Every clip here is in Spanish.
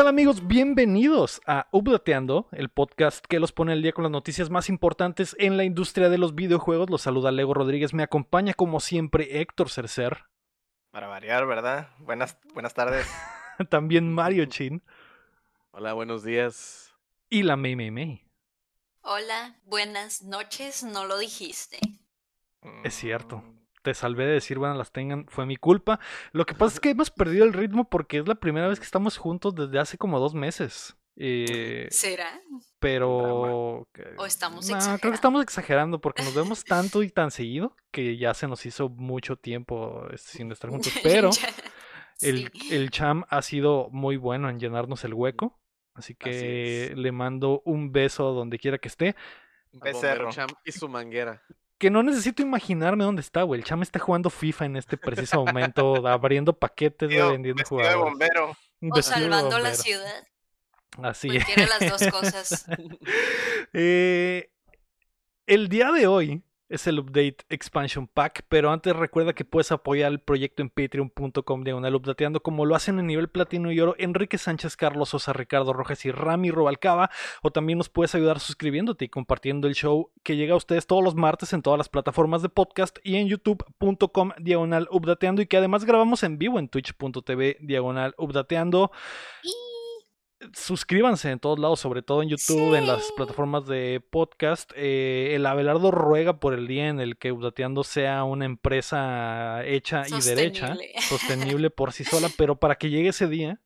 ¿Qué tal amigos? Bienvenidos a Updateando, el podcast que los pone al día con las noticias más importantes en la industria de los videojuegos. Los saluda Lego Rodríguez, me acompaña como siempre Héctor Cercer. Para variar, ¿verdad? Buenas, buenas tardes. También Mario Chin. Hola, buenos días. Y la Mei Mei Mei. Hola, buenas noches, no lo dijiste. Es cierto. Te salvé de decir, bueno, las tengan, fue mi culpa. Lo que pasa es que hemos perdido el ritmo porque es la primera vez que estamos juntos desde hace como dos meses. Eh, ¿Será? pero... ¿O estamos No, exagerando? creo que estamos exagerando porque nos vemos tanto y tan seguido que ya se nos hizo mucho tiempo eh, sin estar juntos. Pero el, el Cham ha sido muy bueno en llenarnos el hueco. Así que le mando un beso donde quiera que esté. Un Al becerro. Cham y su manguera. Que no necesito imaginarme dónde está, güey. El Cham está jugando FIFA en este preciso momento, abriendo paquetes, vendiendo de jugadores. bombero. Un O de salvando la bombero. ciudad. Así Cualquiera de las dos cosas. Eh, el día de hoy es el Update Expansion Pack, pero antes recuerda que puedes apoyar el proyecto en patreon.com diagonal updateando como lo hacen en nivel platino y oro Enrique Sánchez, Carlos Sosa, Ricardo Rojas y Rami Robalcaba, o también nos puedes ayudar suscribiéndote y compartiendo el show que llega a ustedes todos los martes en todas las plataformas de podcast y en youtube.com diagonal updateando y que además grabamos en vivo en twitch.tv diagonal updateando suscríbanse en todos lados, sobre todo en YouTube, en las plataformas de podcast. Eh, el Abelardo ruega por el día en el que Updateando sea una empresa hecha y derecha, Sostenible. por sí sola, pero para que llegue ese día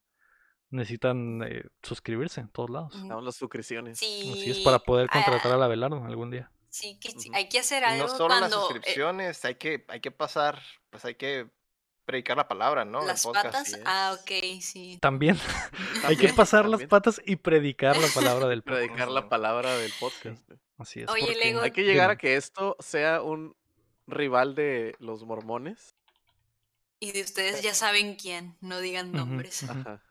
necesitan eh, suscribirse en todos lados. Mm, Damos las suscripciones. Sí. Así es, para poder contratar ah, al Abelardo algún día. Sí, que hay que hacer algo no solo las cuando eh, suscripciones, hay que, hay que pasar, pues hay que predicar la palabra, ¿no? Las podcast. patas. sí. Ah, ok, sí. También hay que También, pasar las patas y predicar la palabra del podcast. Predicar la palabra del podcast. güey. Así es. Oye, Lego, Hay que llegar a que esto sea un rival de los mormones. Y de ustedes ya saben quién, no digan nombres. Ajá.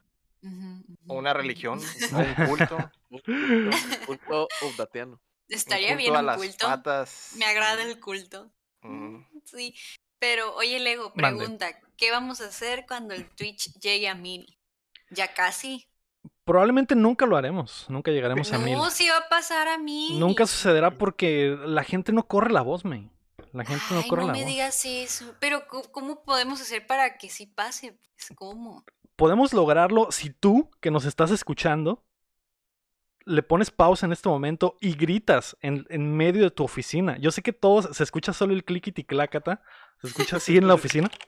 O una religión, o un culto. Un culto, un culto updateano. un Estaría culto bien a un las culto. patas. Me agrada el culto. Mm. Sí, pero oye Lego, Mande. pregunta, ¿qué vamos a hacer cuando el Twitch llegue a mil? Ya casi. Probablemente nunca lo haremos, nunca llegaremos a mil. No, sí va a pasar a mil. Nunca sucederá porque la gente no corre la voz, me. La gente no corre no la me voz. digas eso. Pero ¿cómo- ¿cómo podemos hacer para que sí pase? Pues, ¿cómo? Podemos lograrlo si tú, que nos estás escuchando, le pones pausa en este momento y gritas en, en medio de tu oficina. Yo sé que todos se escucha solo el cliquiti clacata. Se escucha así en la oficina.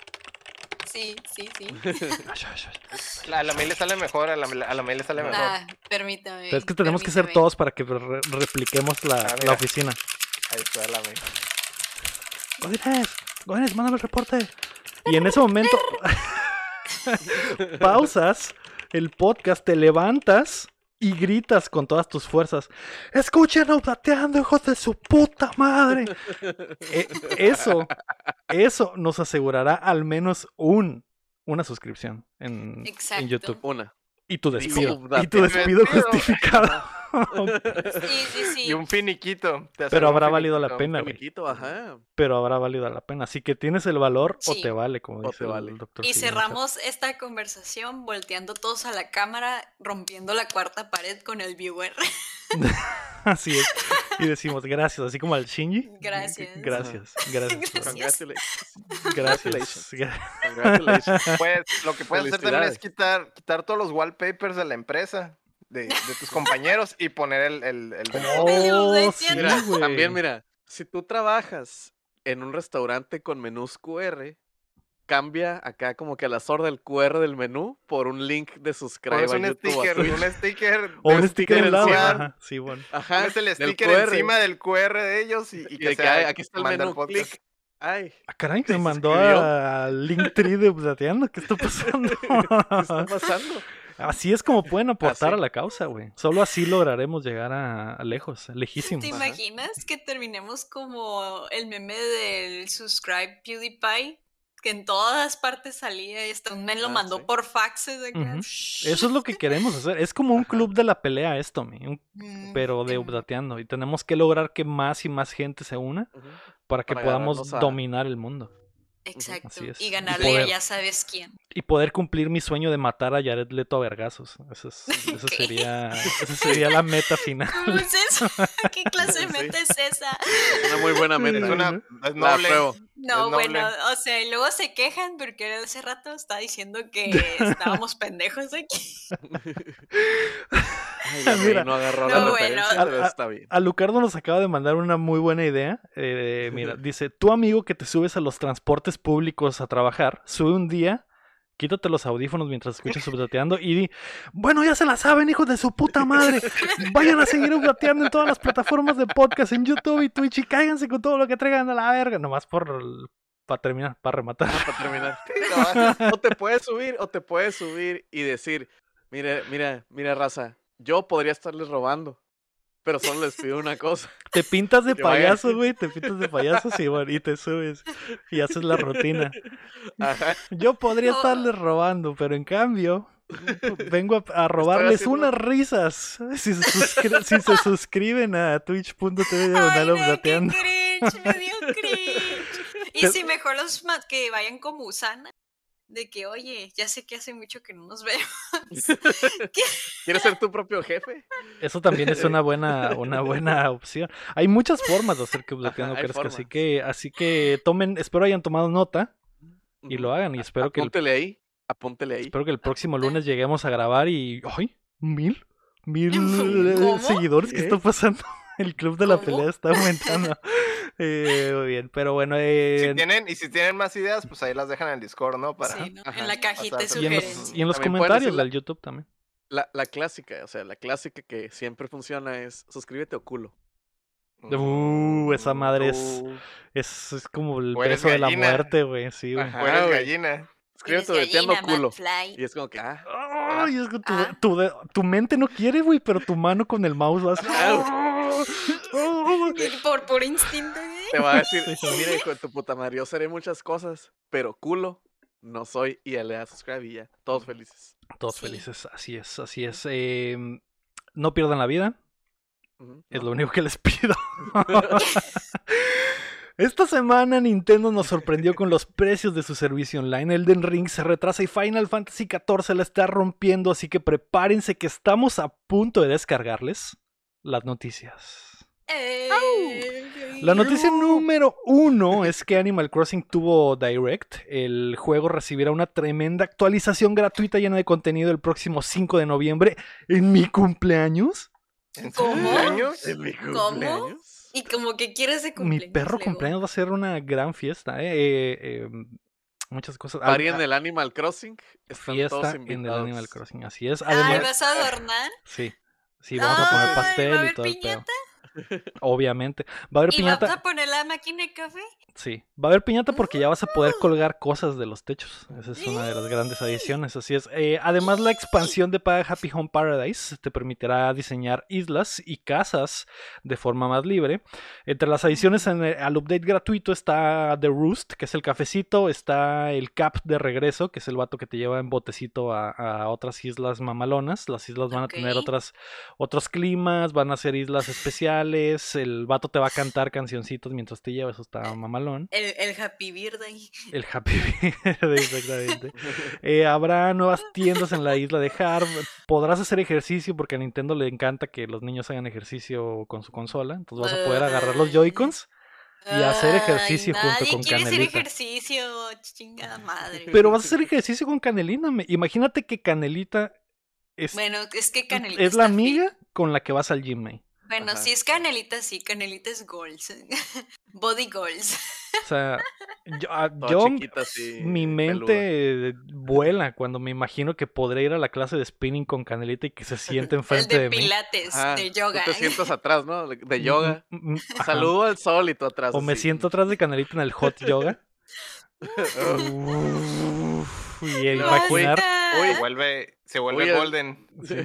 Sí, sí, sí. La- A la mail le sale mejor, a la, a la mail le sale mejor. Ah, permítame. Pero es que tenemos que ser todos para que re- repliquemos la, Ah, la oficina. Ahí está la mail. Godínez, Godínez, mándame el reporte. Y en ese momento pausas el podcast, te levantas y gritas con todas tus fuerzas. Escuchen Updateando, hijos de su puta madre. E- eso, eso nos asegurará al menos un, una suscripción en, en Exacto. YouTube. Una. Y tu Digo, despido. Y tu Despido. justificado. Sí, sí, sí. Y un finiquito. te Pero habrá valido la pena, güey. Amiguito, ajá. Pero habrá valido la pena. Así que tienes el valor o te vale, como O dice te el vale. doctor. Y cerramos esta conversación volteando todos a la cámara, rompiendo la cuarta pared con el viewer. Así es. Y decimos gracias, así como al Shinji. Gracias. Gracias. Gracias. Gracias. Congratulations. Gracias. Congratulations. Pues lo que puedes hacer también es quitar, quitar todos los wallpapers de la empresa, de, de tus compañeros y poner el... el, el Oh, sí, Mira, güey. también mira, si tú trabajas en un restaurante con menús QR, cambia acá como que a la sorda el QR del menú por un link de subscribe un YouTube, sticker, un sticker. O un sticker en Ajá, sí, bueno. Ajá, Pones el del sticker QR. encima del QR de ellos y, y que, sea, ay, aquí está el menú, podcast. clic. Ay, Ah, caray, ¿Se me mandó al Linktree de Updateando. ¿Qué está pasando? ¿qué está pasando? Así es como pueden aportar Así. a la causa, güey. Solo así lograremos llegar a, a lejos, lejísimos. ¿Te Ajá. imaginas que terminemos como el meme del subscribe PewDiePie? Que en todas partes salía y hasta un men lo Ah, mandó sí. por faxes. Ujú. "Shh". Eso es lo que queremos hacer. Es como un club de la pelea esto, mi, un- Mm, pero de Updateando. Y tenemos que lograr que más y más gente se una para que Para podamos a- dominar el mundo. Exacto. Así es. Y Y ganarle a ya sabes quién. y poder cumplir mi sueño de matar a Jared Leto a vergazos. Eso, es- eso Ok. sería, esa sería la meta final. ¿Cómo es eso? ¿Qué clase de Sí. meta es esa? Una muy buena Es meta. una es noble. apruebo. No, Es bueno, o sea, y luego se quejan porque hace rato estaba diciendo que estábamos pendejos aquí. Ay, Mira. No agarró No, la bueno. a- está bien. A Lucardo nos acaba de mandar una muy buena idea. Eh, mira, dice, tu amigo que te subes a los transportes públicos a trabajar, sube un día, quítate los audífonos mientras escuchas subdateando y di, bueno, ya se la saben, hijos de su puta madre. Vayan a seguir updateando en todas las plataformas de podcast, en YouTube y Twitch y cáiganse con todo lo que traigan a la verga. Nomás por... Para terminar, para rematar. Ah, para terminar. No, O te puedes subir, o te puedes subir y decir, mira, mira, mira, raza, yo podría estarles robando, pero solo les pido una cosa. Te pintas de payaso, güey, te pintas de payaso sí, bueno, y te subes y haces la rutina. Ajá. Yo podría No. estarles robando, pero en cambio vengo a, a robarles haciendo- unas risas. Si se, suscri- si se suscriben a twitch.tv diagonal no, qué cringe, me dio cringe. Y Te- si mejor los que vayan como Usana, de que, oye, ya sé que hace mucho que no nos vemos. ¿Quieres ser tu propio jefe? Eso también es una buena, una buena opción. Hay muchas formas de hacer que updateando crezca, así que, así que tomen, espero hayan tomado nota y lo hagan y espero que el Apúntele ahí, apúntele ahí. Espero que el próximo lunes lleguemos a grabar y. ¡Ay! ¿Mil? ¿Mil ¿Cómo? seguidores? ¿Qué ¿Qué? está pasando? El club de la ¿Cómo? pelea está aumentando. Eh, muy bien, pero bueno. eh, Si tienen, y si tienen más ideas, pues ahí las dejan en el Discord, ¿no? Para... Sí, ¿no? Ajá, En la cajita de pasar. y, en los, sugerencias. y en los comentarios del YouTube también. La, la clásica, o sea, la clásica que siempre funciona es suscríbete o culo. Uh, esa madre es, es, es como el O eres beso de la muerte, güey. Sí, güey. Ajá. Gallina. Suscríbete o Eres veteando gallina, culo. Y es como que, ah, Ay, es que tu, Ah. tu de- tu mente no quiere, güey, pero tu mano con el mouse va Por instinto, ¿eh? te va a decir, mira, hijo de tu puta madre, yo seré muchas cosas, pero culo no soy. Y le das subscribe y ya, todos felices. Todos Sí. felices, así es, así es. Em, no pierdan la vida, Es lo único que les pido. Esta semana Nintendo nos sorprendió con los precios de su servicio online. Elden Ring se retrasa y Final Fantasy XIV la está rompiendo, así que prepárense que estamos a punto de descargarles las noticias. Eh, La noticia número uno es que Animal Crossing tuvo Direct. El juego recibirá una tremenda actualización gratuita llena de contenido el próximo 5 de noviembre en mi cumpleaños. ¿En ¿Cómo? cumpleaños? ¿En mi ¿Cómo? cumpleaños? Y como que quieres de Mi cumpleaños. perro luego? cumpleaños va a ser una gran fiesta, ¿eh? Eh, eh, muchas cosas. Party en el Animal Crossing. Están fiesta todos en el invitados. Animal Crossing, así es. Ay, Además, ¿vas a adornar? sí, sí, vamos a poner pastel ¿va a y todo piñata? Obviamente. Va a haber ¿Y vas piñata. a poner la máquina de café? Sí, va a haber piñata porque ya vas a poder colgar cosas de los techos. Esa es una de las grandes adiciones, así es. Eh, además, la expansión de Happy Home Paradise te permitirá diseñar islas y casas de forma más libre. Entre las adiciones en el- al update gratuito está The Roost, que es el cafecito, está el Cap de regreso, que es el vato que te lleva en botecito a, a otras islas mamalonas. Las islas van a tener otras, otros climas, van a ser islas especiales. El vato te va a cantar cancioncitos mientras te lleva, eso está mamalón. El, el Happy Birthday. El Happy Birthday, exactamente. Eh, habrá nuevas tiendas en la isla de Harv. Podrás hacer ejercicio porque a Nintendo le encanta que los niños hagan ejercicio con su consola. Entonces vas a poder agarrar los. Joy-Cons. Y hacer Ay, ejercicio junto nadie con quiere hacer Canelita. ejercicio, chingada madre. Pero vas a hacer ejercicio con Canelina. Imagínate que Canelita es, Bueno, es que Canelita es la fit. amiga con la que vas al gym. Bueno, Ajá. si es Canelita, sí, Canelita es goals. Body goals. O sea, yo, ah, Toda yo- mi peluda. mente vuela cuando me imagino que podré ir a la clase de spinning con Canelita y que se siente El enfrente de de mí. pilates, Ah, de tú yoga. te sientas atrás, ¿no? De- De yoga. Mm, mm, ajá. Saludo al sol y tú atrás. O me siento atrás de Canelita en el hot yoga. Uf, y el No, imaginar. Basta. Uy, Se vuelve, se vuelve golden. Sí.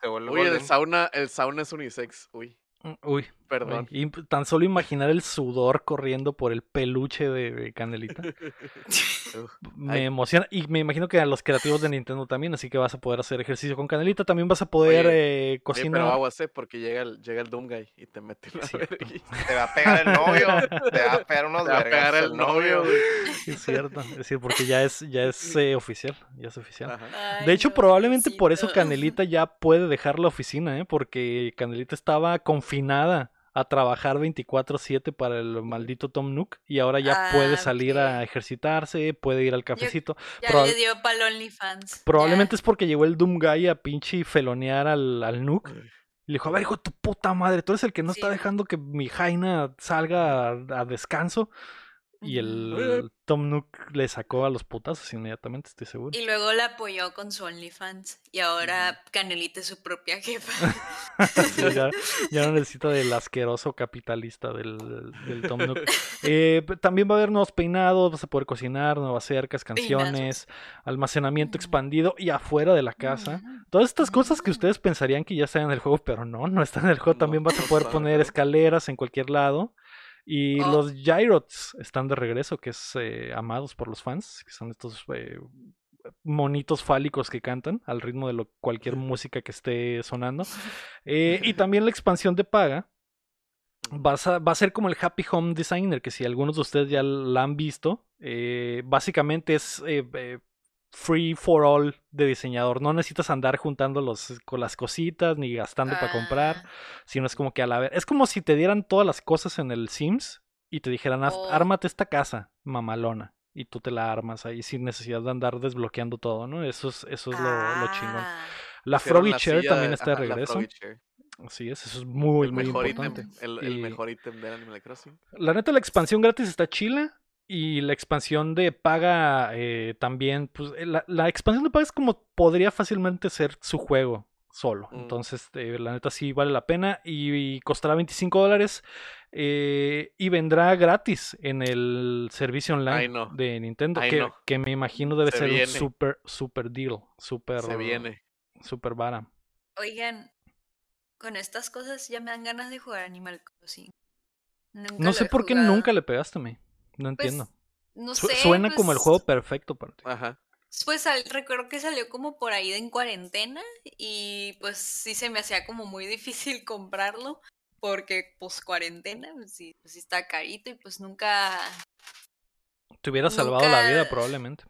Se vuelve Uy, el sauna, el sauna es unisex. Uy. Uy, Perdón. Y tan solo imaginar el sudor corriendo por el peluche de, de Canelita me Ay. emociona. Y me imagino que a los creativos de Nintendo también, así que vas a poder hacer ejercicio con Canelita. También vas a poder Oye, eh, Oye, cocinar. pero aguas, eh, porque llega el, llega el Doom Guy y te mete la Sí. vergüenza. Te va a pegar el novio. Te va a pegar unos Te va a pegar el novio, güey. Es cierto, es decir, porque ya es, ya es eh, oficial, ya es oficial. Ay, De hecho, probablemente por eso. Canelita ya puede dejar la oficina, ¿eh? Porque Canelita estaba confinada a trabajar 24/7 para el maldito Tom Nook y ahora ya puede Ah, salir a ejercitarse, puede ir al cafecito. Ya le dio pa'l OnlyFans. Probablemente es porque llegó el Doom Guy a pinche felonear al, al Nook. Y le dijo, a ver, hijo de tu puta madre, tú eres el que no Sí. está dejando que mi Jaina salga a, a descanso. Y el Tom Nook le sacó a los putazos inmediatamente, estoy seguro. Y luego la apoyó con su OnlyFans. Y ahora Canelita es su propia jefa. Sí, ya, ya no necesita del asqueroso capitalista del, del Tom Nook. Eh, también va a haber nuevos peinados, vas a poder cocinar, nuevas cercas, canciones, almacenamiento expandido y afuera de la casa. Todas estas cosas que ustedes pensarían que ya están en el juego, pero no, no están en el juego. También vas a poder poner escaleras en cualquier lado. Y Oh. los gyrots están de regreso, que es eh, amados por los fans, que son estos eh, monitos fálicos que cantan al ritmo de lo, cualquier música que esté sonando. Eh, y también la expansión de paga. Vas a- va a ser como el Happy Home Designer, que si algunos de ustedes ya la han visto, básicamente es free for all de diseñador. No necesitas andar juntando los, con las cositas ni gastando para comprar, Ah, sino es como que a la vez. Es como si te dieran todas las cosas en el Sims y te dijeran, "Haz- Oh. ármate esta casa, mamalona. Y tú te la armas ahí sin necesidad de andar desbloqueando todo, ¿no? Eso es, eso es lo, lo chingón. ah, La Froggy Chair silla también está de regreso. Así es, eso es muy, el muy mejor importante. el, mejor ítem de Animal Crossing. La neta, la expansión gratis está chila. Y la expansión de paga eh, también. Pues, eh, la, la expansión de paga es como podría fácilmente ser su juego solo. Mm. Entonces, eh, la neta sí vale la pena. Y, y costará 25 dólares. eh, y vendrá gratis en el servicio online no. de Nintendo. Que, no. que me imagino debe Se ser viene. un super, super deal. Super, Se viene. super vara. Oigan, con estas cosas ya me dan ganas de jugar Animal Crossing. Nunca No sé por qué nunca le pegaste, me. No Pues, entiendo. No Su- sé. Suena como el pues, juego perfecto para ti. Ajá. Pues sal- recuerdo que salió como por ahí de en cuarentena y pues sí se me hacía como muy difícil comprarlo porque pues cuarentena, pues sí, pues sí está carito y pues nunca... Te hubiera salvado la vida probablemente.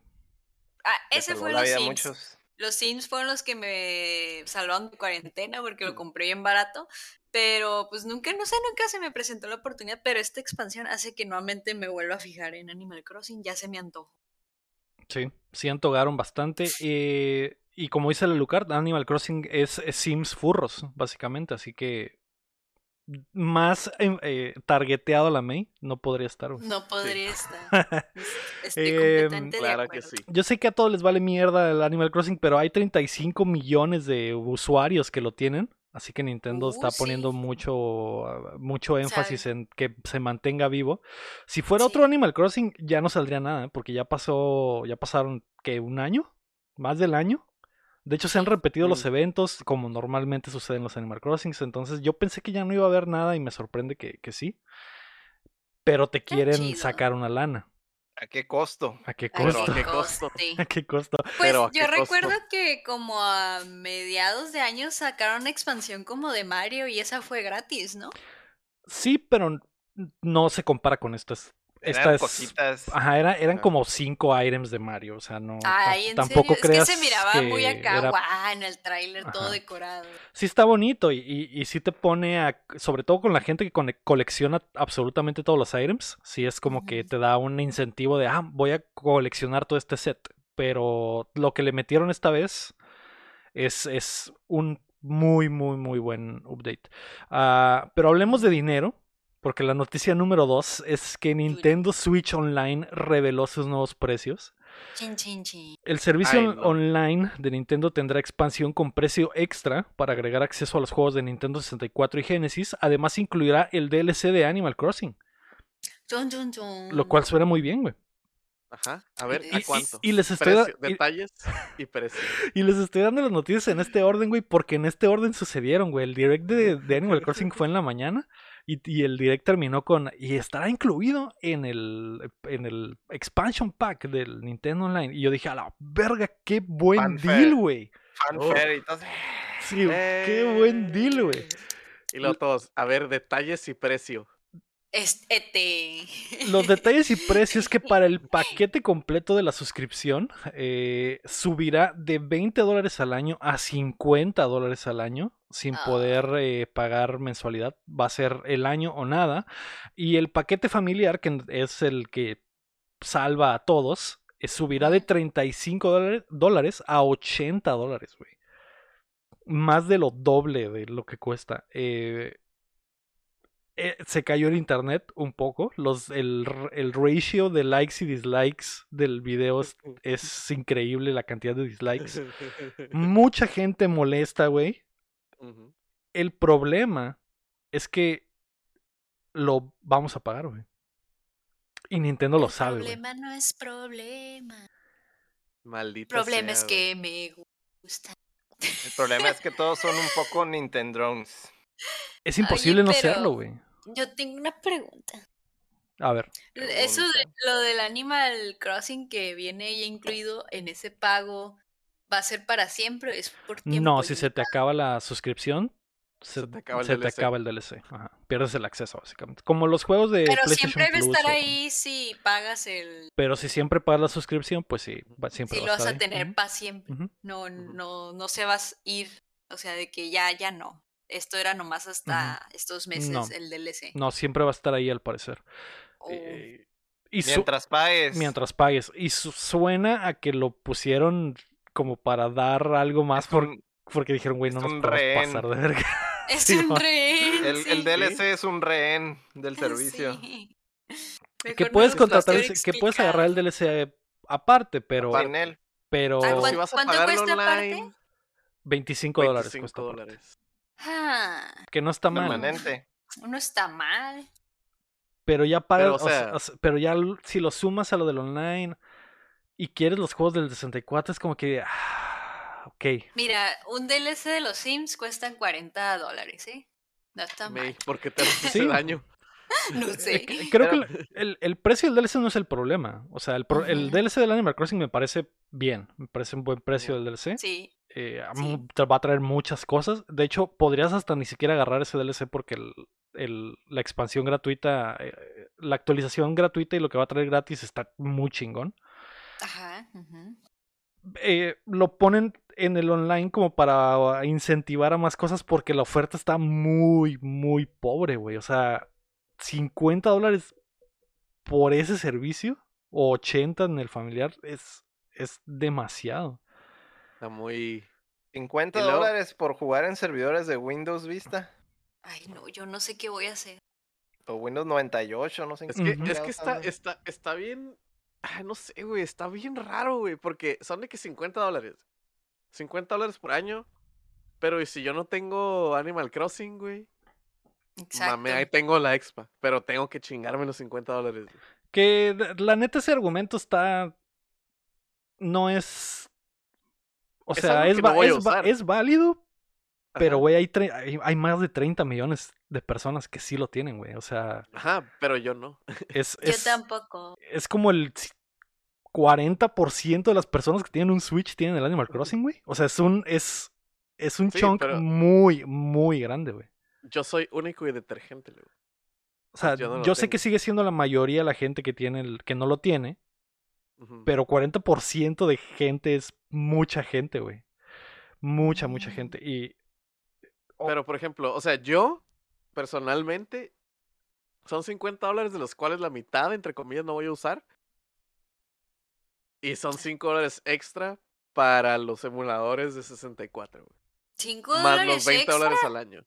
Ah, ese fue la vida Sims. muchos. Los Sims fueron los que me salvaron de cuarentena porque lo compré bien barato. Pero pues nunca, no sé, nunca se me presentó la oportunidad. Pero esta expansión hace que nuevamente me vuelva a fijar en Animal Crossing. Ya se me antojó. Sí, sí antogaron bastante. eh, y como dice la Lucard, Animal Crossing es, es Sims furros, básicamente. Así que más em, eh, targeteado a la May no podría estar. No podría estar. Estoy completamente de Claro que sí. Yo sé que a todos les vale mierda el Animal Crossing, pero hay 35 millones de usuarios que lo tienen. Así que Nintendo Uh, está poniendo mucho, ah, mucho énfasis Sabe. en que se mantenga vivo. Si fuera otro. Animal Crossing, ya no saldría nada, ¿eh? porque ya pasó, ya pasaron, ¿qué? ¿Un año? ¿Más del año? De hecho, se han repetido los eventos como normalmente sucede en los Animal Crossings. Entonces, yo pensé que ya no iba a haber nada y me sorprende que, que sí. Pero te quieren sacar una lana. ¿A qué costo? ¿A qué costo? ¿a qué costo? ¿A qué costo? Pues Pero, ¿a yo qué costo? recuerdo que como a mediados de año sacaron una expansión como de Mario y esa fue gratis, ¿no? Sí, pero no se compara con estas. Eran cositas. Ajá, era- eran como cinco items de Mario. O sea, no. ta- Ay, ¿en tampoco serio? creas Es que se miraba muy acá, era- guau, en el tráiler todo decorado. Sí está bonito y, y, y sí te pone a. Sobre todo con la gente que colecciona absolutamente todos los items. Sí es como que te da un incentivo de, ah, voy a coleccionar todo este set. Pero lo que le metieron esta vez es, es un muy, muy, muy buen update. Ah, pero hablemos de dinero. Porque la noticia número dos es que Nintendo Switch Online reveló sus nuevos precios. Chin, chin, chin. El servicio Ay, on- no. online de Nintendo tendrá expansión con precio extra para agregar acceso a los juegos de Nintendo 64 y Genesis. Además incluirá el DLC de Animal Crossing, lo cual suena muy bien, güey. Ajá. A ver, Y- ¿a y- cuánto? y les estoy Precio, y- detalles y precio. Y les estoy dando las noticias en este orden, güey, porque en este orden sucedieron, güey. El direct de, de Animal Crossing fue en la mañana Y, y el direct terminó con. Y estará incluido en el, en el expansion pack del Nintendo Online. Y yo dije, a la verga, qué buen Fanfare. deal, güey. Fanfare todo. Sí, qué buen deal, güey. Y luego todos, a ver, detalles y precio. Este. Los detalles y precios que para el paquete completo de la suscripción eh, subirá de 20 dólares al año a 50 dólares al año sin Ah. poder eh, pagar mensualidad. Va a ser el año o nada. Y el paquete familiar, que es el que salva a todos, eh, subirá de Ujú. 35 dólares- a 80 dólares, güey. Más de lo doble de lo que cuesta. Eh, se cayó el internet un poco. Los, el, el ratio de likes y dislikes del video es, es increíble la cantidad de dislikes. Mucha gente molesta, güey. El problema es que lo vamos a pagar, güey. Y Nintendo lo El sabe, güey. problema no es problema. Maldita problema es sea, que me gusta. El problema es que todos son un poco Nintendrones. Es imposible no serlo, güey. Yo tengo una pregunta. A ver. Eso de lo del Animal Crossing que viene ya incluido en ese pago, ¿va a ser para siempre? ¿Es por tiempo? No, si se te acaba la suscripción, se, Se te acaba el se te DLC. acaba el DLC. Ajá. Pierdes el acceso, básicamente. Como los juegos de Pero PlayStation siempre debe Plus estar o- ahí si pagas el... Pero si siempre pagas la suscripción, pues sí, va- siempre Si va lo a vas estar a tener para siempre. ujú. No, no, no se vas a ir. O sea, de que ya, ya no. Esto era nomás hasta estos meses No. el DLC. No, siempre va a estar ahí al parecer. Oh, Eh, y Mientras pagues. mientras pagues. Y su- suena a que lo pusieron como para dar algo más por- un- porque dijeron, güey, no nos podemos rehén. pasar de verga. es sí, un rehén. el, sí. el DLC es un rehén del servicio. Sí. que puedes contratar, que puedes agarrar el. DLC aparte, pero, él. pero Ah, Pero ¿cuán- si vas a cuánto cuesta aparte? online, 25 dólares 25 cuesta. aparte. dólares. Ah, Que no está mal. Permanente. no está mal. Pero ya pagas, Pero, o o sea, sea- o sea, pero ya si lo sumas a lo del online y quieres los juegos del 64 es como que, ah, ok. Mira, un DLC de los Sims cuestan 40 dólares, ¿eh? No está mal. ¿Por qué te haces Sí. daño? No Eh, sé. c- Creo que el, el- el precio del DLC no es el problema. O sea, el, pro- el. DLC del Animal Crossing me parece bien. Me parece un buen precio del DLC. Sí. Eh, Sí. va a traer muchas cosas. De hecho, podrías hasta ni siquiera agarrar ese DLC porque el- el- la expansión gratuita, eh, la actualización gratuita y lo que va a traer gratis está muy chingón. Ajá. eh, lo ponen en el online como para incentivar a más cosas porque la oferta está muy, muy pobre, güey. O sea, 50 dólares por ese servicio o 80 en el familiar es, es demasiado. Está muy... 50 Y luego- dólares por jugar en servidores de Windows Vista. Ay, no, yo no sé qué voy a hacer. O Windows 98, no sé en Es qué que, es que está, está, está bien... Ay, no sé, güey, está bien raro, güey, porque son de que 50 dólares. 50 dólares por año. Pero ¿y si yo no tengo Animal Crossing, güey? Exacto. Mame, ahí tengo la expa, pero tengo que chingarme los 50 dólares. güey. Que la- neta ese argumento está... No es... O Es sea, es, no va- es válido, pero güey, hay, hay, hay más de 30 millones de personas que sí lo tienen, güey. O sea, Ajá, pero yo no. es... Yo es- tampoco. es como el c- 40% de las personas que tienen un Switch tienen el Animal Crossing, güey. O sea, es un es es un Sí, chunk pero- muy muy grande, güey. Yo soy único y detergente, güey. O sea, Yo no yo sé que sigue siendo la mayoría la gente que tiene el que no lo tiene, Ujú. pero 40% de gente es mucha gente, güey. Mucha mucha Mm. gente y Pero, por ejemplo, o sea, yo, personalmente, son 50 dólares de los cuales la mitad, entre comillas, no voy a usar. Y son 5 dólares extra para los emuladores de 64, güey. ¿Cinco Más dólares los 20 extra? dólares al año.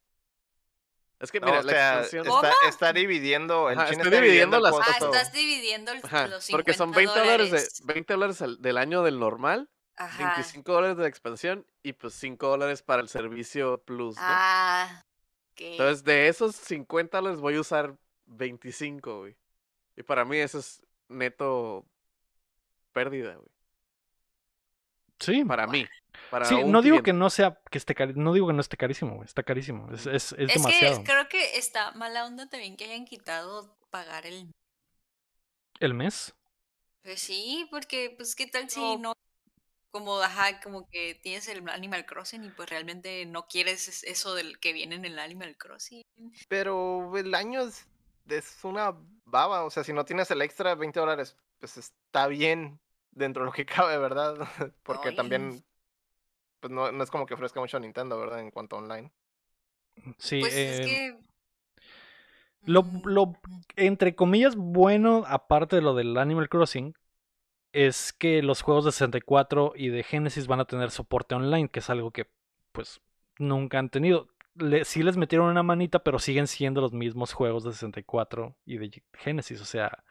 Es que, No, mira, o la sea, expansión... está, está dividiendo. El Ajá, chino estoy está dividiendo el las costo Ah, estás dividiendo el- Ajá, los 50 porque son 20 dólares, dólares. de, 20 dólares al- del año del normal, Ajá. 25 dólares de la expansión y pues 5 dólares para el servicio plus, ¿no? Ah. Entonces, de esos 50 dólares voy a usar 25, güey. Y para mí eso es neto pérdida, güey. Sí. Para mí. Para Sí, no digo que no sea que esté cari- no digo que no esté carísimo, güey, está carísimo, es, es, es Es demasiado. que creo que está mala onda también que hayan quitado pagar el... ¿El mes? Pues sí, porque pues qué tal si No. no... Como, ajá, como que tienes el Animal Crossing y pues realmente no quieres es- eso del que viene en el Animal Crossing. Pero el año es, es una baba. O sea, si no tienes el extra 20 dólares, pues está bien dentro de lo que cabe, ¿verdad? Porque también, pues no, no es como que ofrezca mucho Nintendo, ¿verdad? En cuanto a online. Sí, Pues es eh, que... lo- mm, lo- entre comillas, bueno, aparte de lo del Animal Crossing, es que los juegos de 64 y de Genesis van a tener soporte online, que es algo que, pues, nunca han tenido. Le, sí les metieron una manita, pero siguen siendo los mismos juegos de 64 y de Genesis, o sea,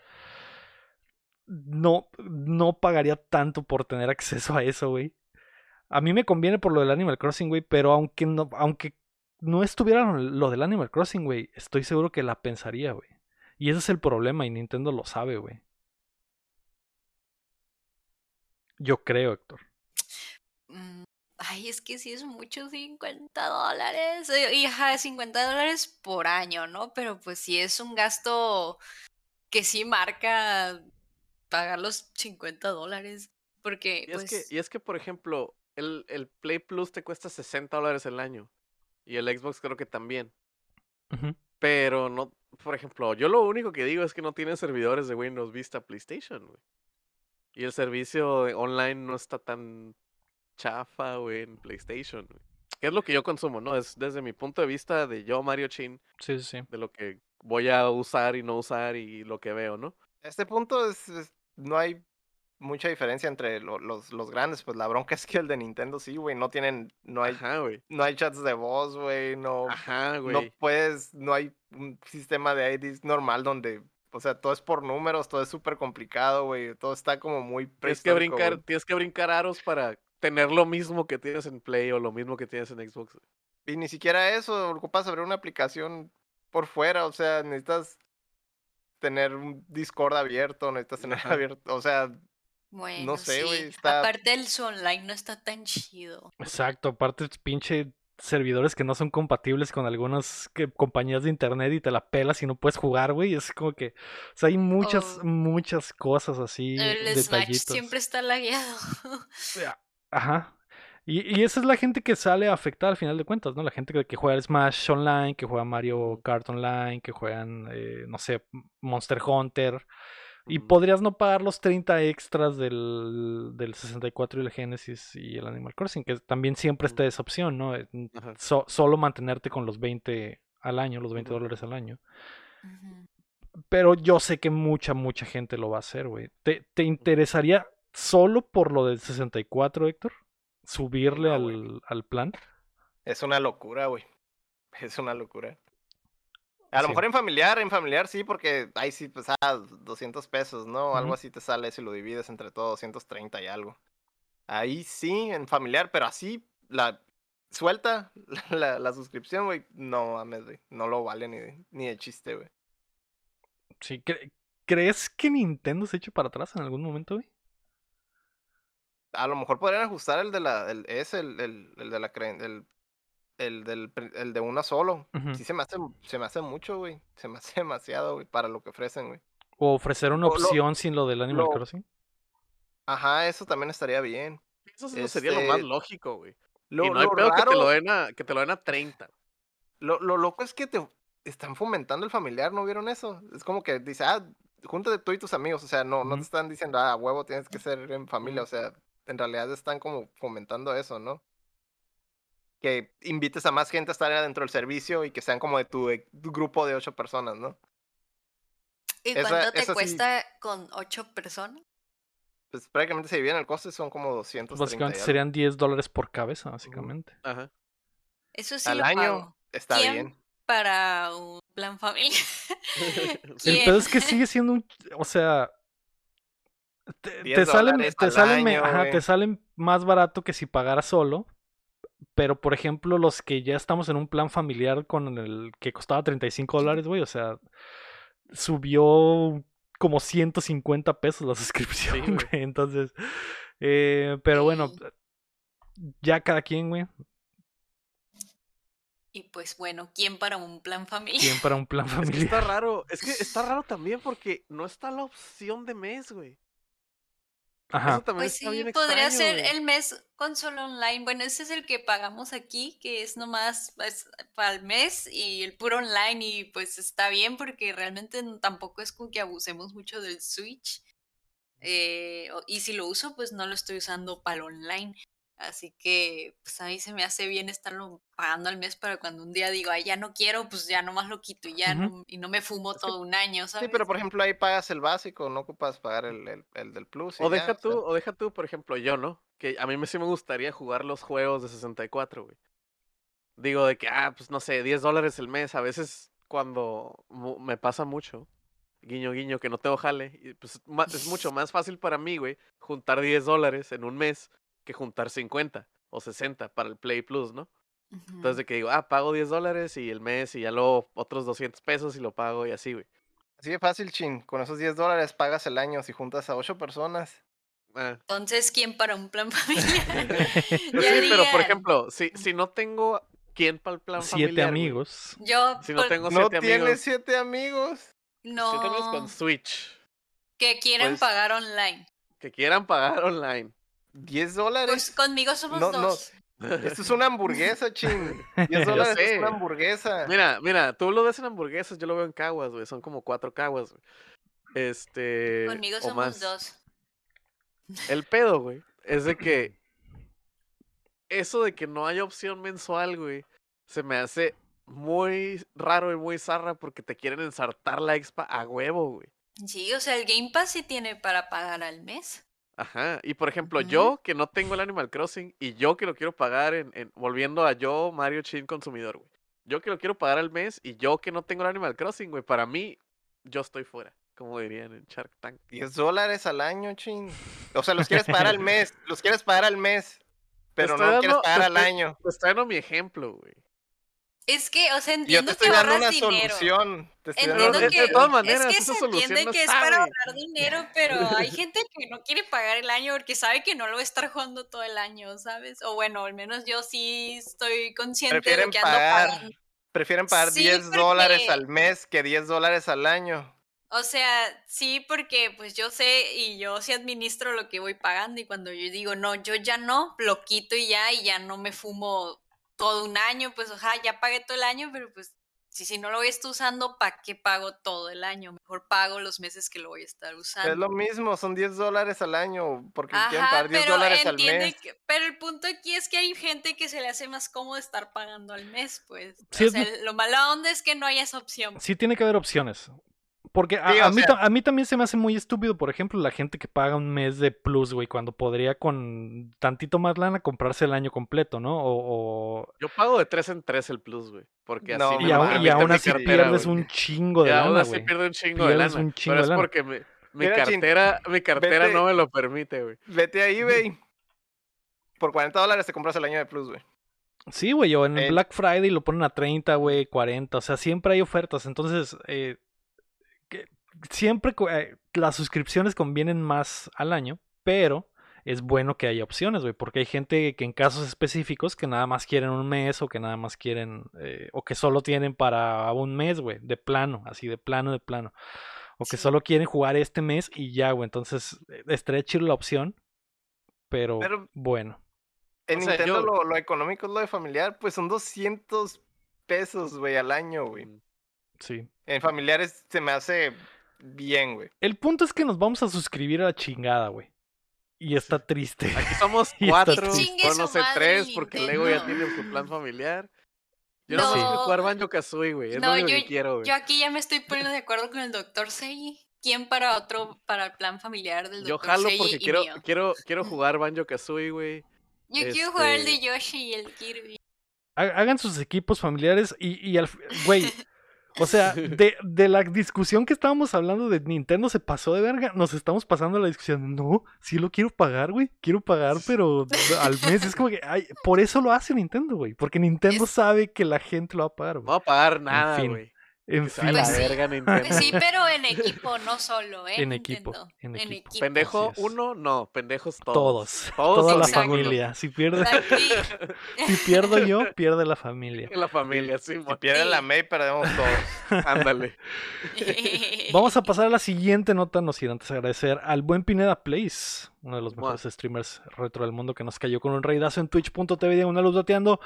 no, no pagaría tanto por tener acceso a eso, güey. A mí me conviene por lo del Animal Crossing, güey, pero aunque no, aunque no estuviera lo del Animal Crossing, güey, estoy seguro que la pensaría, güey. Y ese es el problema y Nintendo lo sabe, güey. Yo creo, Héctor. mm, Ay, es que sí es mucho 50 dólares. eh, Y ajá, 50 dólares por año, ¿no? Pero pues sí es un gasto que sí marca pagar los 50 dólares. Porque, Y es, pues, que, y es que, por ejemplo, el, el Play Plus te cuesta 60 dólares el año. Y el Xbox creo que también. Pero no, por ejemplo, yo lo único que digo es que no tiene servidores de Windows Vista PlayStation, güey. Y el servicio online no está tan chafa, güey, en PlayStation, güey. Que es lo que yo consumo, ¿no? Es desde mi punto de vista de yo, Mario Chin, Sí, sí, sí. de lo que voy a usar y no usar y lo que veo, ¿no? A este punto es, es- no hay mucha diferencia entre lo- los, los grandes. Pues la bronca es que el de Nintendo sí, güey. No tienen, no hay, Ajá, güey. no hay chats de voz, güey. No, Ajá, no güey. puedes, no hay un sistema de IDs normal donde, o sea, todo es por números, todo es súper complicado, güey. Todo está como muy Tienes que brincar, güey. tienes que brincar aros para tener lo mismo que tienes en Play o lo mismo que tienes en Xbox. Y ni siquiera eso, ocupas abrir una aplicación por fuera, o sea, necesitas tener un Discord abierto, necesitas tener Ajá. abierto, o sea, bueno, sé, güey, sí. está- Aparte el online no está tan chido. Exacto, aparte pinche servidores que no son compatibles con algunas que- compañías de internet y te la pelas y no puedes jugar, güey. Es como que, o sea, hay muchas, Oh. muchas cosas así, El Smash siempre está lagueado. Ajá. Y, y esa es la gente que sale afectada al final de cuentas, ¿no? La gente que, que juega Smash Online, que juega Mario Kart Online, que juegan, eh, no sé, Monster Hunter. Y podrías no pagar los 30 extras del, del 64 y el Genesis y el Animal Crossing, que también siempre está esa opción, ¿no? Eh, so- solo mantenerte con los 20 al año, los 20 Ujú. dólares al año. Pero yo sé que mucha, mucha gente lo va a hacer, güey. ¿Te, te interesaría solo por lo del 64, Héctor? ¿Subirle No, al, al plan? es una locura, güey. Es una locura. A lo Sí. mejor en familiar, en familiar sí, porque ahí sí, pues, ah, 200 pesos, ¿no? Algo así te sale si lo divides entre todos, 230 y algo. Ahí sí, en familiar, pero así, la suelta la, la suscripción, güey, no mames, güey, no lo vale ni de, ni de chiste, güey. Sí, cre- ¿Crees que Nintendo se eche para atrás en algún momento, güey? A lo mejor podrían ajustar el de la, el, ese, el, el, el de la el, el del, el de una solo. Ujú. Sí se me hace, se me hace mucho, güey. Se me hace demasiado, güey, para lo que ofrecen, güey. ¿O ofrecer una O lo- opción sin lo del Animal lo- Crossing? Ajá, eso también estaría bien. Eso sí sería lo más Este, lógico, güey. Lo, y no hay pedo que te lo den a, que te lo den a 30. Lo, lo loco es que te están fomentando el familiar, ¿no vieron eso? Es como que dice, ah, júntate tú y tus amigos, o sea, no, no te están diciendo, ah, huevo tienes que ser en familia, o sea, en realidad están como fomentando eso, ¿no? Que invites a más gente a estar dentro del servicio y que sean como de tu, tu grupo de ocho personas, ¿no? ¿Y Esa- cuánto te sí- cuesta con ocho personas? Pues prácticamente se dividen el coste, son como 200 Básicamente serían 10 dólares por cabeza, básicamente. Ajá. Eso sí Al lo año pago. está ¿Quién? bien. Para un plan familia. El pedo es que sigue siendo un. O sea. Te, 10 te salen, te, al salen, año, ajá, te salen más barato que si pagaras solo. Pero, por ejemplo, los que ya estamos en un plan familiar con el que costaba 35 dólares, güey, o sea, subió como 150 pesos la suscripción, güey. güey. Entonces, eh, pero bueno, ya cada quien, güey. Y pues bueno, ¿quién para un plan familiar? ¿Quién para un plan Es que está familiar? raro. Es que está raro también porque no está la opción de mes, güey. Ajá. Eso también Pues está sí, bien podría extraño, ser güey. el mes con solo online. Bueno, ese es el que pagamos aquí, que es nomás pues, para el mes y el puro online. Y pues está bien porque realmente tampoco es como que abusemos mucho del Switch. Eh, y si lo uso, pues no lo estoy usando para el online. Así que pues a mí se me hace bien estarlo pagando al mes para cuando un día digo, ay, ya no quiero, pues ya nomás lo quito y ya no, y no me fumo Es que- todo un año, Sí, ¿sabes? pero por ejemplo ahí pagas el básico, no ocupas pagar el, el, el del plus. y O ya, deja o sea, tú, o deja tú, por ejemplo, yo, ¿no? Que a mí me, sí me gustaría jugar los juegos de 64, güey. Digo de que, ah, pues no sé, 10 dólares el mes. A veces cuando me pasa mucho, guiño, guiño, que no tengo jale, y, pues es mucho más fácil para mí, güey, juntar 10 dólares en un mes que juntar 50 o 60 para el Play Plus, ¿no? Entonces de que digo, ah, pago 10 dólares y el mes y ya luego otros 200 pesos y lo pago y así, güey. Así de fácil, chin. Con esos 10 dólares pagas el año si juntas a 8 personas. Ah, Entonces, ¿quién para un plan familiar? pues sí, pero por ejemplo, si, si no tengo quién para el plan Siete familiar, güey, amigos. Yo, Si no por- tengo No siete tienes amigos. 7 amigos. no, Siete amigos con Switch que quieren pues, pagar online. que quieran pagar online. 10 dólares. Pues conmigo somos No, no, dos. Esto es una hamburguesa, chin. 10 Yo dólares es una hamburguesa. Mira, mira, tú lo ves en hamburguesas, yo lo veo en caguas, güey. Son como cuatro caguas, güey. Este. Conmigo somos más. dos. El pedo, güey, es de que. Eso de que no haya opción mensual, güey, se me hace muy raro y muy zarra porque te quieren ensartar la expa a huevo, güey. Sí, o sea, el Game Pass sí tiene para pagar al mes. Ajá. Y por ejemplo, Ujú. yo que no tengo el Animal Crossing y yo que lo quiero pagar en, en- volviendo a yo, Mario Chin consumidor, güey. Yo que lo quiero pagar al mes y yo que no tengo el Animal Crossing, güey. Para mí, yo estoy fuera, como dirían en Shark Tank. 10 dólares al año, chin. O sea, los quieres pagar al mes. Los quieres pagar al mes. Pero estoy no quieres dando- pagar al estoy- año. Te estoy dando mi ejemplo, güey. Es que, o sea, Yo entiendo te estoy que dando ahorras una dinero. solución. Te estoy Entiendo dando que, de todas maneras, es que esa se solución entiende no que es para ahorrar dinero, pero hay gente que no quiere pagar el año porque sabe que no lo va a estar jugando todo el año, ¿sabes? O bueno, al menos yo sí estoy consciente de Prefieren lo que ando pagar. pagando. Prefieren pagar Sí, 10 dólares porque- al mes que 10 dólares al año. O sea, sí, porque pues yo sé y yo sí administro lo que voy pagando y cuando yo digo, no, yo ya no, lo quito y ya, y ya no me fumo todo un año, pues ojalá ya pagué todo el año, pero pues si, si no lo voy a estar usando, ¿para qué pago todo el año? Mejor pago los meses que lo voy a estar usando. Es lo mismo, son 10 dólares al año. Porque quieren Ajá, pagar 10 pero dólares al mes. que- pero el punto aquí es que hay gente que se le hace más cómodo estar pagando al mes, pues. Sí, o es sea, lo- lo mala onda es que no hay esa opción. Sí tiene que haber opciones. Porque a, Sí, a o mí, sea- a mí también se me hace muy estúpido, por ejemplo, la gente que paga un mes de plus, güey, cuando podría con tantito más lana comprarse el año completo, ¿no? O, o- Yo pago de tres en tres el plus, güey. Porque No, así y, me lo aún, y aún así cartera, pierdes güey. un chingo de Y aún lana, así güey. pierdo un chingo de Pierdes lana. un chingo pero de es lana. porque mi, mi Mira, chin, cartera, mi cartera vete- no me lo permite, güey. Vete a eBay. Por 40 dólares te compras el año de plus, güey. Sí, güey, o en el Eh, Black Friday lo ponen a 30, güey, 40, o sea, siempre hay ofertas, entonces, eh, siempre eh, las suscripciones convienen más al año, pero es bueno que haya opciones, güey, porque hay gente que en casos específicos que nada más quieren un mes o que nada más quieren, eh, o que solo tienen para un mes, güey, de plano, así de plano, de plano, o que Sí. solo quieren jugar este mes y ya, güey, entonces, eh, estaría chido la opción, pero, Pero- bueno. En O sea, Nintendo yo- lo, lo económico es lo de familiar, pues son 200 pesos, güey, al año, güey. Sí. En familiares se me hace bien, güey. El punto es que nos vamos a suscribir a la chingada, güey. Y está triste. Aquí somos cuatro, o no sé, tres, porque Lego ya tiene su plan familiar. Yo no, No. jugar Banjo Kazooie, güey. Es No, lo único yo- que quiero, güey. Yo aquí ya me estoy poniendo de acuerdo con el doctor Seiji. ¿Quién para otro, para el plan familiar del Yo doctor jalo Seiji porque y quiero, mío? quiero, quiero jugar Banjo Kazooie, güey. Yo quiero jugar el de este- Yoshi y el Kirby. Ha- Hagan sus equipos familiares y, y al... Güey, o sea, de, de la discusión que estábamos hablando de Nintendo se pasó de verga. Nos estamos pasando a la discusión. No, sí lo quiero pagar, güey. Quiero pagar, pero al mes. Es como que, ay, por eso lo hace Nintendo, güey. Porque Nintendo Es- sabe que la gente lo va a pagar, No voy a pagar nada, fin. güey. En fin, a la Pues sí. verga. Pues sí, pero en equipo, no solo, ¿eh? En equipo, en equipo. Pendejo uno, no, pendejos todos. todos, Todos toda la Exacto. familia. Si pierde, si pierdo yo, pierde la familia. La familia, sí, Si pierde la. May, perdemos todos. ándale. Vamos a pasar a la siguiente nota, no sin antes agradecer al buen Pineda Place, uno de los mejores streamers retro del mundo que nos cayó con un raidazo en twitch.tv de una luz dateando.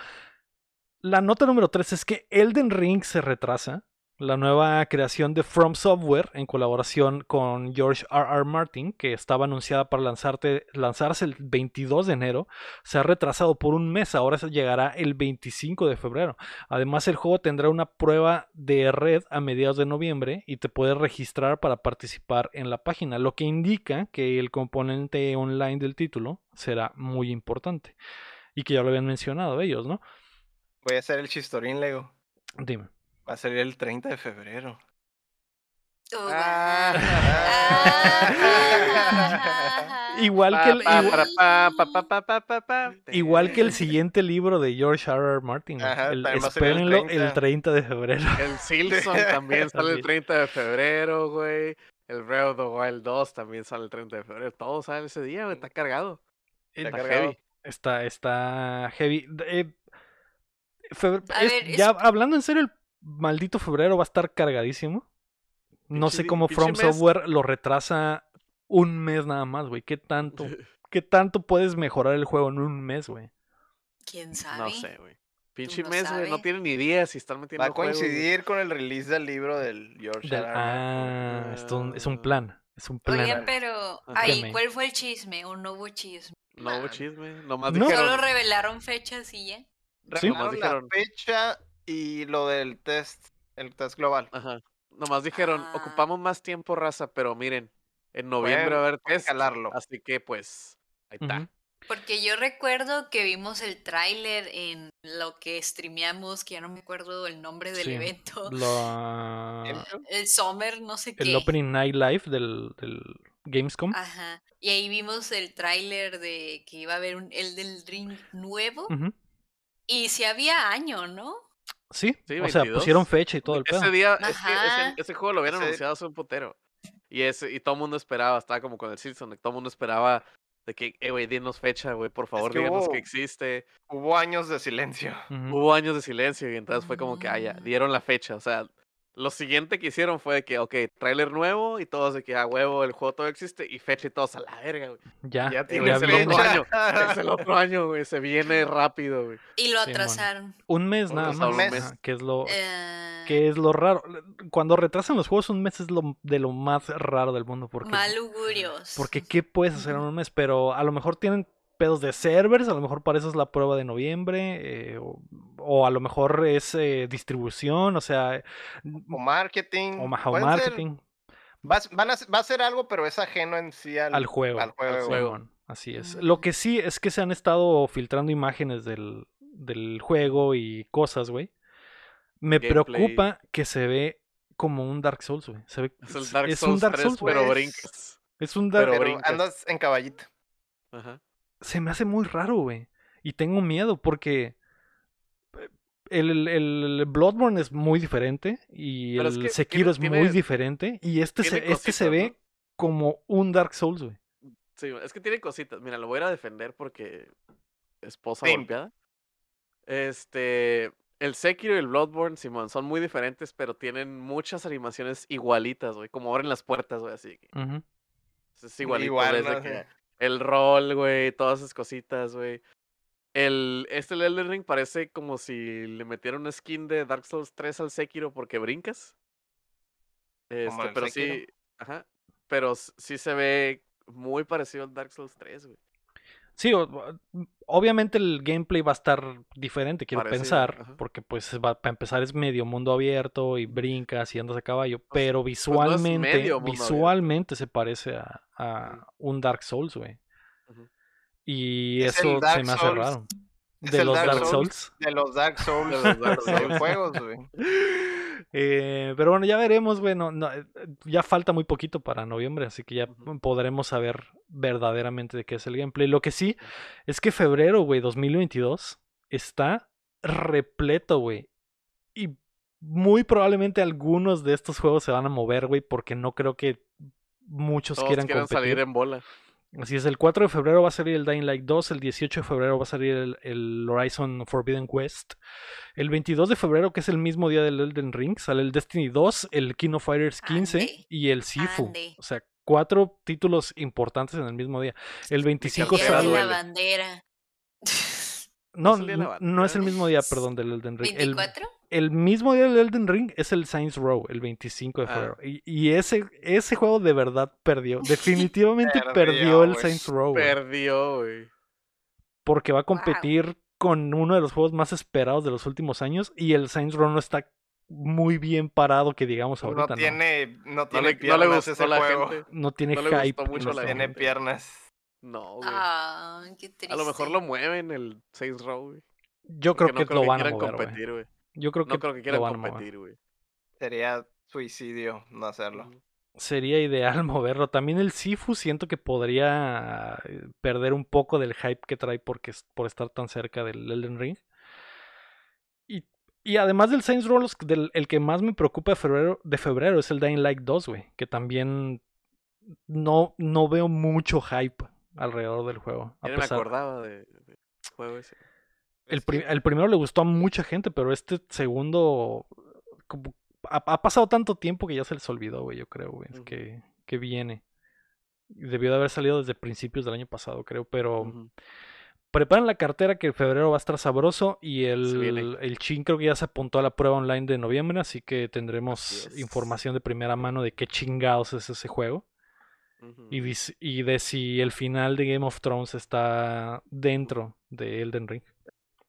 La nota número 3 es que Elden Ring se retrasa. La nueva creación de From Software en colaboración con George R. R. Martin, que estaba anunciada para lanzarte- lanzarse el 22 de enero, se ha retrasado por un mes. Ahora se llegará el 25 de febrero. Además, el juego tendrá una prueba de red a mediados de noviembre y te puedes registrar para participar en la página, lo que indica que el componente online del título será muy importante. Y que ya lo habían mencionado ellos, ¿no? Voy a hacer el chistorín, Lego. Dime. Va a salir el 30 de febrero. Oh, Ah. ah. Igual que el, igual, que el siguiente libro de George R. R. Martin. Ajá, El- el espérenlo el 30. 30 de febrero. El Silson también sale el 30 de febrero, güey. El Breath of the Wild 2 también sale el 30 de febrero. Todo sale ese día, güey. Está cargado. Está Está cargado. heavy. Está, está heavy. Eh, febre- A es- ver, es- ya hablando en serio, el maldito febrero va a estar cargadísimo. No sé cómo From mes. Software lo retrasa un mes nada más, güey. ¿Qué tanto, qué tanto puedes mejorar el juego en un mes, güey? ¿Quién sabe? No sé, güey. Pinche no mes, güey. No tienen ni idea si están metiendo Va a coincidir con el release del libro del George Del- ah, esto es un plan. Es un plan. Oigan, pero ahí. ¿cuál fue el chisme? ¿O no hubo chisme? No hubo chisme. Nomás No. dijeron. Solo revelaron fechas y ya. Sí. Revelaron la dijeron. fecha y lo del test, el test global. Ajá. Nomás dijeron, Ah. ocupamos más tiempo, raza, pero miren, en noviembre va a haber test. calarlo. Así que, pues, ahí está. Porque yo recuerdo que vimos el tráiler en lo que streameamos, que ya no me acuerdo el nombre del Sí. evento. Lo- El Summer, no sé qué. el Opening Night Live del, del Gamescom. Ajá. Y ahí vimos el tráiler de que iba a haber un el del ring nuevo. Y si había año, ¿no? Sí, Sí, o sea, 22. pusieron fecha y todo el pedo. Ese día, es que ese, ese juego lo habían Ese- anunciado hace un putero. Y ese, y todo el mundo esperaba, estaba como con el Silson, todo el mundo esperaba de que, eh, güey, dinos fecha, güey, por favor, que díganos hubo- que existe. Hubo años de silencio. Hubo años de silencio y entonces fue como que, ah, ya, Mm. dieron la fecha. O sea, lo siguiente que hicieron fue de que, ok, tráiler nuevo y todos de que, a huevo, el juego todo existe y fecha y todos a la verga, güey. Ya, Ya tiene es el otro año. Es el otro año, güey, se viene rápido, güey. Y lo atrasaron. Un mes nada más. un mes. ajá, que es lo Eh, que es lo raro. Cuando retrasan los juegos un mes es lo de lo más raro del mundo porque mal augurios. porque qué puedes hacer en un mes, pero a lo mejor tienen pedos de servers, a lo mejor para eso es la prueba de noviembre eh, o, o a lo mejor es eh, distribución, o sea, O marketing. o o ser- marketing va, a- van a, va a ser algo, pero es ajeno en sí al, al juego. al juego. así es. Mm. Lo que sí es que se han estado filtrando imágenes del, del juego y cosas, güey. Me Gameplay. preocupa que se ve como un Dark Souls, güey. Se ve, Es el Dark es Souls un Dark 3, Souls, güey. pero brincas. Es un Dark brincas. andas en caballito. Ajá. Se me hace muy raro, güey. Y tengo miedo porque eh, el, el Bloodborne es muy diferente y Pero es el que Sekiro es muy tiene- diferente y este se, este se ve ¿no? como un Dark Souls, güey. Sí, es que tiene cositas. Mira, lo voy a ir a defender porque esposa Sí. golpeada. Este, el Sekiro y el Bloodborne, Simón, son muy diferentes, pero tienen muchas animaciones igualitas, güey, como abren las puertas, güey, así Ujú. es igualito, Igual, ¿no? que. El rol, güey, todas esas cositas, güey. El, este el Elden Ring parece como si le metieran una skin de Dark Souls 3 al Sekiro porque brincas. Este, pero Sekiro. sí, ajá, pero sí se ve muy parecido al Dark Souls 3, güey. Sí, o- o- obviamente el gameplay va a estar diferente, quiero Parecido, pensar, ajá. porque pues va, para empezar es medio mundo abierto y brincas y andas a caballo, Pues- pero no es visualmente, abierto. visualmente se parece a, un Dark Souls, güey. Y Es eso se me hace Souls- raro. De los Dark Dark Souls Souls. De los Dark Souls De los Dark de videojuegos, güey. Eh, pero bueno, ya veremos, güey. no- no, eh, ya falta muy poquito para noviembre, así que ya podremos saber verdaderamente de qué es el gameplay. Lo que sí es que febrero, güey, 2022 está repleto, güey. Y muy probablemente algunos de estos juegos se van a mover, güey, porque no creo que muchos Todos quieran competir. salir en bola. Así es, el 4 de febrero va a salir el Dying Light 2, el 18 de febrero va a salir el, el Horizon Forbidden West, el 22 de febrero, que es el mismo día del Elden Ring, sale el Destiny 2, el King of Fighters 15 Ande, y el Sifu. ande. O sea, cuatro títulos importantes en el mismo día. El 25 Día Día de sale... la bandera. No, ¿No no es el mismo día, perdón, del Elden Ring. El, ¿24? el mismo día del Elden Ring es el Saints Row, el 25 de Ah. febrero. Y, y ese, ese juego de verdad perdió. Definitivamente Perdió, perdió el. Saints Row. güey, Perdió, güey. porque va a Wow. competir con uno de los juegos más esperados de los últimos años. Y el Saints Row no está muy bien parado, que digamos ahorita. no No, tiene, no No tiene le, no le piernas gustó ese la juego. gente. No tiene no le hype. gustó mucho la Tiene gente. piernas. No, güey. Ah, qué triste. A lo mejor lo mueven el Saints Row, güey. Yo creo porque que no lo van a mover, güey. competir, güey. Yo creo que, No creo que quieran competir, güey. Sería suicidio no hacerlo. Sería ideal moverlo. También el Sifu siento que podría eh, perder un poco del hype que trae porque es- por estar tan cerca del Elden Ring. Y, y además del Saints Row, del, el que más me preocupa de febrero, de febrero es el Dying Light 2, güey. Que también no, no veo mucho hype alrededor del juego. A ni me pesar, acordaba de, de juego ese. El, pri- el primero le gustó a mucha gente, pero este segundo como, ha, ha pasado tanto tiempo que ya se les olvidó, güey, yo creo, güey, que, que viene. Debió de haber salido desde principios del año pasado, creo, pero Ujú. preparen la cartera que en febrero va a estar sabroso y el, el Chin creo que ya se apuntó a la prueba online de noviembre, así que tendremos Así información de primera mano de qué chingados es ese juego y, y de si el final de Game of Thrones está dentro de Elden Ring.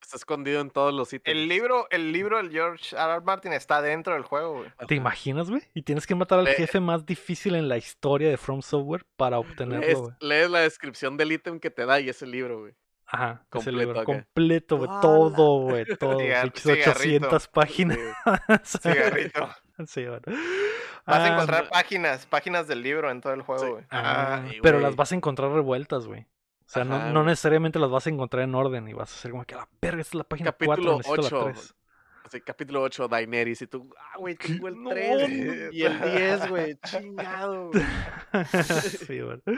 Está escondido en todos los ítems. El libro, el libro del George R. R. Martin está dentro del juego, güey. ¿Te imaginas, güey? Y tienes que matar al Le- jefe más difícil en la historia de From Software para obtenerlo, Lees, güey. lees la descripción del ítem que te da y ese libro, güey. Ajá, ese completo libro completo, güey, todo, güey, todo, Cigar- pinches cigarrito. 800 páginas. Sí, Cigarrito. Sí, bueno. Vas a Ah, encontrar páginas, páginas del libro en todo el juego, Sí. güey. ah, pero las vas a encontrar revueltas, güey. O sea, no, Ajá, no güey. necesariamente las vas a encontrar en orden y vas a hacer como que la verga, esta es la página 4, Capítulo necesito la 8. 3. Así, capítulo 8, Daenerys. Y tú, ah, güey, tengo el No, 3 y el 10, güey. Chingado, sí, bueno. O,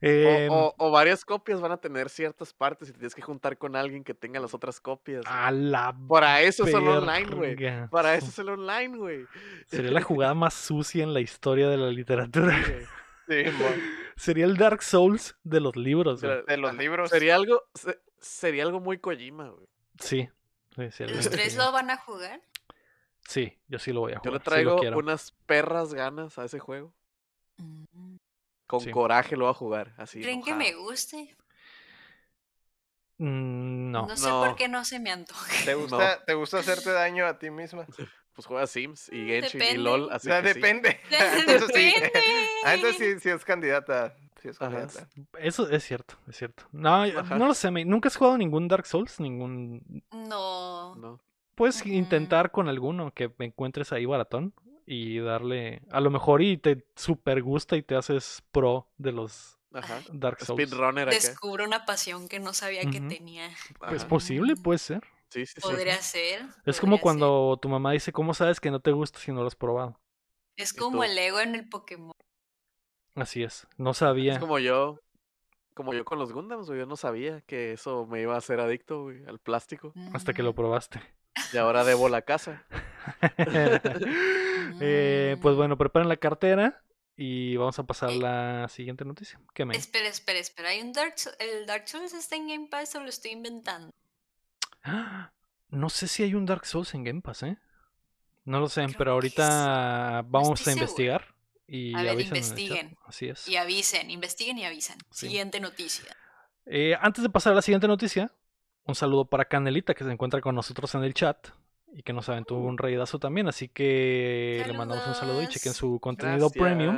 Em, o- o varias copias van a tener ciertas partes y te tienes que juntar con alguien que tenga las otras copias. a la Para eso es el online, güey. Para eso es el online, güey. Sería la jugada más sucia en la historia de la literatura. Sí, Sería el Dark Souls de los libros, de los ajá, libros. Sería algo, se- sería algo muy Kojima, güey. Sí. ¿Los tres lo van a jugar? Sí, yo sí lo voy a Yo jugar. le sí lo traigo quiero. unas perras ganas a ese juego. Mm. Con Sí. coraje lo voy a jugar, así. ¿Creen que me guste? Mm, no. No, sé No. por qué no se me antoja. ¿Te gusta, ¿Te gusta hacerte daño a ti misma? Pues juega Sims y Genshin y Depende. LOL, O así sea, que sí. depende. Entonces sí. Depende. Ah, entonces sí, sí es candidata. Sí es candidata. Eso es cierto, es cierto. No, Ajá. no lo sé. Nunca has jugado ningún Dark Souls, ningún. No. No. Puedes intentar con alguno que me encuentres ahí baratón y darle. A lo mejor y te super gusta y te haces pro de los Ajá. Dark Souls. Speedrunner. Descubro una pasión que no sabía que tenía. Es Ajá. posible, puede ser. Sí, sí, sí. Podría ser. Es como ser. cuando tu mamá dice, ¿cómo sabes que no te gusta si no lo has probado? Es como el ego en el Pokémon. Así es. No sabía. Es como yo, como yo con los Gundams. Yo no sabía que eso me iba a hacer adicto, güey, al plástico. Hasta que lo probaste. Y ahora debo la casa. Eh, pues Mm. bueno, preparen la cartera y vamos a pasar a Eh. la siguiente noticia. ¿Qué me? Espera, espera, espera. ¿Hay un Dark Souls? ¿El Dark Souls está en Game Pass o lo estoy inventando? ¡Ah! No sé si hay un Dark Souls en Game Pass, ¿eh? No lo sé, Creo pero ahorita vamos a investigar y A ver, investiguen. Así es. Y avisen, investiguen y avisen. Sí. Siguiente noticia. Eh, antes de pasar a la siguiente noticia, un saludo para Canelita que se encuentra con nosotros en el chat y que nos aventó un reidazo también, así que le mandamos un saludo y chequen su contenido premium.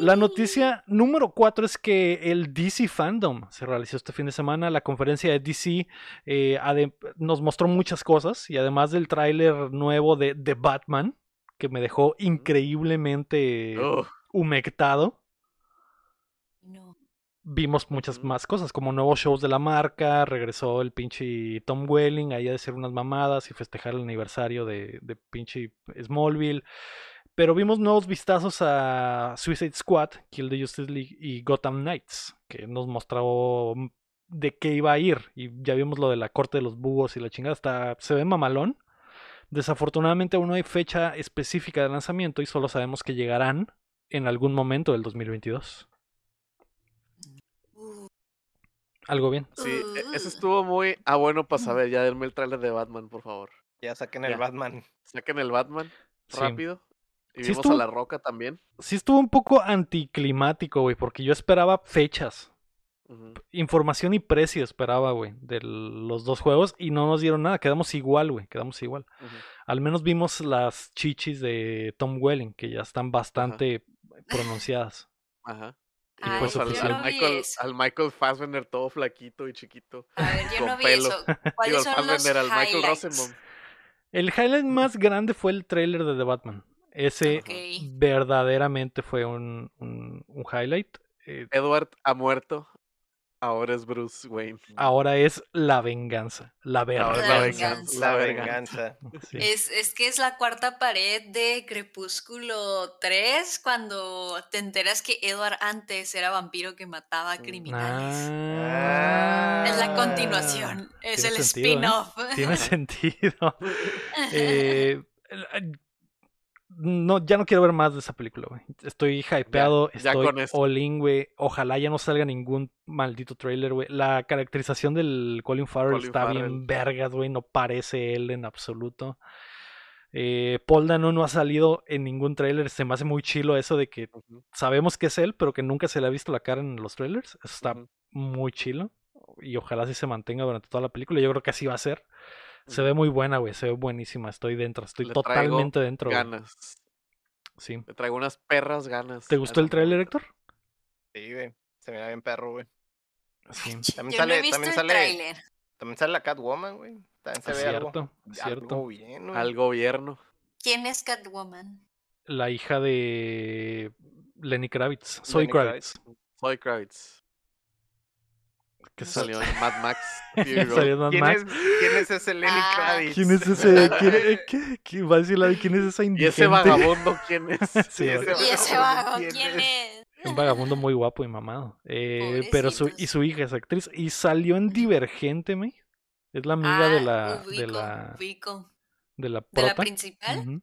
La noticia número 4 es que el DC Fandom se realizó este fin de semana. La conferencia de DC eh, nos mostró muchas cosas y además del tráiler nuevo de, de Batman, que me dejó increíblemente humectado. Vimos muchas más cosas, como nuevos shows de la marca, regresó el pinche Tom Welling ahí a decir unas mamadas y festejar el aniversario de, de pinche Smallville. Pero vimos nuevos vistazos a Suicide Squad, Kill the Justice League y Gotham Knights, que nos mostró de qué iba a ir. Y ya vimos lo de la corte de los búhos y la chingada. Está, se ve mamalón. Desafortunadamente aún no hay fecha específica de lanzamiento y solo sabemos que llegarán en algún momento del 2022. Uh, Algo bien. Sí, e- eso Uh. estuvo muy... Ah, bueno, para saber, ya denme el trailer de Batman, por favor. Ya saquen el Ya. Batman. Saquen el Batman Sí. rápido. Y Sí vimos estuvo- a La Roca también. Sí estuvo un poco anticlimático, güey, porque yo esperaba fechas, información y precio esperaba, güey, de los dos juegos y no nos dieron nada, quedamos igual, güey, quedamos igual. Al menos vimos las chichis de Tom Welling, que ya están bastante pronunciadas. Ajá. Y Ay, pues, al, Michael, al Michael Fassbender todo flaquito y chiquito. A ver, yo Con no vi pelo. eso. Digo, ¿Cuáles al son los Fassbender, al Michael? Rosenbaum. El highlight más grande fue el trailer de The Batman. Ese verdaderamente fue un, un- un highlight. Eh, Edward ha muerto. Ahora es Bruce Wayne. ahora es la venganza, la Ahora es verdad. la La venganza. La venganza. Sí. Es, es que es la cuarta pared de Crepúsculo 3 cuando te enteras que Edward antes era vampiro que mataba Mm. criminales. Ah. es la continuación, es el sentido, ¿eh? spin-off. Tiene sentido. Eh, no, ya no quiero ver más de esa película, güey. Estoy hypeado, ya estoy all in, güey. Ojalá ya no salga ningún maldito trailer, güey. La caracterización del Colin Farrell Colin está Farrell. bien vergas, güey. No parece él en absoluto. Eh, Paul Dano no ha salido en ningún trailer. Se me hace muy chilo eso de que sabemos que es él, pero que nunca se le ha visto la cara en los trailers. Eso está muy chilo. Y ojalá así se mantenga durante toda la película. Yo creo que así va a ser. Se ve muy buena, güey. Se ve buenísima. Estoy dentro. Estoy Le traigo totalmente dentro. güey. Ganas. Sí. Le traigo unas perras ganas. ¿Te gustó el película. Héctor? Sí, güey. Se mira bien perro, güey. Sí. También Yo no sale- he visto también el sale-. También sale la Catwoman, güey. También se Es ve algo. cierto, algo cierto. bien, güey. Al gobierno. ¿Quién es Catwoman? La hija de Lenny Kravitz. Soy Lenny Kravitz. Soy Kravitz. Que Salió en Mad Max. Fury Road. salió en Mad ¿Quién Max. es, ¿Quién es ese Lenny Ah. Kravitz? ¿Quién es ese? ¿Quién, eh, qué? ¿Qué? Va a decir la de quién es esa ¿Y indigente? ese vagabundo quién es? Sí, Y ese ¿Y ese vagabundo quién quién es? Un vagabundo muy guapo y mamado. Eh, pero su, y su hija es actriz. Y salió en Divergente, me. Es la amiga de Ah, la, de la, ubico. de la ¿De la prota. principal?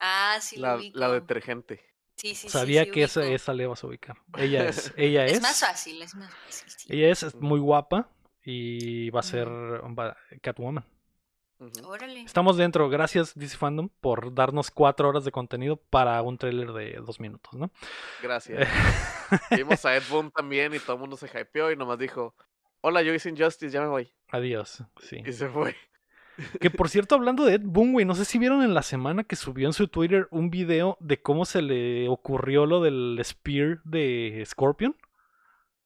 Ah, sí lo La, ubico. la detergente. Sí, sí, sí, Sabía sí que esa, esa le vas a ubicar. Ella es, ella es. Es más fácil, es más fácil. sí. Ella es muy guapa y va a ser va- Catwoman. Órale. Estamos dentro. Gracias, DC Fandom, por darnos cuatro horas de contenido para un tráiler de dos minutos, ¿no? Gracias. Vimos a Ed Boon también y todo el mundo se hypeó y nomás dijo, hola, yo hice Injustice, ya me voy. Adiós. Sí. Y se fue. Que por cierto, hablando de Ed Boon, güey, no sé si vieron en la semana que subió en su Twitter un video de cómo se le ocurrió lo del Spear de Scorpion.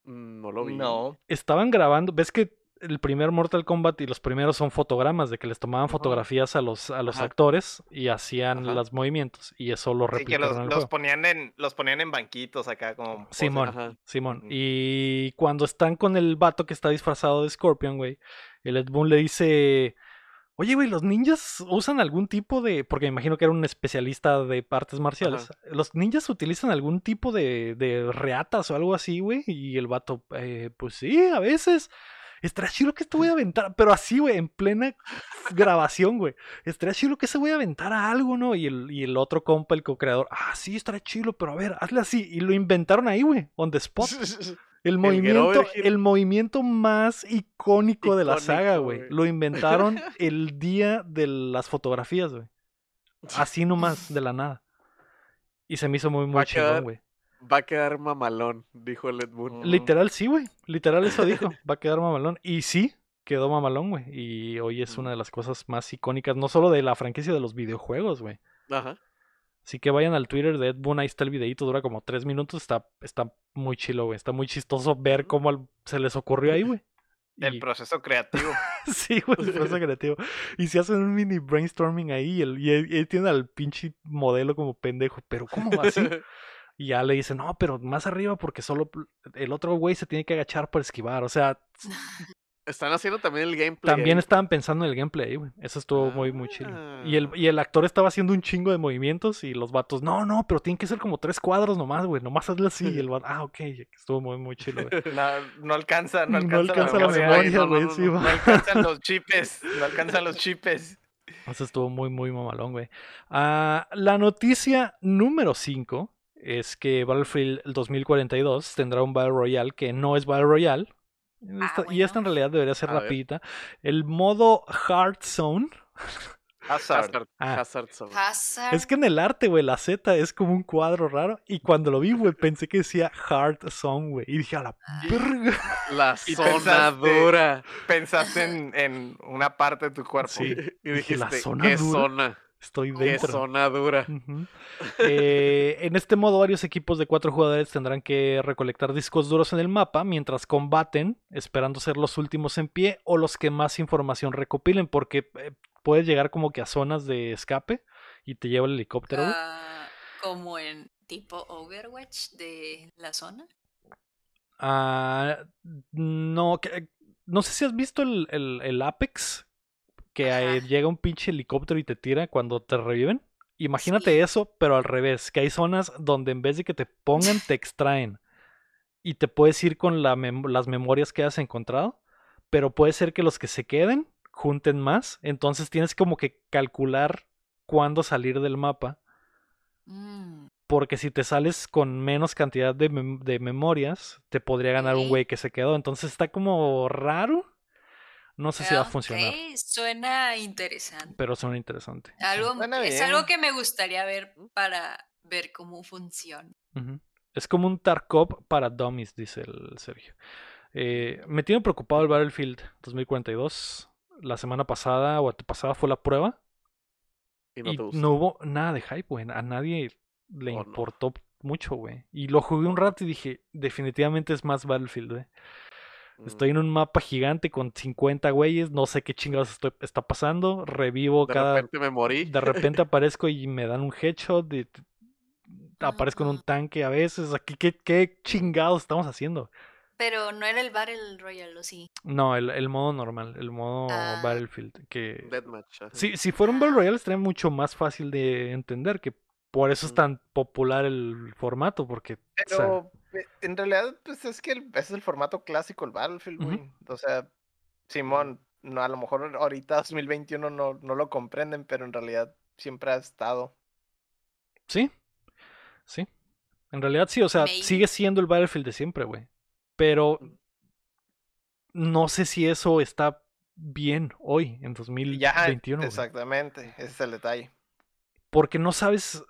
Mm, No lo vi. No. Estaban grabando, ves que el primer Mortal Kombat y los primeros son fotogramas, de que les tomaban Ajá. fotografías a los, a los Ajá. actores y hacían Ajá. los movimientos y eso lo Sí, que replicaron los, en el los juego. ponían en, los ponían en banquitos acá como. Simón. Simón. Ujú. Y cuando están con el vato que está disfrazado de Scorpion, güey, el Ed Boon le dice, oye, güey, los ninjas usan algún tipo de, porque me imagino que era un especialista de artes marciales, los ninjas utilizan algún tipo de, de reatas o algo así, güey, y el vato, "Eh, pues sí, a veces. Estaría chido que esto voy a aventar, pero así, güey, en plena grabación, güey. Estaría chido que se voy a aventar a algo, ¿no? Y el, y el otro compa, el co-creador, ah, sí, estaría chido, pero a ver, hazle así. Y lo inventaron ahí, güey, on the spot. El movimiento, el movimiento más icónico, de la saga, güey. Lo inventaron el día de las fotografías, güey. Así nomás, de la nada. Y se me hizo muy, Va muy a quedar- chingón, güey. Va a quedar mamalón, dijo el Ed Boon. Mm. Literal, sí, güey. Literal, eso dijo. Va a quedar mamalón. Y sí, quedó mamalón, güey. Y hoy es una de las cosas más icónicas, no solo de la franquicia de los videojuegos, güey. Ajá. Así que vayan al Twitter de Ed Boon, ahí está el videito, dura como tres minutos, está, está muy chilo, güey. Está muy chistoso ver cómo se les ocurrió ahí, güey. El Y- proceso creativo. sí, güey, el proceso creativo. Y se hacen un mini brainstorming ahí y, él, tiene al pinche modelo como pendejo. Pero ¿cómo así? Y ya le dicen, no, pero más arriba porque solo el otro güey se tiene que agachar para esquivar. O sea, Están haciendo también el gameplay. también ahí. estaban pensando en el gameplay, güey. Eso estuvo muy, muy chido. Y el, Ah. y el actor estaba haciendo un chingo de movimientos y los vatos, no, no, pero tienen que ser como tres cuadros nomás, güey. Nomás hazle así. Y el vato, ah, ok, estuvo muy, muy chido, güey. No, no alcanza, no No alcanza, alcanza la memoria, memoria, no, no, güey. no, sí, no. va. No alcanzan los chipes, no alcanzan los chipes. Eso estuvo muy, muy mamalón, güey. Ah, la noticia número 5 es que Battlefield 2042 tendrá un Battle Royale que no es Battle Royale. Esta- Y esta en realidad debería ser A ver. rapidita. El modo Hard Zone. Hazard. Hazard, Ah. Hazard Zone. Hazard. Es que en el arte, güey, la Z es como un cuadro raro. Y cuando lo vi, güey, pensé que decía Hard Zone, güey. Y dije, a la verga. La zona pensaste- dura. Pensaste en, en una parte de tu cuerpo. Sí. Y Dije, ¿la dijiste, zona ¿qué dura? zona? Estoy ¿Qué dentro. zona dura? Eh, en este modo, varios equipos de cuatro jugadores tendrán que recolectar discos duros en el mapa mientras combaten, esperando ser los últimos en pie o los que más información recopilen, porque eh, puedes llegar como que a zonas de escape y te lleva el helicóptero. Ah, como en tipo Overwatch de la zona. Ah, no, que- no sé si has visto el, el- el Apex, que llega un pinche helicóptero y te tira cuando te reviven. Imagínate Sí. eso, pero al revés, que hay zonas donde en vez de que te pongan, te extraen. Y te puedes ir con la mem- las memorias que has encontrado, pero puede ser que los que se queden junten más. Entonces tienes como que calcular cuándo salir del mapa. Mm, Porque si te sales con menos cantidad de, mem- de memorias, te podría ganar un güey que se quedó. Entonces está como raro. No sé si va a funcionar, Suena interesante. pero suena interesante. Algo, Suena es algo que me gustaría ver para ver cómo funciona. Es como un Tarkov para dummies, dice el Sergio. Eh, me tiene preocupado el Battlefield 2042. La semana pasada o antepasada fue la prueba Y no y te gusta. no hubo nada de hype, güey. A nadie le Oh, no. importó mucho, güey. Y lo jugué un rato y dije, definitivamente es más Battlefield, güey. Estoy en un mapa gigante con 50 güeyes, no sé qué chingados estoy- está pasando, revivo De cada... repente me morí. De repente aparezco y me dan un headshot, de- aparezco en un tanque a veces, aquí qué, qué chingados estamos haciendo. Pero no era el Battle Royale, ¿o sí? No, el, el modo normal, el modo Ah. Battlefield, que... Deathmatch. Si, si fuera un Battle Royale estaría mucho más fácil de entender, que por eso es tan popular el formato, porque... o sea, Pero en realidad, pues es que el- ese es el formato clásico, el Battlefield, güey. O sea, Simón, no, a lo mejor ahorita 2021 no, no lo comprenden, pero en realidad siempre ha estado. Sí, sí. En realidad sí, o sea, Maybe. sigue siendo el Battlefield de siempre, güey. Pero no sé si eso está bien hoy, en Y 2021. Ya, exactamente, ese es el detalle. Porque no sabes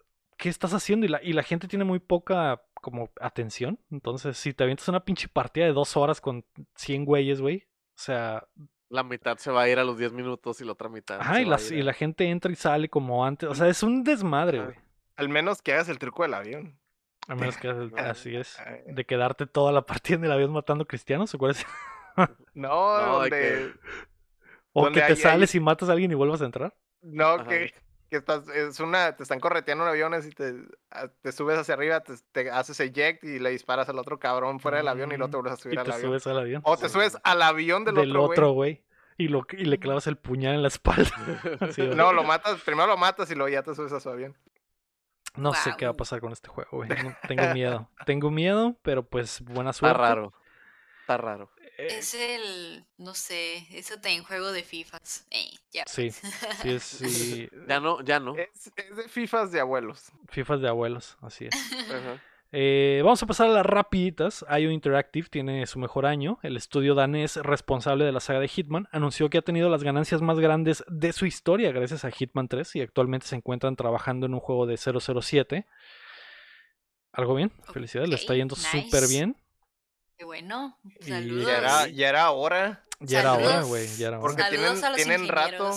qué estás haciendo y la, y la gente tiene muy poca como atención. Entonces, si te avientas una pinche partida de dos horas con 100 güeyes, güey. O sea, La mitad se va a ir a los 10 minutos y la otra mitad. ajá, se y, va a las- ir y a- la gente entra y sale como antes. O sea, es un desmadre, güey. Al menos que hagas el truco del avión. A menos que Ah, así es. ah, De quedarte toda la partida en el avión matando cristianos, ¿o cuál es? No, No, de donde, que- O Donde que te hay- hay- sales y matas a alguien y vuelvas a entrar. no, Ajá. que, que estás, es una, te están correteando en aviones y te, a- te subes hacia arriba, te, te haces eject y le disparas al otro cabrón fuera del avión y luego te vuelves a Mm, Y subir al te avión. subes al avión. O te Sí. subes al avión del, Del otro, güey. otro, güey. Y, lo, y le clavas el puñal en la espalda. Sí. No, lo matas, primero lo matas y luego ya te subes a su avión. No sé qué va a pasar con este juego, güey. No- tengo miedo. Tengo miedo, pero pues buena Está suerte. raro. Está raro. Eh, Es el, no sé, eso también juego de FIFAs. Eh, ya. Sí, sí es sí, Ya no, ya no. Es, es de FIFAs de abuelos. FIFAs de abuelos, así es. Ajá. Eh, vamos a pasar a las rapiditas. IO Interactive tiene su mejor año. El estudio danés responsable de la saga de Hitman anunció que ha tenido las ganancias más grandes de su historia gracias a Hitman 3 y actualmente se encuentran trabajando en un juego de 007. ¿Algo bien? Felicidades, le está yendo nice. súper bien. Qué bueno. Y- Saludos. Ya era, ya era hora. Ya era hora, Saludos. güey, ya era hora. Porque Saludos tienen, a los tienen rato.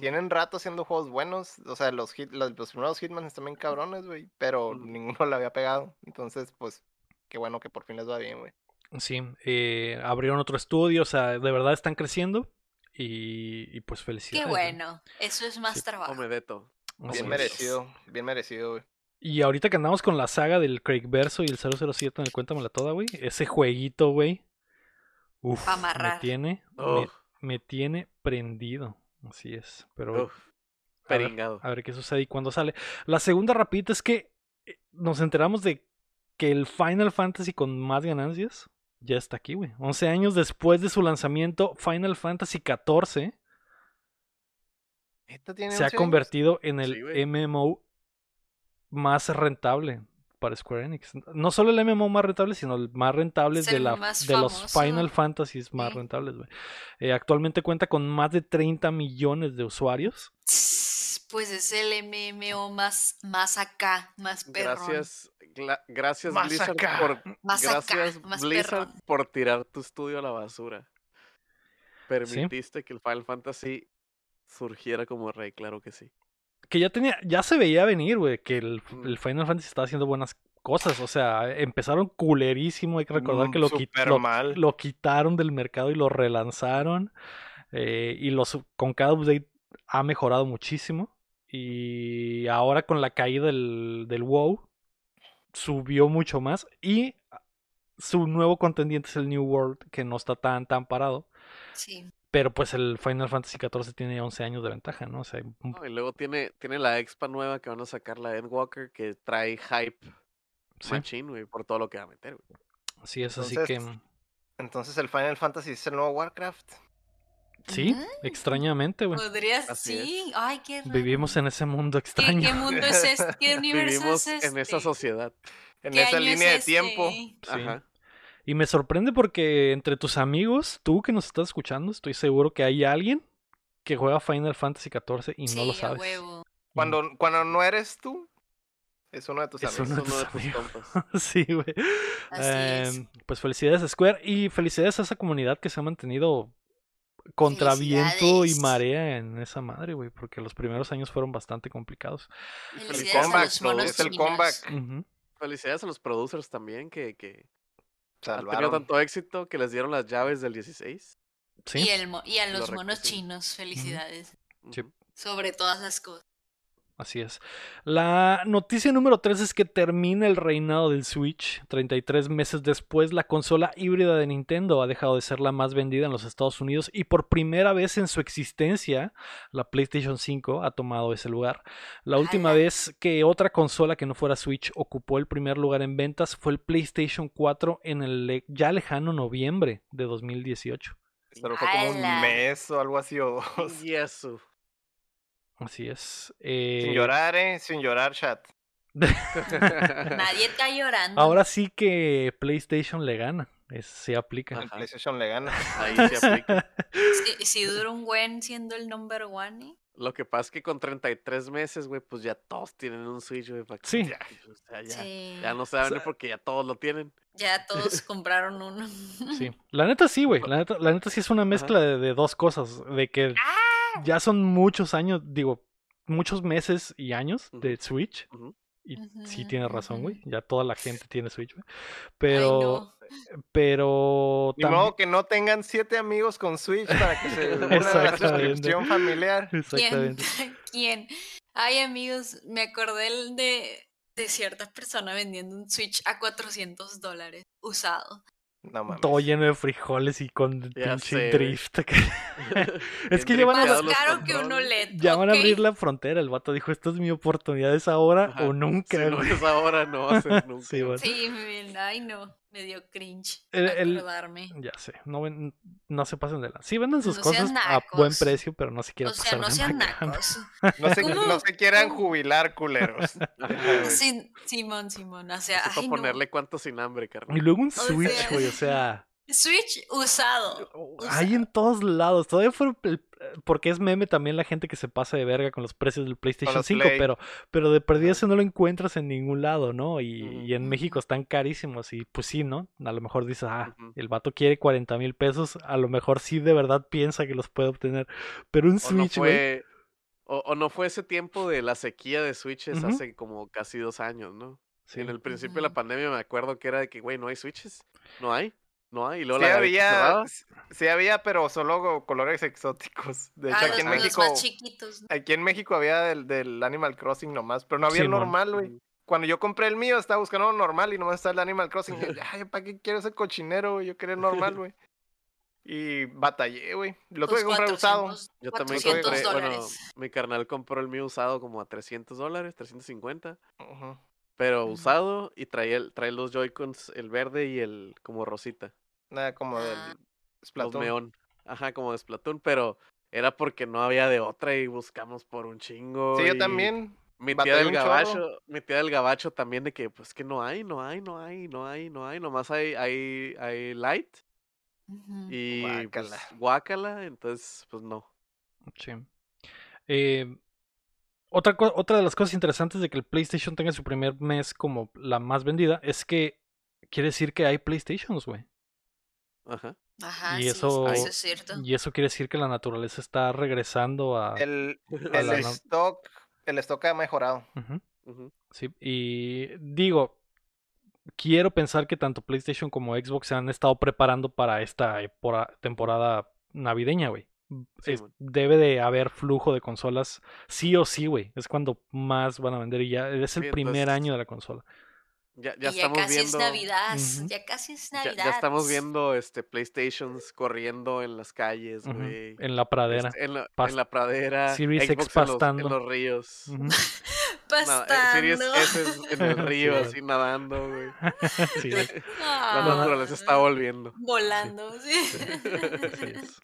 Tienen rato haciendo juegos buenos. O sea, los, hit, los, los primeros Hitman están bien cabrones, güey. Pero Mm. ninguno le había pegado. Entonces, pues, qué bueno que por fin les va bien, güey. Sí, eh, abrieron otro estudio, o sea, de verdad están creciendo y, y pues Qué felicidades. güey. bueno. Eso es más Sí, trabajo. Bien merecido, bien merecido, güey. Y ahorita que andamos con la saga del Craig Verso y el 007 en el Cuéntamela Toda, güey. Ese jueguito, güey. Uf, me tiene, me, Uf, me tiene prendido. Así es. Pero uf, a ver, peringado. a ver qué sucede y cuándo sale. La segunda rapidita es que eh, nos enteramos de que el Final Fantasy con más ganancias ya está aquí, güey. 11 años después de su lanzamiento, Final Fantasy XIV ¿Esta tiene se ha 11 años? convertido en el Sí. MMO más rentable para Square Enix. No solo el MMO más rentable, sino el más rentable de, la, más de los. Final Fantasies más Sí. rentables, güey. Eh, actualmente cuenta con más de 30 millones de usuarios. Pues es el MMO más, más acá, más perrón. Gracias, gla- gracias Más Blizzard acá. por Más gracias acá, más Blizzard por tirar tu estudio a la basura. Permitiste que el Final Fantasy surgiera como rey, claro que sí. Que ya tenía, ya se veía venir, güey, que el, el Final Fantasy estaba haciendo buenas cosas. O sea, empezaron culerísimo. Hay que recordar Mm, que lo, lo quitaron del mercado y lo relanzaron. eh, y los, con cada update ha mejorado muchísimo. Y ahora con la caída del, del WoW, subió mucho más. Y su nuevo contendiente es el New World, que no está tan, tan parado. Sí. Pero pues el Final Fantasy XIV tiene 11 años de ventaja, ¿no? O sea, un- No, y luego tiene, tiene la expa nueva que van a sacar, la Endwalker, que trae hype sí, güey, por todo lo que va a meter, güey. así es, así Entonces, que... Entonces el Final Fantasy es el nuevo Warcraft. Sí, Mm, extrañamente, güey. Podrías, Así es. sí. Ay, qué raro. Vivimos en ese mundo ¿Qué, extraño. qué mundo es este? ¿Qué universo Vivimos es este? en esa sociedad. En ¿Qué esa año es línea de este? tiempo. Sí. Ajá. Y me sorprende porque entre tus amigos, tú que nos estás escuchando, estoy seguro que hay alguien que juega Final Fantasy XIV y no lo a sabes. huevo. Cuando, cuando no eres tú, es uno de tus Es amigos. uno Es de uno tus de tus amigos. sí, güey. Em, Pues felicidades a Square y felicidades a esa comunidad que se ha mantenido contra viento y marea en esa madre, güey, porque los primeros años fueron bastante complicados. Y Felicidades a comeback, los monos es el comeback. Felicidades a los producers también que, que han tenido Salvaron. tanto éxito que les dieron las llaves del 16. Sí. Y, el y a Lo los monos chinos, felicidades. Sí. Sobre todas las cosas. Así es. La noticia número 3 es que termina el reinado del Switch. 33 meses después, la consola híbrida de Nintendo ha dejado de ser la más vendida en los Estados Unidos y por primera vez en su existencia, la PlayStation 5 ha tomado ese lugar. La última vez que otra consola que no fuera Switch ocupó el primer lugar en ventas fue el PlayStation 4 en el le- ya lejano noviembre de 2018. Pero fue como un mes o algo así. O, Y eso. Así es. Eh, llorar, ¿eh? Sin llorar, chat. Nadie está llorando. Ahora sí que PlayStation le gana. Es, se aplica. El. PlayStation le gana. Ahí se aplica. Si, si dura un buen siendo el number one, ¿eh? Lo que pasa es que con 33 meses, güey, pues ya todos tienen un Switch, güey. Sí. Ya, o sea, ya, Sí. ya no a O sea- porque ya todos lo tienen. Ya todos compraron uno. Sí, la neta sí, güey. La neta, la neta sí es una mezcla de, de dos cosas. De que ¡Ah! Ya son muchos años, digo, muchos meses y años de Switch. Y sí tienes razón, güey. Ya toda la gente tiene Switch, güey. Ay, Pero, no. pero Ni también- modo que no tengan siete amigos con Switch para que se una Exactamente. suscripción familiar. ¿Quién? Exactamente. ¿Quién? Ay, amigos, me acordé el de, de cierta persona vendiendo un Switch a 400 dólares usado. No mames. Todo lleno de frijoles y con Ya pinche sé, drift. Es que ya van a- caro que un controles. OLED. Ya van a abrir la frontera. El vato dijo, esta es mi oportunidad, es ahora Ajá. o nunca. Si no güey". es ahora, no va a ser nunca. Sí, güey. Sí, ay no, me dio cringe El- el- acordarme. Ya sé, no, ven- no se pasen de la. Sí venden sus No cosas a buen precio, pero no se quieran O sea, pasar no sean nacos. No se, ¿Cómo? no se quieran jubilar, culeros. Sí, Simón, Simón, o sea, para ay, no. ponerle cuánto sin hambre, Y carnal. luego un Switch, güey, o sea, Switch usado. hay en todos lados. Todavía fue el- porque es meme también la gente que se pasa de verga con los precios del PlayStation los 5, Play. pero pero de perdida eso no lo encuentras en ningún lado, ¿no? Y, y en. México están carísimos y pues sí, ¿no? A lo mejor dices, ah, el vato quiere 40 mil pesos, a lo mejor sí de verdad piensa que los puede obtener, pero un O Switch, güey. fue. O, o no fue ese tiempo de la sequía de Switches hace como casi dos años, ¿no? sí. En el principio de la pandemia me acuerdo que era de que, güey, no hay Switches. No hay. No hay. Y luego Sí la había, sí había, pero solo colores exóticos. De hecho, Ah, aquí los, en los México, más chiquitos. ¿no? aquí en México había del, del Animal Crossing nomás, pero no había el normal, güey. cuando yo compré el mío, estaba buscando uno normal y nomás está el Animal Crossing. Y Ay, ¿para qué quiero ese cochinero? güey? Yo quería el normal, güey. Y batallé, güey. Lo tuve Pues que comprar usado. 400 Yo también 400 compré, bueno, mi carnal compró el mío usado como a 300 dólares, 350, Ujú. Pero usado y trae, el, trae los Joy-Cons, el verde y el como rosita, Nada como Ah. del los Splatoon. neón. Ajá, como de Splatoon, pero era porque no había de otra y buscamos por un chingo. Sí, yo también. Mi tía del chorro. gabacho, mi tía del gabacho también de que pues que no hay, no hay, no hay, no hay, no hay, nomás hay, hay, hay light y Guácala. pues guácala, entonces pues no. Sí. Eh, otra, otra de las cosas interesantes de que el PlayStation tenga su primer mes como la más vendida es que quiere decir que hay PlayStations, güey. Ajá. Ajá, y sí, eso- eso es cierto. Y eso quiere decir que la naturaleza está regresando a... El, A el la- stock, el stock ha mejorado. Ujú. sí. Y digo, quiero pensar que tanto PlayStation como Xbox se han estado preparando para esta temporada navideña, güey. Sí, Es- debe de haber flujo de consolas sí o sí, güey. Es cuando más van a vender y ya es el Sí, primer entonces- año de la consola. Ya, Y ya estamos casi viendo. es Navidad, ya casi es Navidad. ya estamos viendo este PlayStations corriendo en las calles, güey. En la pradera. Este, en, la, Pas- en la pradera. Series X Xbox en los, en pastando. los ríos. Eh, Series. S en el río, Sí. así nadando, güey. Sí, La Ah, naturaleza está volviendo. Volando, sí. así es.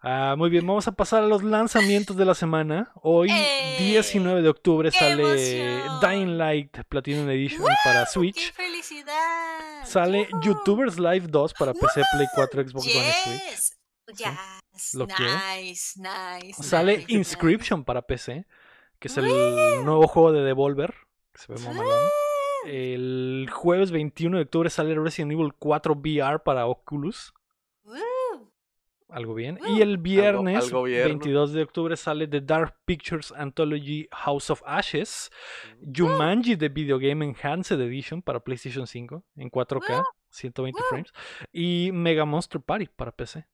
Ah, muy bien, vamos a pasar a los lanzamientos de la semana. Hoy, ¡Eh! 19 de octubre, ¡Qué sale emoción! Dying Light Platinum Edition para ¡Qué Switch. felicidad! Sale. YouTubers Live 2 para PC, Play 4, Xbox One y Switch. Yes. Yes. ¿Lo nice, nice. Sale nice, Inscription para PC, que es el nuevo juego de Devolver, que se ve mamalón. El jueves 21 de octubre sale Resident Evil 4 VR para Oculus. Algo bien. Y el viernes al gobierno. 22 de octubre sale The Dark Pictures Anthology House of Ashes. Jumanji The Video Game Enhanced Edition para PlayStation 5 en 4K, 120 Woo. frames. Y Mega Monster Party para PC.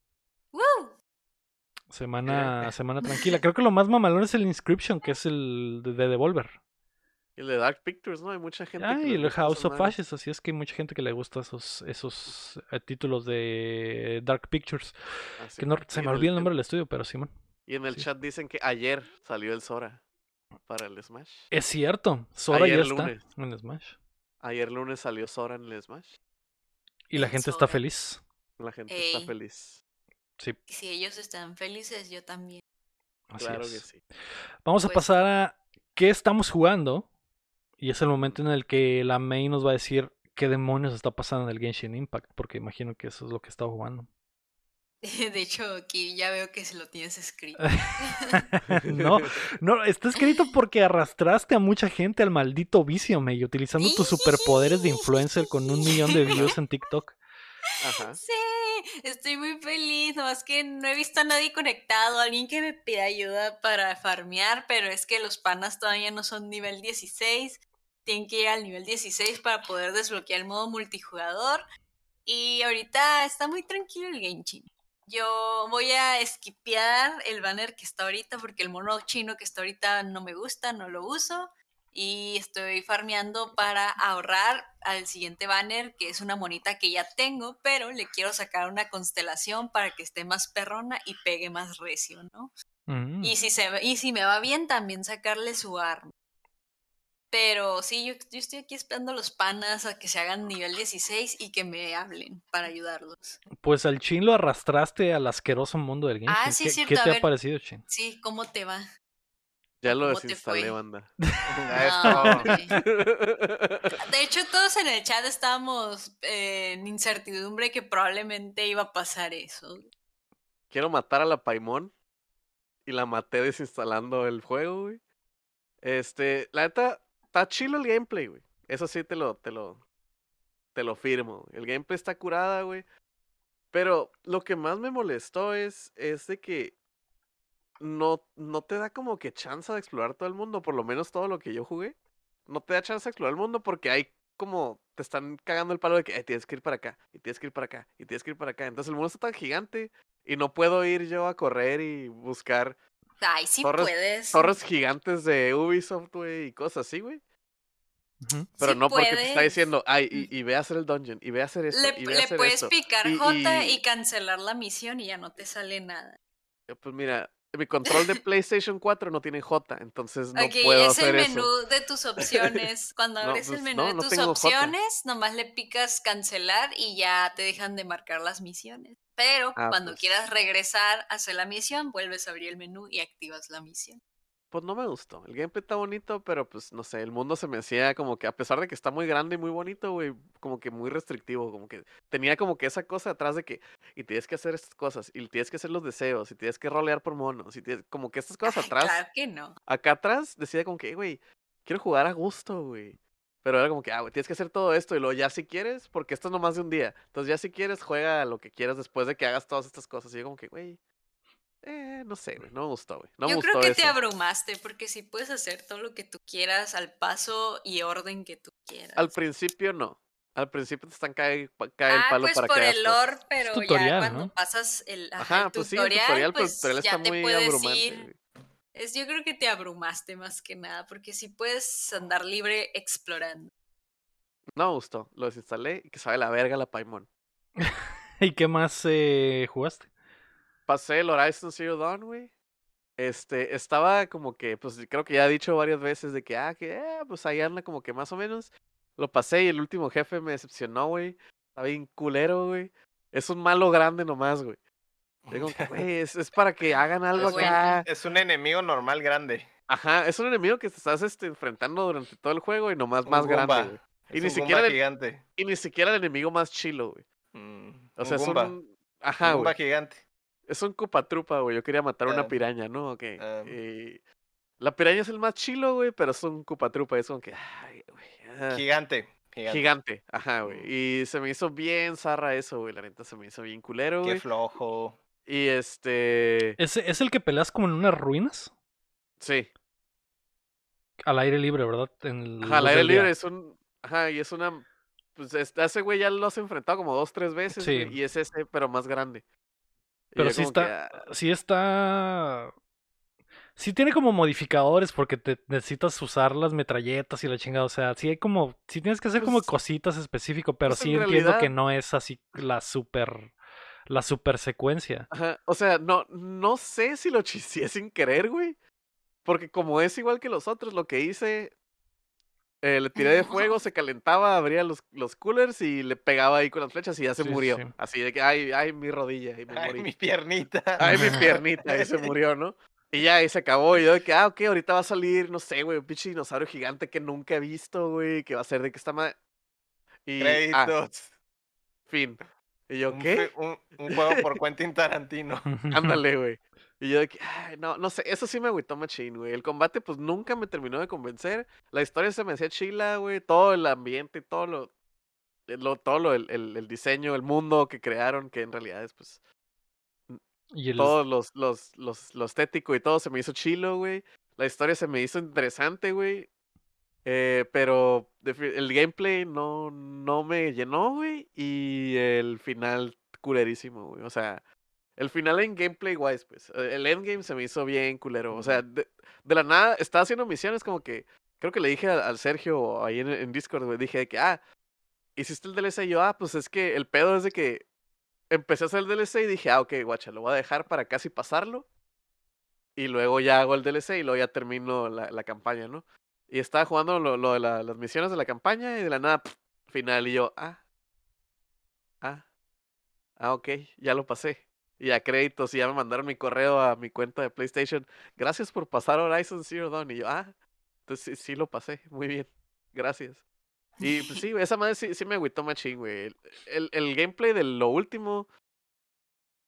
Semana, semana tranquila. Creo que lo más mamalón es el Inscription, que es el de, de Devolver. Y el de Dark Pictures, ¿no? Hay mucha gente Ah, que y el House of. Ashes, así es que hay mucha gente que le gusta esos, esos eh, títulos de Dark Pictures. Ah, sí. Que no, se me olvida el nombre del estudio, pero Simón. Y en el Sí. chat dicen que ayer salió el Sora para el Smash. Es cierto, Sora Ayer ya está lunes. en Smash. Ayer lunes salió Sora en el Smash. Y la En gente está feliz. La gente Ey. está feliz. Sí, Y si ellos están felices, yo también. así claro es. que sí. Vamos a Pues pasar a qué estamos jugando. Y es el momento en el que la May nos va a decir qué demonios está pasando en el Genshin Impact. Porque imagino que eso es lo que está jugando. De hecho, aquí ya veo que se lo tienes escrito. no, no, está escrito porque arrastraste a mucha gente al maldito vicio, May, utilizando tus superpoderes de influencer con un millón de views en TikTok. Ajá. Sí, estoy muy feliz, nomás que no he visto a nadie conectado, alguien que me pida ayuda para farmear, pero es que los panas todavía no son nivel 16, tienen que ir al nivel 16 para poder desbloquear el modo multijugador y ahorita está muy tranquilo el Genshin. Yo voy a esquipear el banner que está ahorita porque el mono chino que está ahorita no me gusta, no lo uso. Y estoy farmeando para ahorrar al siguiente banner, que es una monita que ya tengo, pero le quiero sacar una constelación para que esté más perrona y pegue más recio, ¿no? Mm. Y si, se, y si me va bien, también sacarle su arma. Pero sí, yo, yo estoy aquí esperando a los panas a que se hagan nivel 16 y que me hablen para ayudarlos. Pues al Chin lo arrastraste al asqueroso mundo del Genshin. Ah, sí, ¿Qué, cierto, qué te ha parecido, Chin? Sí, ¿cómo te va? Ya lo ¿Cómo te desinstalé, banda. Es Ah. De hecho, todos en el chat estábamos eh, en incertidumbre que probablemente iba a pasar eso. Quiero matar a la Paimon. Y la maté desinstalando el juego, güey. Este, la neta, está chilo el gameplay, güey. Eso sí te lo, te lo, te lo firmo. El gameplay está curada, güey. Pero lo que más me molestó es, es de que no, no te da como que chance de explorar todo el mundo, por lo menos todo lo que yo jugué. No te da chance de explorar el mundo porque hay como te están cagando el palo de que "Eh, tienes que ir para acá, y tienes que ir para acá, y tienes que ir para acá. Entonces el mundo está tan gigante y no puedo ir yo a correr y buscar Ay, sí Torres- puedes. torres gigantes de Ubisoft, güey, y cosas así, güey. Pero Sí no porque te está diciendo, ay, y, y ve a hacer el dungeon, y ve a hacer esto, Le, y ve a le hacer puedes esto. picar y- J y- y cancelar la misión y ya no te sale nada. Pues mira, mi control de PlayStation 4 no tiene J, entonces no ok, puedo es el menú eso. de tus opciones. Cuando No, abres el pues, menú no, de no tus J. opciones, nomás le picas cancelar y ya te dejan de marcar las misiones. Pero Ah, cuando pues. quieras regresar a hacer la misión, vuelves a abrir el menú y activas la misión. Pues no me gustó. El gameplay está bonito, pero pues no sé, el mundo se me hacía como que a pesar de que está muy grande y muy bonito, güey, como que muy restrictivo, como que tenía como que esa cosa atrás de que y tienes que hacer estas cosas y tienes que hacer los deseos y tienes que rolear por monos y tienes como que estas cosas Ay, atrás. Claro que no. Acá atrás decía como que, güey, quiero jugar a gusto, güey. Pero era como que, ah, güey, tienes que hacer todo esto y luego ya si quieres, porque esto es nomás de un día. Entonces ya si quieres, juega lo que quieras después de que hagas todas estas cosas. Y yo como que, güey, eh, no sé, güey, no me gustó, güey. No me Yo gustó creo que eso. te abrumaste porque si puedes hacer todo lo que tú quieras al paso y orden que tú quieras. Al principio no. Al principio te están cae, cae el ah, palo pues para por que hagas el lore, pero tutorial, ya cuando ¿no? pasas el, ajá, el pues sí, el tutorial, tutorial, pero el pues tutorial ya está te muy puedes abrumante. ir. Es, yo creo que te abrumaste más que nada, porque si puedes andar libre explorando. No me gustó. Lo desinstalé y que sabe la verga la Paimon. ¿Y qué más eh, jugaste? Pasé el Horizon Zero Dawn, güey. Este, estaba como que, pues creo que ya he dicho varias veces de que, ah, que, eh, pues ahí anda como que más o menos. Lo pasé y el último jefe me decepcionó, güey. Está bien culero, güey. Es un malo grande nomás, güey. Que, güey, es, es para que hagan algo bueno. acá. Es un enemigo normal grande. Ajá, es un enemigo que te estás este, enfrentando durante todo el juego y nomás Un más grande. Es Y ni un siquiera el- gigante. Y ni siquiera el enemigo más chilo, güey. Mm, O un sea, es Goomba. un... Ajá, un Goomba güey. gigante. Es un cupatrupa, güey. Yo quería matar a una Ah. piraña, ¿no? Ok. Ah. y La piraña es el más chilo, güey, pero es un cupatrupa. Es como que, ay, güey. ah, Gigante. Gigante. Gigante, ajá, güey. Mm. Y se me hizo bien zarra eso, güey. La neta se me hizo bien culero, Qué flojo. Y este. ¿Es, ¿Es el que peleas como en unas ruinas? Sí. Al aire libre, ¿verdad? En Ajá, al aire libre es un. Ajá, y es una. Pues es- a ese güey ya lo has enfrentado como dos, tres veces, Sí. güey, Y es ese, pero más grande. Pero sí que, está, ah, sí está... Sí tiene como modificadores porque te necesitas usar las metralletas y la chingada. O sea, sí hay como... Sí tienes que hacer como Pues- cositas específico, pero pues, sí en entiendo que no es así la super... La super secuencia. Ajá, o sea, no, no sé si lo chicié sin querer, güey. Porque como es igual que los otros, lo que hice, eh, le tiré de fuego, se calentaba, abría los, los coolers y le pegaba ahí con las flechas y ya se Sí, murió. sí. Así de que, ay, ay, mi rodilla, y me Ay, morí. mi piernita. Ay, mi piernita, y se murió, ¿no? Y ya, ahí se acabó. Y yo de que, ah, ok, ahorita va a salir, no sé, güey, un pinche dinosaurio gigante que nunca he visto, güey, que va a ser de que está mal. Y, ah, Créditos. fin. Y yo, Un ¿qué? un juego por Quentin Tarantino. Ándale, güey. Y yo de que, ay, no, no sé, eso sí me agüitó machín, güey. El combate, pues nunca me terminó de convencer. La historia se me hacía chila, güey. Todo el ambiente, todo lo. eh, lo todo lo, el, el, el diseño, el mundo que crearon, que en realidad es, pues. Y el... Todos los, los, los, lo estético y todo se me hizo chilo, güey. La historia se me hizo interesante, güey. Eh, pero el gameplay no, no me llenó, güey. Y el final, culerísimo, güey. O sea, el final en gameplay wise, pues. eh, El endgame se me hizo bien culero. O sea, de, de la nada, estaba haciendo misiones como que. Creo que le dije al, al Sergio ahí en, en Discord, güey. Dije que, ah, hiciste el DLC. Y yo, ah, pues es que el pedo es de que empecé a hacer el DLC y dije, ah, ok, guacha, lo voy a dejar para casi pasarlo. Y luego ya hago el DLC y luego ya termino la, la campaña, ¿no? Y estaba jugando lo, lo de la- las misiones de la campaña y de la nada, pf, final. Y yo, ah, ah, ah, ok, ya lo pasé. Y a créditos y ya me mandaron mi correo a mi cuenta de PlayStation. Gracias por pasar Horizon Zero Dawn. Y yo, ah, entonces sí, sí lo pasé, muy bien, gracias. Y pues sí, esa madre sí, sí me agüitó machín, güey. El, el, el gameplay de lo último,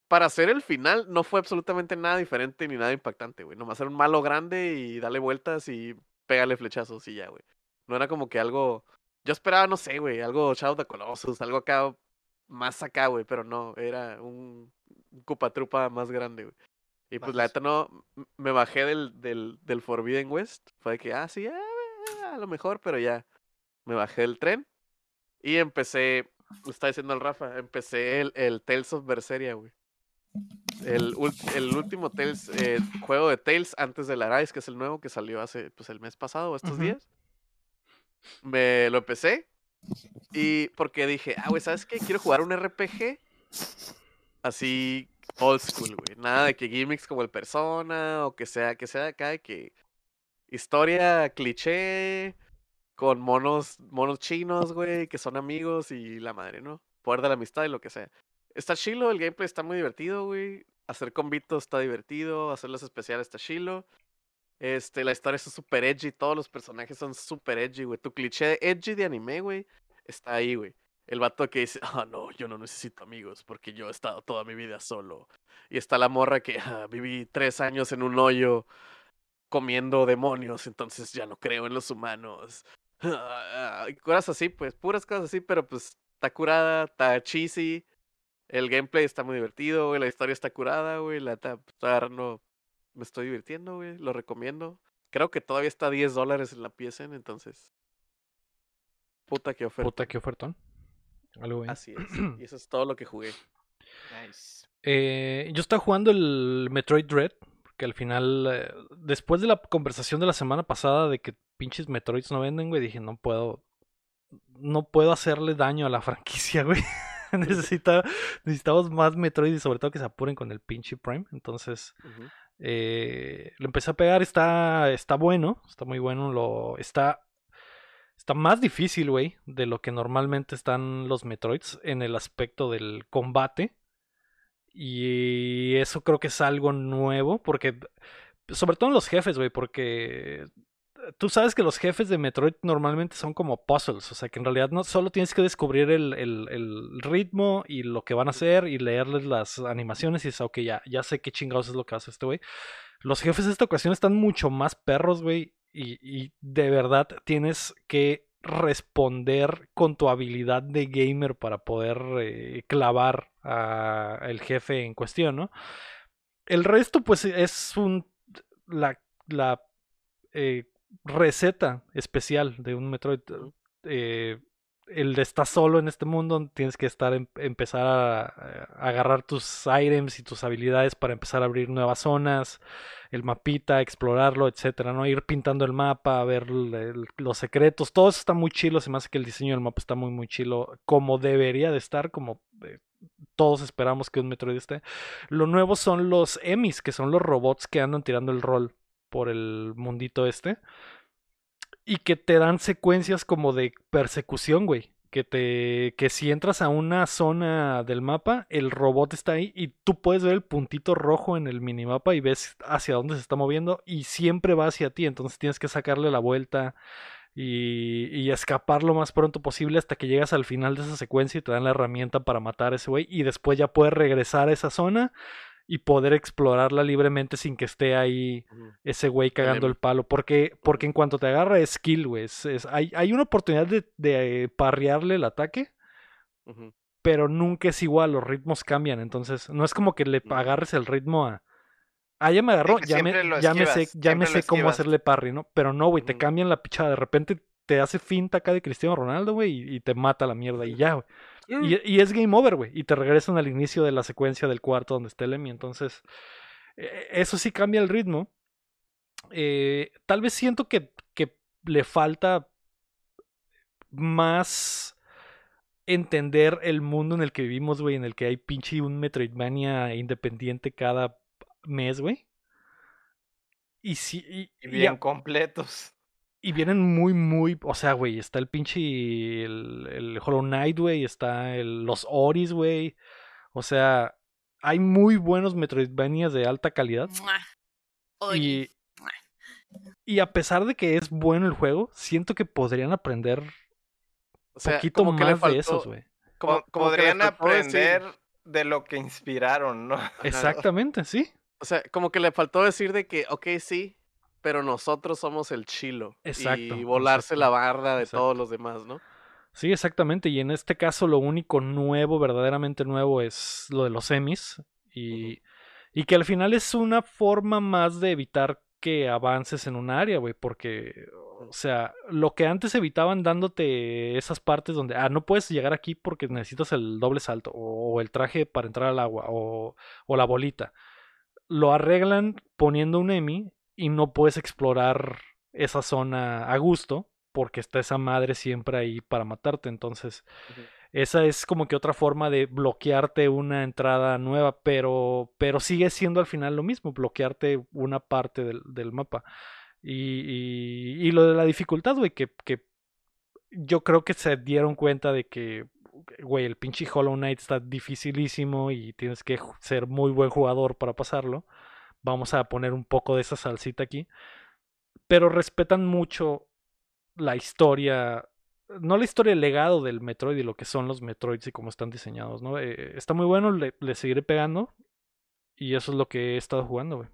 para hacer el final, no fue absolutamente nada diferente ni nada impactante, güey. Nomás era un malo grande y darle vueltas y pégale flechazos y ya, güey. No era como que algo. Yo esperaba, no sé, güey, algo Shadow of the Colossus, algo acá, más acá, güey, pero no, era un, un Cupatrupa más grande, güey. Y pues la neta no, me bajé del, del, del Forbidden West. Fue de que, ah, sí, ah, a lo mejor, pero ya. Me bajé del tren y empecé, lo está diciendo el Rafa, empecé el, el Tales of Berseria, güey. El, el último Tales, eh, juego de Tales antes del Arise, que es el nuevo que salió hace, pues, el mes pasado o estos días. me lo empecé. Y porque dije, ah, güey, ¿sabes qué? Quiero jugar un RPG así old school, güey. Nada de que gimmicks como el Persona o que sea, que sea acá que historia cliché con monos, monos chinos, güey, que son amigos y la madre, ¿no? Poder de la amistad y lo que sea. Está chilo, el gameplay está muy divertido, güey. Hacer convitos está divertido, hacer los especiales está chilo. Este, la historia es súper edgy, todos los personajes son súper edgy, güey. Tu cliché edgy de anime, güey, está ahí, güey. El vato que dice, ah, no, yo no necesito amigos porque yo he estado toda mi vida solo. Y está la morra que ah, viví tres años en un hoyo comiendo demonios, entonces ya no creo en los humanos. y cosas así, pues, puras cosas así, pero pues está curada, está cheesy. El gameplay está muy divertido, güey. La historia está curada, güey. La está agarrando. Me estoy divirtiendo, güey. Lo recomiendo. Creo que todavía está a 10 dólares en la PSN, entonces. Puta que oferta. Puta que ofertón. Algo bien. Así es. Y eso es todo lo que jugué. Nice. Eh, yo estaba jugando el Metroid Dread. Porque al final, eh, después de la conversación de la semana pasada de que pinches Metroids no venden, güey, dije, no puedo. No puedo hacerle daño a la franquicia, güey. Necesita, necesitamos más Metroid y sobre todo que se apuren con el pinche Prime. Entonces, eh, lo empecé a pegar, está, está bueno, está muy bueno, lo, está, está más difícil, güey, de lo que normalmente están los Metroids en el aspecto del combate. Y eso creo que es algo nuevo, porque, sobre todo en los jefes, güey, porque tú sabes que los jefes de Metroid normalmente son como puzzles, o sea que en realidad no solo tienes que descubrir el, el- ritmo y lo que van a hacer y leerles las animaciones y dices, ok, ya, ya sé qué chingados es lo que hace este güey. Los jefes de esta ocasión están mucho más perros, güey, y, y de verdad tienes que responder con tu habilidad de gamer para poder eh, clavar a el jefe en cuestión, ¿no? El resto, pues, es un la, la eh, receta especial de un Metroid. Eh, el de estar solo en este mundo, tienes que estar em- empezar a, agarrar tus items y tus habilidades para empezar a abrir nuevas zonas, el mapita, explorarlo, etcétera, ¿no? Ir pintando el mapa, ver los secretos, todo eso está muy chilo, se me hace que el diseño del mapa está muy muy chilo, como debería de estar, como eh, todos esperamos que un Metroid esté. Lo nuevo son los Emis, que son los robots que andan tirando el rol por el mundito este. Y que te dan secuencias como de persecución, güey. Que te. que si entras a una zona del mapa, el robot está ahí y tú puedes ver el puntito rojo en el minimapa y ves hacia dónde se está moviendo. Y siempre va hacia ti. Entonces tienes que sacarle la vuelta. Y, y escapar lo más pronto posible hasta que llegas al final de esa secuencia y te dan la herramienta para matar a ese güey. Y después ya puedes regresar a esa zona y poder explorarla libremente sin que esté ahí ese güey cagando el palo. Porque, porque en cuanto te agarra es skill, güey. es- es- hay, hay una oportunidad de, de parrearle el ataque, pero nunca es igual, los ritmos cambian. Entonces, no es como que le agarres el ritmo a. Ah, ya me agarró, que ya me, ya me sé, ya me sé cómo hacerle parry, ¿no? Pero no, güey, te cambian la pichada. De repente te hace finta acá de Cristiano Ronaldo, güey, y, y te mata la mierda y ya, güey. Y, y es game over, güey. Y te regresan al inicio de la secuencia del cuarto donde está el Emmy. Entonces, eh, eso sí cambia el ritmo. Eh, tal vez siento que, que le falta más entender el mundo en el que vivimos, güey, en el que hay pinche un Metroidvania independiente cada mes, güey. Y sí, y, Y y bien a- completos. Y vienen muy, muy. O sea, güey, está el pinche. El, el Hollow Knight, güey. Está el, los Oris, güey. O sea, hay muy buenos Metroidvanias de alta calidad. Y, y a pesar de que es bueno el juego, siento que podrían aprender O sea, poquito como que le más de esos, güey. como- como podrían decir- aprender de lo que inspiraron, ¿no? Exactamente, sí. O sea, como que le faltó decir de que, ok, sí, pero nosotros somos el chilo. Exacto, Y volarse la barda de exacto. todos los demás, ¿no? Sí, exactamente. Y en este caso, lo único nuevo, verdaderamente nuevo, es lo de los semis. Y, y que al final es una forma más de evitar que avances en un área, güey. Porque, o sea, lo que antes evitaban dándote esas partes donde, ah, no puedes llegar aquí porque necesitas el doble salto, o, el traje para entrar al agua, o, o la bolita. Lo arreglan poniendo un EMI y no puedes explorar esa zona a gusto porque está esa madre siempre ahí para matarte. Entonces, esa es como que otra forma de bloquearte una entrada nueva, pero, pero sigue siendo al final lo mismo, bloquearte una parte del, del mapa. Y, y, y lo de la dificultad, güey, que, que yo creo que se dieron cuenta de que, güey, el pinche Hollow Knight está dificilísimo y tienes que ser muy buen jugador para pasarlo. Vamos a poner un poco de esa salsita aquí. Pero respetan mucho la historia, no la historia, el legado del Metroid y lo que son los Metroids y cómo están diseñados, ¿no? Eh, está muy bueno, le, le seguiré pegando. Y eso es lo que he estado jugando, güey.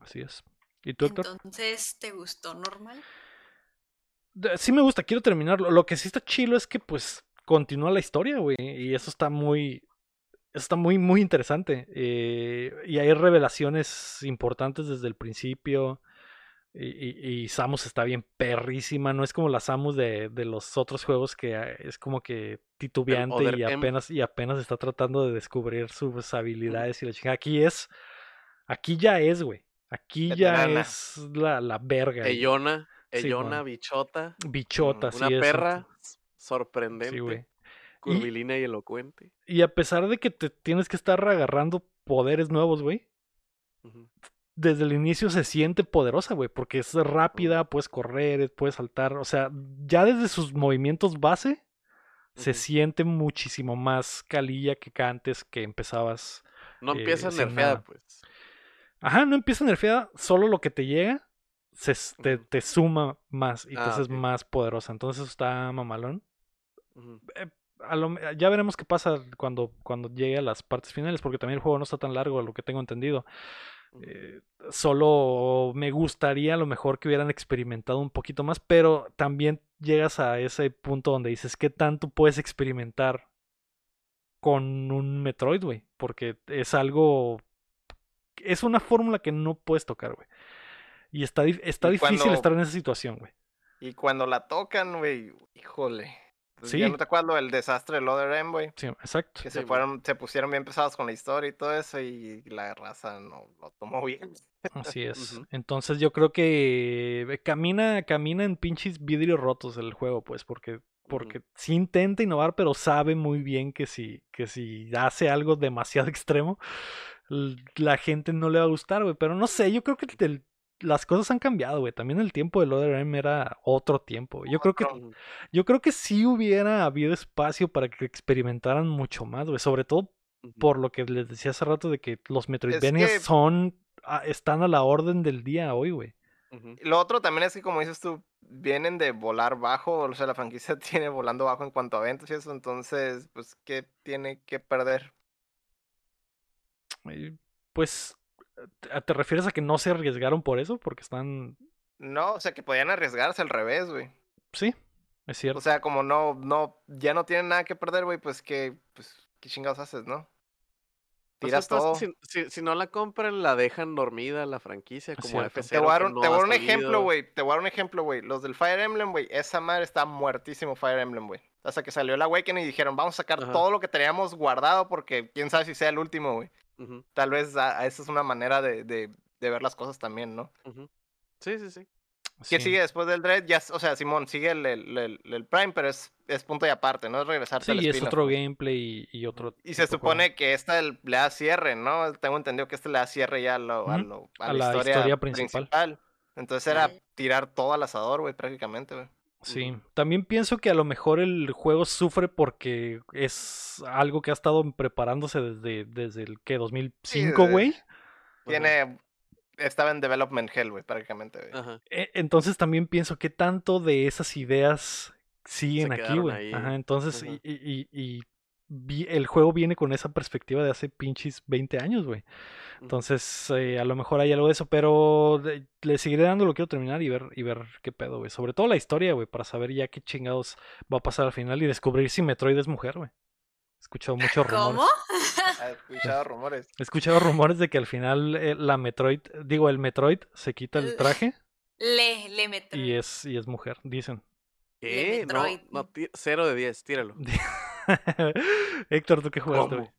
Así es. ¿Y tú, Héctor? Entonces, ¿te gustó normal? Sí me gusta, quiero terminarlo. Lo que sí está chilo es que pues continúa la historia, güey. Y eso está muy... Está muy, muy interesante. eh, y hay revelaciones importantes desde el principio. Y, y- y Samus está bien perrísima. No es como la Samus de, de los otros juegos que eh, es como que titubeante y apenas, y apenas está tratando de descubrir sus habilidades y la chingada. Aquí es... Aquí ya es, güey. Aquí ya es la, la verga. Ellona, Sí, Ellona, man. bichota, Bichota, una sí es. perra s- Sí, sorprendente, güey. Curvilínea y elocuente. Y a pesar de que te tienes que estar agarrando poderes nuevos, güey, desde el inicio se siente poderosa, güey, porque es rápida, puedes correr, puedes saltar, o sea, ya desde sus movimientos base se siente muchísimo más calilla que antes que empezabas. No eh, empieza nerfeada, pues. Ajá, no empieza nerfeada, solo lo que te llega se, te, te suma más y te Ah, haces ok. más poderosa. Entonces eso está mamalón. Ujú. A lo me- ya veremos qué pasa cuando, cuando llegue a las partes finales, porque también el juego no está tan largo, a lo que tengo entendido. Eh, solo me gustaría a lo mejor que hubieran experimentado un poquito más, pero también llegas a ese punto donde dices, ¿qué tanto puedes experimentar con un Metroid, güey? Porque es algo... Es una fórmula que no puedes tocar, güey. Y está, está Y difícil cuando- estar en esa situación, güey. Y cuando la tocan, güey, híjole. Sí. Ya no te acuerdas del desastre del Other M, güey. Sí, exacto. Que Sí, se fueron, se pusieron bien pesados con la historia y todo eso, y la raza no lo tomó bien. Así es. Entonces yo creo que eh, camina, camina en pinches vidrios rotos el juego, pues, porque, porque sí intenta innovar, pero sabe muy bien que si, que si hace algo demasiado extremo, la gente no le va a gustar, güey. Pero no sé, yo creo que el- las cosas han cambiado, güey. También el tiempo del Other M era otro tiempo. güey. Yo creo que, yo creo que sí hubiera habido espacio para que experimentaran mucho más, güey. Sobre todo por lo que les decía hace rato de que los Metroidvanias que- son ah, están a la orden del día hoy, güey. Lo otro también es que, como dices tú, vienen de volar bajo, o sea, la franquicia tiene volando bajo en cuanto a ventas y eso, entonces, pues, ¿qué tiene que perder? Pues, ¿te refieres a que no se arriesgaron por eso? Porque están... No, o sea, que podían arriesgarse al revés, güey. Sí, es cierto. O sea, como no, no, ya no tienen nada que perder, güey, pues, ¿qué, pues, ¿qué chingados haces, no? Tiras todo. Si, si- si no la compran, la dejan dormida la franquicia, como cierto. F0. Te voy a dar que un, no te voy a ha dar un ejemplo, güey. Te voy a dar un ejemplo, güey. Los del Fire Emblem, güey. Esa madre está muertísimo, Fire Emblem, güey. Hasta que salió el Awakening y dijeron, vamos a sacar Ajá. todo lo que teníamos guardado porque quién sabe si sea el último, güey. Tal vez a, a esa es una manera de, de, de ver las cosas también, ¿no? Sí, sí, sí. ¿Qué Sí. sigue después del Dread? Ya, o sea, Simón, sigue el, el, el- el Prime, pero es, es punto y aparte, ¿no? Es regresarte al Sí, es otro gameplay y, y otro... Y se supone que esta le da cierre, ¿no? Tengo entendido que este le da cierre ya a, lo- a lo- a A la, la historia, historia principal. principal. Entonces era tirar todo al asador, güey, prácticamente, güey. Sí, también pienso que a lo mejor el juego sufre porque es algo que ha estado preparándose desde, desde el que 2005, desde- güey. Tiene. Estaba en development hell, güey, prácticamente. Ajá. E- Entonces también pienso que tanto de esas ideas siguen aquí, güey. entonces, Ajá. y, y- y- y vi- el juego viene con esa perspectiva de hace pinches 20 años, güey. Entonces, eh, a lo mejor hay algo de eso, pero de- le seguiré dando, lo quiero terminar y ver, y ver qué pedo, güey. Sobre todo la historia, güey, para saber ya qué chingados va a pasar al final y descubrir si Metroid es mujer, güey. He escuchado muchos rumores. ¿Cómo? He escuchado rumores. He escuchado rumores de que al final eh, la Metroid, digo, el Metroid se quita el traje Le, le meto. y es, y es mujer, dicen. ¿Qué? No, Metroid. no, cero de 10, tíralo. Héctor, ¿tú qué jugaste, güey?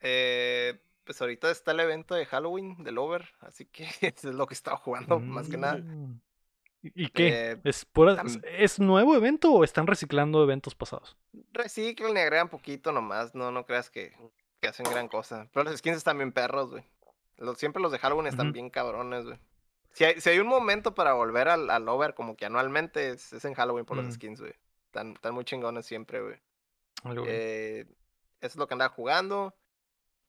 Eh, pues ahorita está el evento de Halloween del Over, así que eso es lo que estaba jugando, más que nada. Mm. ¿Y qué? Eh, ¿Es, pura- tam- ¿Es nuevo evento o están reciclando eventos pasados? reciclan y agregan poquito nomás, no, no creas que, que hacen gran cosa. Pero los skins están bien perros, güey. Los, siempre los de Halloween están bien cabrones, güey. Si hay, si hay un momento para volver al, al over como que anualmente, es, es en Halloween por Mm. los skins, güey. Están, están muy chingones siempre, güey. Bien. Eh, eso es lo que andaba jugando.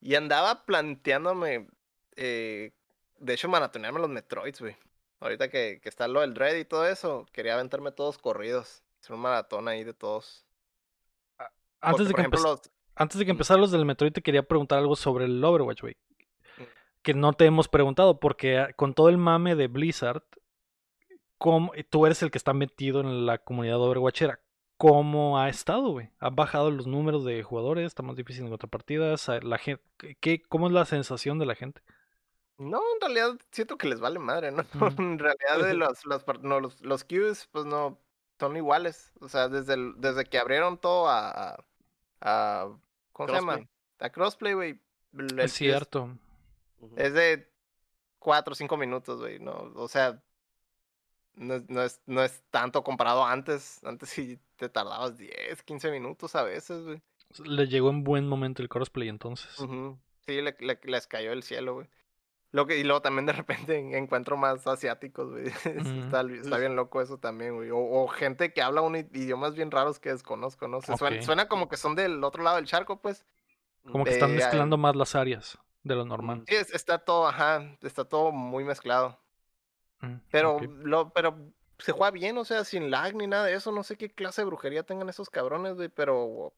Y andaba planteándome, eh, de hecho, maratonearme los Metroids, güey. Ahorita que, que está lo del Dread y todo eso, quería aventarme todos corridos. Hacer un maratón ahí de todos. Antes de, que ejemplo, los, antes de que empezar los del Metroid, te quería preguntar algo sobre el Overwatch, güey. Mm. Que no te hemos preguntado, porque ah, con todo el mame de Blizzard, ¿cómo- tú eres el que está metido en la comunidad Overwatchera. ¿Cómo ha estado, güey? ¿Han bajado los números de jugadores? ¿Está más difícil encontrar partidas? La gente, ¿qué, ¿Cómo es la sensación de la gente? No, en realidad siento que les vale madre, ¿no? En realidad de los, los, no, los, los queues, pues no, son iguales. O sea, desde, el- desde que abrieron todo a, a, a- ¿cómo se llama? Crossplay. A crossplay, güey. Es cierto. Ujú. Es de cuatro o cinco minutos, güey, no, o sea, no, es- no es, no es tanto comparado antes. Antes sí te tardabas 10, 15 minutos a veces, güey. Le llegó en buen momento el crossplay entonces. Sí, le, le- les cayó el cielo, güey. Lo que, y luego también de repente en- encuentro más asiáticos, güey. Está, está bien loco eso también, güey. O, o gente que habla un idiomas bien raros que desconozco, ¿no? Se suena, como que son del otro lado del charco, pues. Como que están mezclando más las áreas de lo normal. Sí, es- está todo, ajá, está todo muy mezclado. Mm, Pero, lo, pero se juega bien, o sea, sin lag ni nada de eso. No sé qué clase de brujería tengan esos cabrones, güey, pero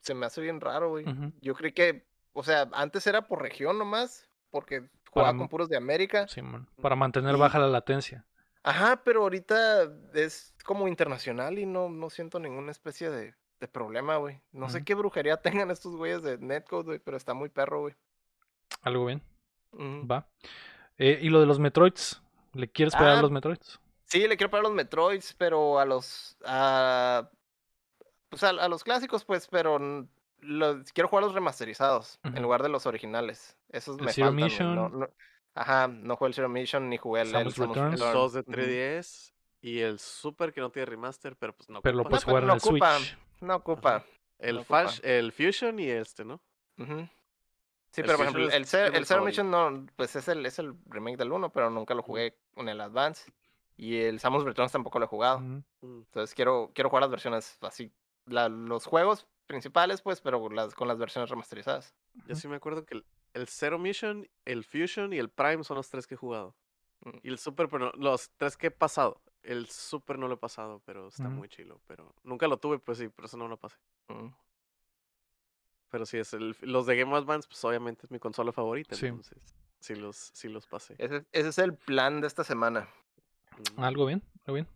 se me hace bien raro, güey. Yo creí que, o sea, antes era por región nomás, porque jugaba con puros de América. Para mantener Y- baja la latencia. Ajá, pero ahorita es como internacional y no, no siento ninguna especie de, de problema, güey. No sé qué brujería tengan estos güeyes de Netcode, güey, pero está muy perro, güey. Algo bien, va. Eh, y lo de los Metroids, ¿le quieres pegar a Ah, los Metroids? Sí, le quiero pagar los Metroids, pero a los. A, pues a, a los clásicos, pues, pero los, quiero jugar los remasterizados en lugar de los originales. Esos El me Zero faltan. Mission. No, no- ajá, no jugué el Zero Mission ni jugué el, el Samus Samus Returns. El Returns. 2 de Ujú. 3DS y el Super que no tiene remaster, pero pues no. Pero lo ocupa. puedes pero jugar en no el ocupa. Switch. No ocupa. El, no ocupa. Fash- el Fusion y este, ¿no? Ujú. Sí, El pero por ejemplo, el, Zero, el Zero. Mission no, pues es el, es el remake del 1, pero nunca lo jugué con el Advance. Y el Samus Returns tampoco lo he jugado. Mm. Entonces quiero, quiero jugar las versiones así. la- los juegos principales, pues, pero las, con las versiones remasterizadas. Yo sí me acuerdo que el, el Zero Mission, el Fusion y el Prime son los tres que he jugado. Mm. Y el Super, pero no- los tres que he pasado. El Super no lo he pasado, pero está muy chilo. Pero nunca lo tuve, pues sí, por eso no lo pasé. Pero sí, es el, los de Game Advance, pues obviamente es mi consola favorita. Sí. Entonces, sí los, sí los pasé. Ese, ese es el plan de esta semana. Algo bien, algo bien.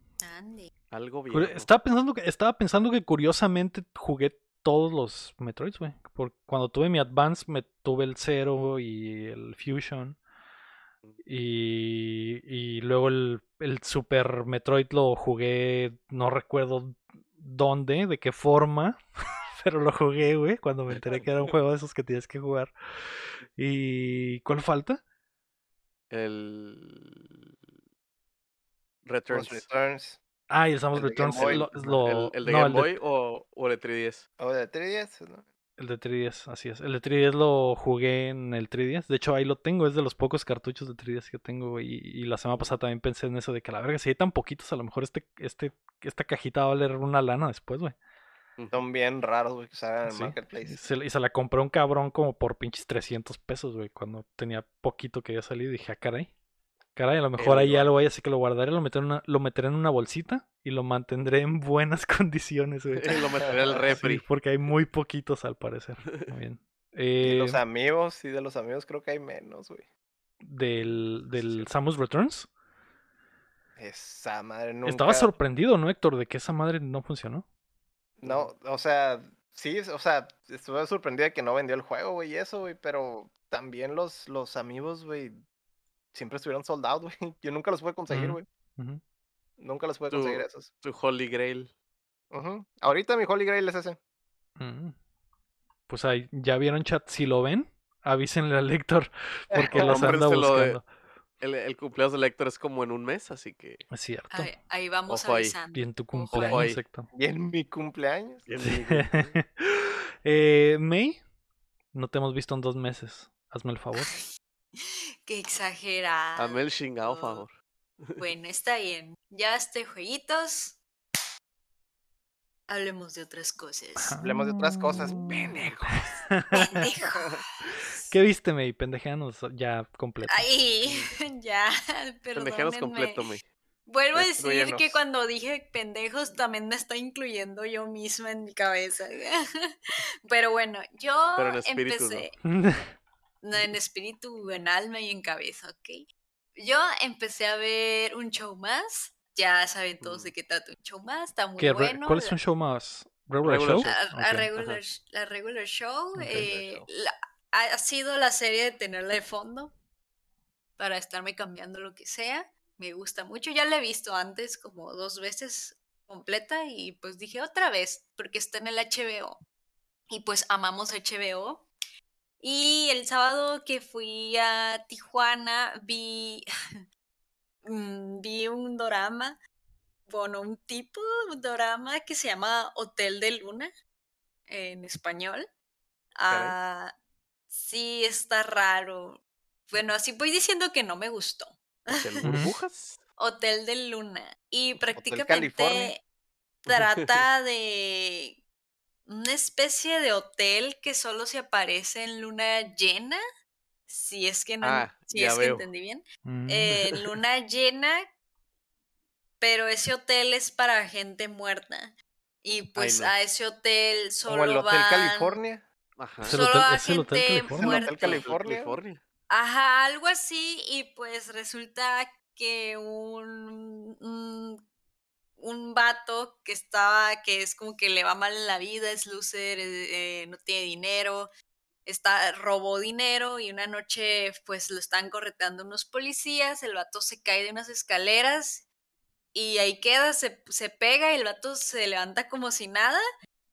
Algo bien. Estaba pensando que, estaba pensando que curiosamente jugué todos los Metroids, güey. Por- Cuando tuve mi Advance, me tuve el Zero y el Fusion. Y, y luego el, el Super Metroid lo jugué, no recuerdo dónde, de qué forma, pero lo jugué, güey, cuando me enteré que era un juego de esos que tienes que jugar. ¿Y cuál falta? El. Returns. Returns. Ah, y el Samus El de Returns. Boy. lo- lo- el, el de no, Game el de- Boy o, o el de 3DS. O de 3DS, ¿no? El de 3DS, así es. El de 3DS lo jugué en el 3DS. De hecho, ahí lo tengo. Es de los pocos cartuchos de 3DS que tengo. güey, Y, y la semana pasada también pensé en eso de que a la verga, si hay tan poquitos, a lo mejor este, este, esta cajita va a valer una lana después, güey. Son bien raros, güey, que salgan en el Sí. Marketplace. se, y se la compré un cabrón como por pinches 300 pesos, güey. Cuando tenía poquito que había salido. Y dije, ah, caray. Caray, a lo mejor ahí algo hay, así que lo guardaré, lo meteré, en una, lo meteré en una bolsita y lo mantendré en buenas condiciones, güey. lo meteré al refri. Sí, porque hay muy poquitos al parecer. Muy bien. Y los Eh, amigos, sí, de los amigos creo que hay menos, güey. del, del Samus Returns. Esa madre nunca. Estaba sorprendido, ¿no, Héctor? De que esa madre no funcionó. No, o sea, sí, o sea, estuve sorprendido de que no vendió el juego, güey, y eso, güey, pero también los, los amigos, güey, siempre estuvieron sold out, güey. Yo nunca los pude conseguir, güey. Nunca los pude conseguir esos. Tu Holy Grail. Ahorita mi Holy Grail es ese. Mm. Pues ahí, ya vieron chat. Si lo ven, avísenle al Héctor porque los anda de- buscando. El, el cumpleaños del Héctor es como en un mes, así que. Es cierto. Ahí, ahí vamos Ojo ahí. avisando. Y en tu Ojo ahí. cumpleaños, ahí. Héctor. Y en mi cumpleaños. eh, May, no te hemos visto en dos meses. Hazme el favor. Qué exagerado. Dame el chingado, favor. Bueno, está bien. Ya este jueguitos. Hablemos de otras cosas. Hablemos de otras cosas, Ah. pendejo. Pendejo. ¿Qué viste, May? Pendejeanos ya completo. Ay, ya, Pendejanos perdónenme. completo, me. Vuelvo a decir que cuando dije pendejos también me está incluyendo yo misma en mi cabeza. Pero bueno, yo Pero en espíritu, empecé no, en espíritu, en alma y en cabeza, ¿ok? Yo empecé a ver un show más. Ya saben todos Mm. de qué trata un show más. Está muy ¿Qué re- bueno. ¿Cuál es un show más? ¿Regular, Regular show? show. a, a Ok. regular, la regular show, Ok. eh, show. la- ha, ha sido la serie de tenerla de fondo para estarme cambiando lo que sea. Me gusta mucho. Ya la he visto antes como dos veces completa y pues dije otra vez porque está en el HBO. Y pues amamos HBO. Y el sábado que fui a Tijuana vi, mm, vi un dorama, bueno, un tipo de dorama que se llama Hotel de Luna en español. Ah, sí, está raro. Bueno, así voy diciendo que no me gustó. ¿Hotel burbujas? Hotel de Luna. Y prácticamente trata de una especie de hotel que solo se aparece en luna llena. Si es que no, Ah, si es que entendí bien. Mm. Eh, en luna llena, pero ese hotel es para gente muerta. Y pues no. a ese hotel solo Como el Hotel van- California. Ajá. El solo hotel- a el Hotel gente California. ¿Es el Hotel muerta. California? California. Ajá, algo así, y pues resulta que un, un, un vato que estaba, que es como que le va mal en la vida, es loser, eh, eh, no tiene dinero, está, robó dinero y una noche pues lo están correteando unos policías, el vato se cae de unas escaleras y ahí queda, se, se pega y el vato se levanta como si nada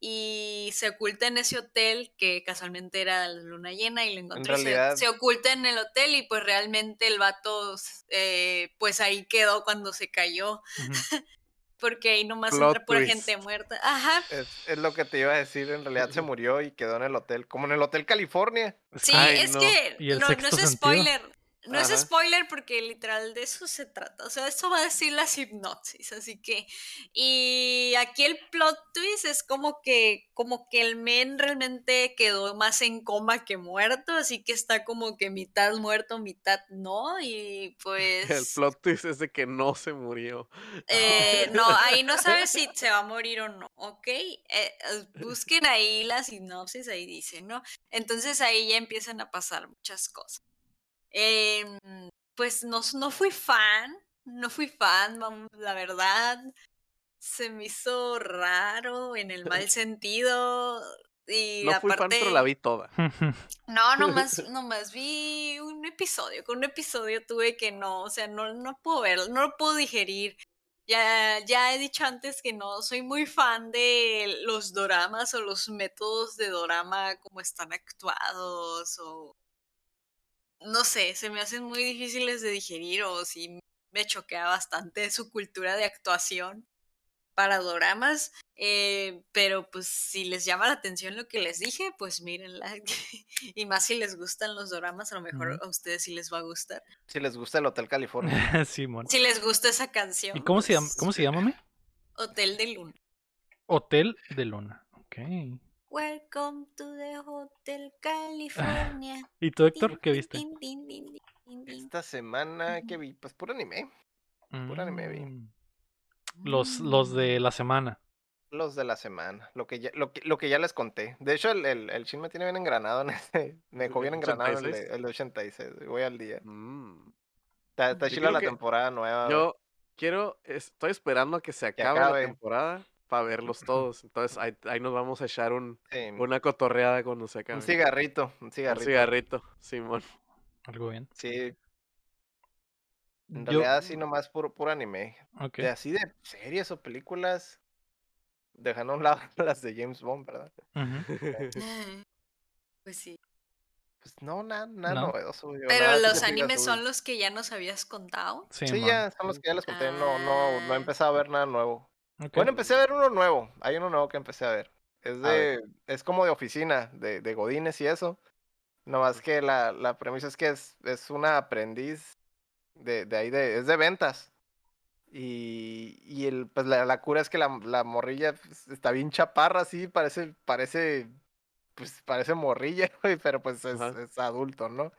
y se oculta en ese hotel que casualmente era la luna llena y lo encontró se- realidad- se, oculta en el hotel y pues realmente el vato eh, pues ahí quedó cuando se cayó. Porque ahí nomás Plot entra pura twist. gente muerta. Ajá. Es, es lo que te iba a decir. En realidad se murió y quedó en el hotel. Como en el Hotel California. Sí, Ay, es no. que ¿Y el no, no es sentido? spoiler. No Ajá. es spoiler porque literal de eso se trata. O sea, eso va a decir la hipnosis. Así que. Y aquí el plot twist es como que. Como que el men realmente quedó más en coma que muerto. Así que está como que mitad muerto, mitad no. Y pues. El plot twist es de que no se murió. Eh, no, ahí no sabes si se va a morir o no, ¿ok? Eh, eh, busquen ahí la sinopsis, ahí dice, ¿no? Entonces ahí ya empiezan a pasar muchas cosas. Em, pues no, no fui fan, no fui fan, la verdad. Se me hizo raro en el mal sentido. Y No fui fan, pero la vi toda. no, nomás, nomás vi un episodio. Con un episodio tuve que no, o sea, no, no puedo verlo, no lo puedo digerir. Ya, ya he dicho antes que no soy muy fan de los doramas o los métodos de dorama como están actuados o no sé, se me hacen muy difíciles de digerir o si me choquea bastante su cultura de actuación para doramas, eh, pero pues si les llama la atención lo que les dije, pues mírenla. y más si les gustan los doramas, a lo mejor a ustedes sí les va a gustar. Si les gusta el Hotel California. Simón. Si les gusta esa canción. ¿Y cómo se llama? pues, ¿Cómo se llama, me? Hotel de Luna. Hotel de Luna. Ok. Welcome to the Hotel California. ¿Y tú, Héctor, qué viste? Esta semana que vi, pues puro anime. puro anime vi. Mm. Los, los de la semana. Los de la semana. Lo que ya, lo que, lo que ya les conté. De hecho, el, el, el chin me tiene bien engranado en ese. Me dejó bien engranado el de, 86. el de 86. Voy al día. Mm. Está, chila la temporada nueva. Yo quiero, estoy esperando a que se acabe acabe. la temporada para verlos todos. Entonces ahí, ahí nos vamos a echar un, Sí, una cotorreada cuando se acabe. un cigarrito. Un Un cigarrito. cigarrito, Simón. Algo bien. Sí, en Yo- realidad así nomás puro, puro anime. De así de series o películas. Dejando a un lado las de James Bond, ¿verdad? Ujú. Pues sí. Pues no, nada, nada ¿No? novedoso, güey. o Pero nada los animes son los que ya nos habías contado. Sí, ya, son los que ya les conté. No, no, no he Ah. empezado a ver nada nuevo. Bueno, empecé a ver uno nuevo. Hay uno nuevo que empecé a ver. Es ver. de, es como de oficina, de, de godines y eso. Nomás que la, la premisa es que es, es una aprendiz de, de ahí, de, es de ventas. Y, y el, pues la, la cura es que la, la morrilla pues, está bien chaparra, así, parece, parece, pues parece morrilla, pero pues es adulto, ¿no?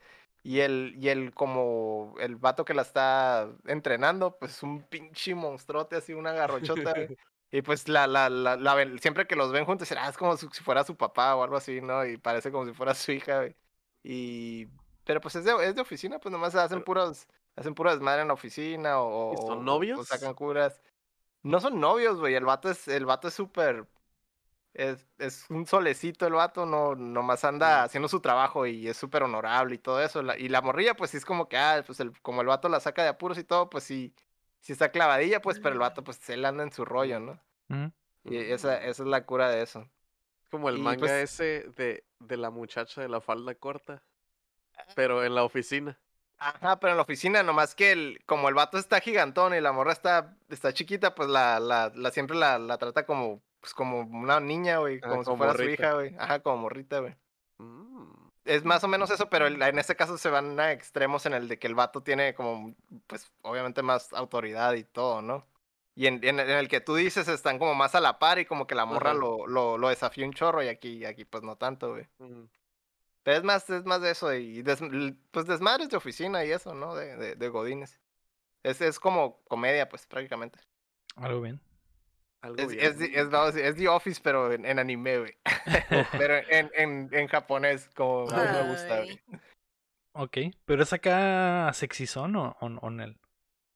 Y el, y el como el vato que la está entrenando, pues un pinche monstruote así, una garrochota. Y pues la, la, la, la ven- siempre que los ven juntos, será es como si fuera su papá o algo así, ¿no? Y parece como si fuera su hija, güey. Y, pero pues es de, es de oficina, pues nomás hacen puros, hacen pura desmadre en la oficina o, ¿Y son o- o novios? sacan curas. No son novios, güey, el vato es, el vato es súper, es, es un solecito el vato, no, nomás anda Mm. haciendo su trabajo y es súper honorable y todo eso. la- y la morrilla, pues sí es como que, ah, pues el, como el vato la saca de apuros y todo, pues sí, sí está clavadilla, pues, pero el vato, pues él anda en su rollo, ¿no? Ujú. Y esa, Mm. esa es la cura de eso. Como el Y, manga pues- ese de, de la muchacha de la falda corta. Ah. Pero en la oficina. Ajá, pero en la oficina, nomás que el, como el vato está gigantón y la morra está, está chiquita, pues la, la, la siempre la, la trata como, pues como una niña, güey, Ah, como si fuera su hija, güey. Ajá, como morrita, güey. Mm. Es más o menos eso, pero el- en este caso se van a extremos en el de que el vato tiene como, pues, obviamente más autoridad y todo, ¿no? Y en, en, en el que tú dices están como más a la par y como que la morra lo, lo, lo desafía un chorro y aquí, aquí pues no tanto, güey. Mm. Pero es más, es más de eso y des- pues desmadres de oficina y eso, ¿no? De, de, de godines. Es, es como comedia, pues, prácticamente. Algo bien. Algo Es, es, the- es, vamos The Office, pero en, en anime, güey. pero en, en, en japonés, como a mí me gusta, güey. Ok. ¿Pero es acá sexizón o, o, o Nel?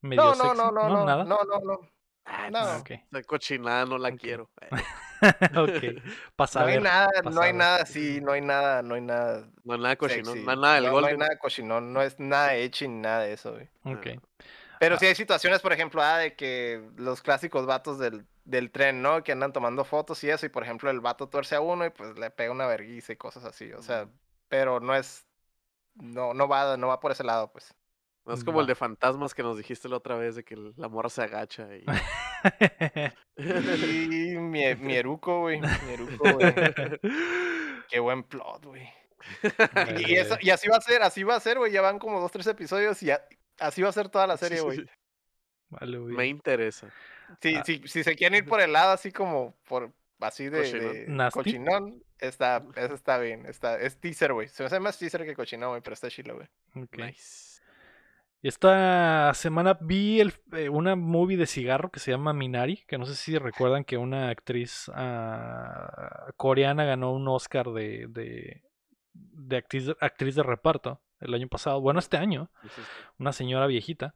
¿Medio No, no, sexy? no, no, no, nada. no, no, no. Ah, no. Ah, ok. Esa cochinada no la quiero. Ok. Pasa No hay nada, no pasada. hay nada así, no hay nada, no hay nada No, nada cochinón. sexy. No, hay nada del no, no hay nada cochinón, no es nada hecho ni nada de eso, güey. Ok. Pero Ah. sí hay situaciones, por ejemplo, ah, de que los clásicos vatos del, del tren, ¿no? Que andan tomando fotos y eso, y por ejemplo el vato tuerce a uno y pues le pega una vergüenza y cosas así, o sea, pero no es, no, no va, no va por ese lado, pues. No es como el de fantasmas que nos dijiste la otra vez de que el- la morra se agacha y. Y mi, mi eruco, güey, mi eruco, güey. Qué buen plot, güey. Y, y eso, y así va a ser, así va a ser, güey, ya van como dos, tres episodios y ya- así va a ser toda la serie, güey. Vale, güey. Me interesa. Si, Ah. si, si se quieren ir por el lado así como por así de, Cochinón. de Nasty. cochinón, está, eso está bien, está, es teaser, güey. Se me hace más teaser que cochinón, güey, pero está chilo, güey. Nice. Esta semana vi el- eh, una movie de cigarro que se llama Minari, que no sé si recuerdan que una actriz ah, coreana ganó un Oscar de, de, de actriz, actriz de reparto el año pasado, bueno, este año, una señora viejita.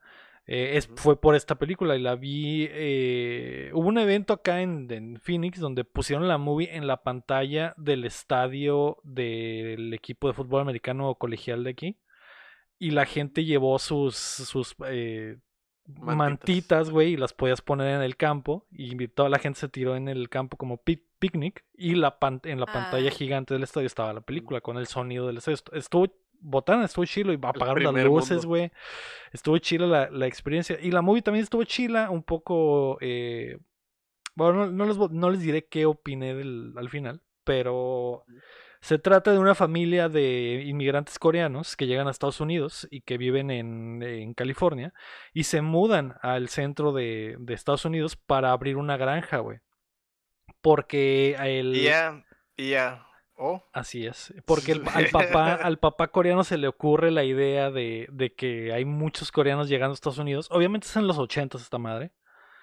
Eh, es. Fue por esta película y la vi. eh, hubo un evento acá en, en Phoenix donde pusieron la movie en la pantalla del estadio del equipo de fútbol americano colegial de aquí. Y la gente llevó sus, sus eh, Mantitas. güey, y las podías poner en el campo. Y toda la gente se tiró en el campo como pic- picnic. Y la pan- en la pantalla Ah. gigante del estadio estaba la película con el sonido del estadio. Estu- Estuvo botana, estuvo chilo y apagaron las luces, güey. Estuvo chila la, la experiencia. Y la movie también estuvo chila, un poco. eh, bueno, no, no les, no les diré qué opiné del, al final, pero se trata de una familia de inmigrantes coreanos que llegan a Estados Unidos y que viven en, en California y se mudan al centro de, de Estados Unidos para abrir una granja, güey. Porque el... Ya, ya. Oh, Así es, porque el- al, papá, al papá coreano se le ocurre la idea de, de que hay muchos coreanos llegando a Estados Unidos. Obviamente es en los 80 esta madre.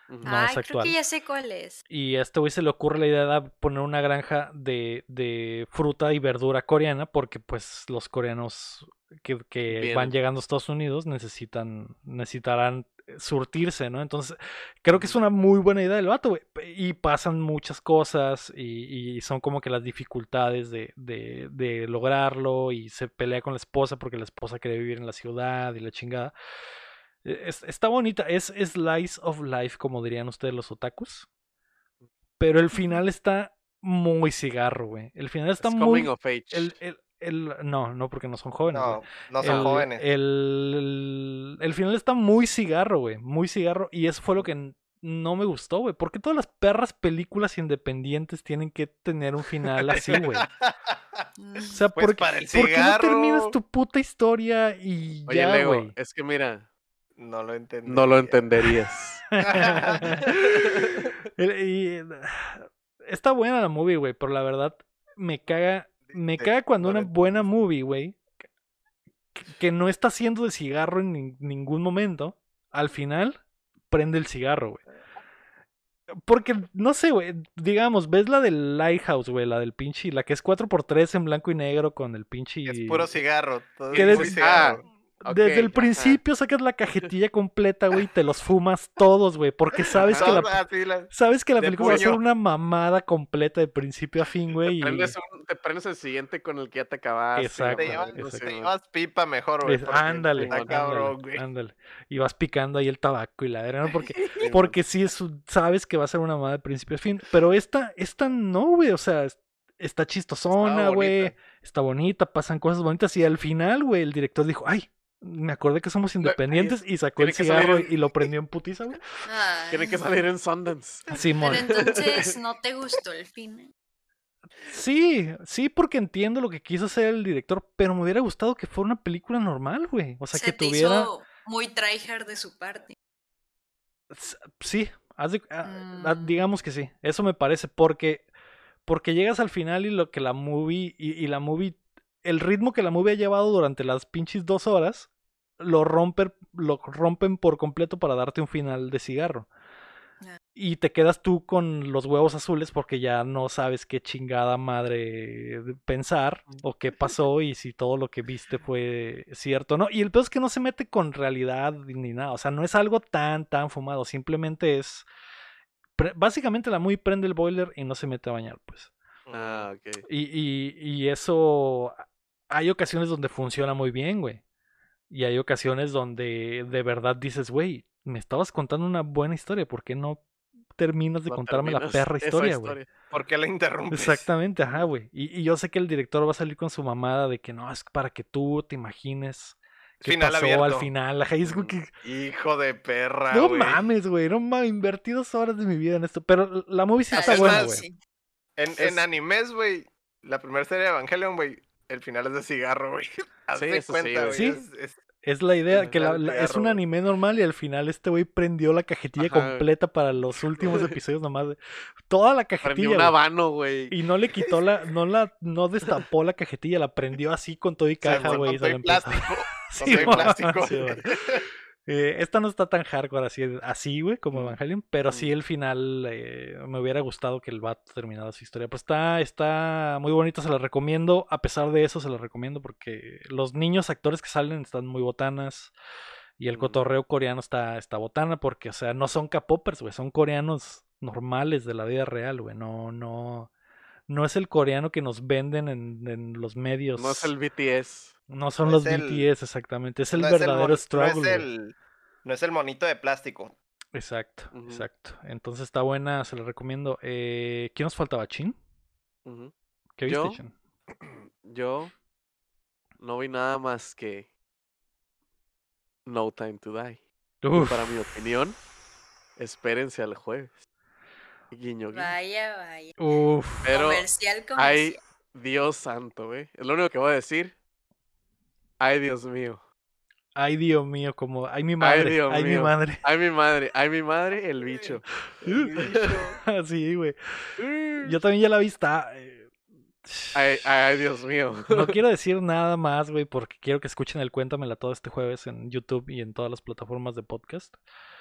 No, Ay, es creo actual. que ya sé cuál es. Y a este güey se le ocurre la idea de poner una granja de, de fruta y verdura coreana porque pues los coreanos que, que van llegando a Estados Unidos necesitan, necesitarán surtirse, ¿no? Entonces creo que es una muy buena idea del vato, güey. Y pasan muchas cosas y, y son como que las dificultades de, de, de lograrlo y se pelea con la esposa porque la esposa quiere vivir en la ciudad y la chingada. Eh, es- está bonita, es slice of life, como dirían ustedes los otakus. Pero el final está muy cigarro, güey. El final está Es muy. coming of age. El, el- el, no, no, porque no son jóvenes. No, no son el, jóvenes. El, el final está muy cigarro, güey. Muy cigarro. Y eso fue lo que no me gustó, güey. ¿Por qué todas las perras películas independientes tienen que tener un final así, güey? Mm. O sea, Pues ¿por, para el ¿por qué no terminas tu puta historia y Oye, ya, Lego, güey? es que mira, No lo entendí. no lo entenderías. Y, eh, está buena la movie, güey, pero la verdad me caga, me caga cuando una buena movie, güey, que- no está haciendo de cigarro en nin- ningún momento, al final prende el cigarro, güey. Porque, no sé, güey, digamos, ves la del Lighthouse, güey, la del pinche, la que es 4x3 en blanco y negro con el pinche... Es puro cigarro. todo Que es Ah, Desde el ajá. principio sacas la cajetilla completa, güey, y te los fumas todos, güey, porque sabes que la, Sabes que la película va a ser una mamada completa de principio a fin, güey. y- Prendes un- te prendes el siguiente con el que ya te acabaste. Exacto, Te llevas, exacto. te pipa mejor, güey. ándale, cabrón, ándale, güey. ándale. Y vas picando ahí el tabaco y la verga, ¿no? Porque, porque sí es, sabes que va a ser una mamada de principio a fin. Pero esta, esta no, güey. O sea, es- está chistosona, güey. Está bonita, pasan cosas bonitas. Y al final, güey, el director dijo, ay. Me acordé que somos independientes y sacó el cigarro en- y lo prendió en putiza, güey. Tiene que salir en Sundance. Simón. Pero entonces no te gustó el fin. Sí, sí, porque entiendo lo que quiso hacer el director, pero me hubiera gustado que fuera una película normal, güey. O sea, Se que te tuviera. hizo muy tryhard de su parte. Sí, haz de- ah, ah, Mm. digamos que sí. Eso me parece, porque, porque llegas al final y lo que la movie, y, y la movie, el ritmo que la movie ha llevado durante las pinches dos horas, lo rompen, lo rompen por completo para darte un final de cigarro. Ah. Y te quedas tú con los huevos azules porque ya no sabes qué chingada madre pensar o qué pasó y si todo lo que viste fue cierto o no. Y el peor es que no se mete con realidad ni nada. O sea, no es algo tan, tan fumado. Simplemente es. Básicamente la muy prende el boiler y no se mete a bañar, pues. Ah, ok. Y, y, y eso. Hay ocasiones donde funciona muy bien, güey. Y hay ocasiones donde de verdad dices, güey, me estabas contando una buena historia, ¿por qué no terminas de No contarme la perra historia, güey? ¿Por qué la interrumpes? Exactamente, ajá, güey. Y, y yo sé que el director va a salir con su mamada de que no, es para que tú te imagines qué Final pasó al final. Ajá, es como que, Hijo de perra, no mames, güey, no mames, invertí dos horas de mi vida en esto. Pero la movie sí Ah, está es buena, güey. Sí. En, Es- en animes, güey, la primera serie de Evangelion, güey, el final es de cigarro, güey. Sí, eso cuenta, güey. güey. Sí. es- es- Es la idea, que la- la- es un anime normal y al final este güey prendió la cajetilla Ajá. completa para los últimos episodios nomás. de- Toda la Prendió cajetilla. un güey. habano, güey. Y no le quitó la, no la, no destapó la cajetilla, la prendió así con todo y caja, güey. y empezó- plástico. Sí, güey, plástico. sí, güey. Eh, esta no está tan hardcore así, así güey, como. Evangelion, pero sí el final eh, me hubiera gustado que el vato terminara su historia. Pues está, está muy bonito, se la recomiendo. A pesar de eso, se la recomiendo porque los niños actores que salen están muy botanas. Y el cotorreo coreano está, está botana porque, o sea, no son K-popers, güey, son coreanos normales de la vida real, güey. No, no, no es el coreano que nos venden en, en los medios. No es el BTS. No son no los es el- BTS, exactamente. Es el No verdadero struggle. No es, el, no es el monito de plástico. Exacto, exacto. Entonces está buena, se la recomiendo. Eh, ¿Quién nos faltaba? ¿Chin? ¿Qué viste, Yo. Chin? Yo no vi nada más que No Time to Die. Uf, Para mi opinión, espérense al jueves. Guiño, guiño. Vaya, vaya. uf. Pero comercial, Ay, comercial. Dios santo, güey. Es lo único que voy a decir. Ay, Dios mío. Ay, Dios mío, como. Ay, mi madre. Ay, Dios mi mío. madre. Ay, mi madre. Ay, mi madre, el bicho. sí, güey. Yo también ya la vi, está. eh, Ay, ay, Dios mío. No quiero decir nada más, güey, porque quiero que escuchen el Cuéntamela todo este jueves en YouTube y en todas las plataformas de podcast.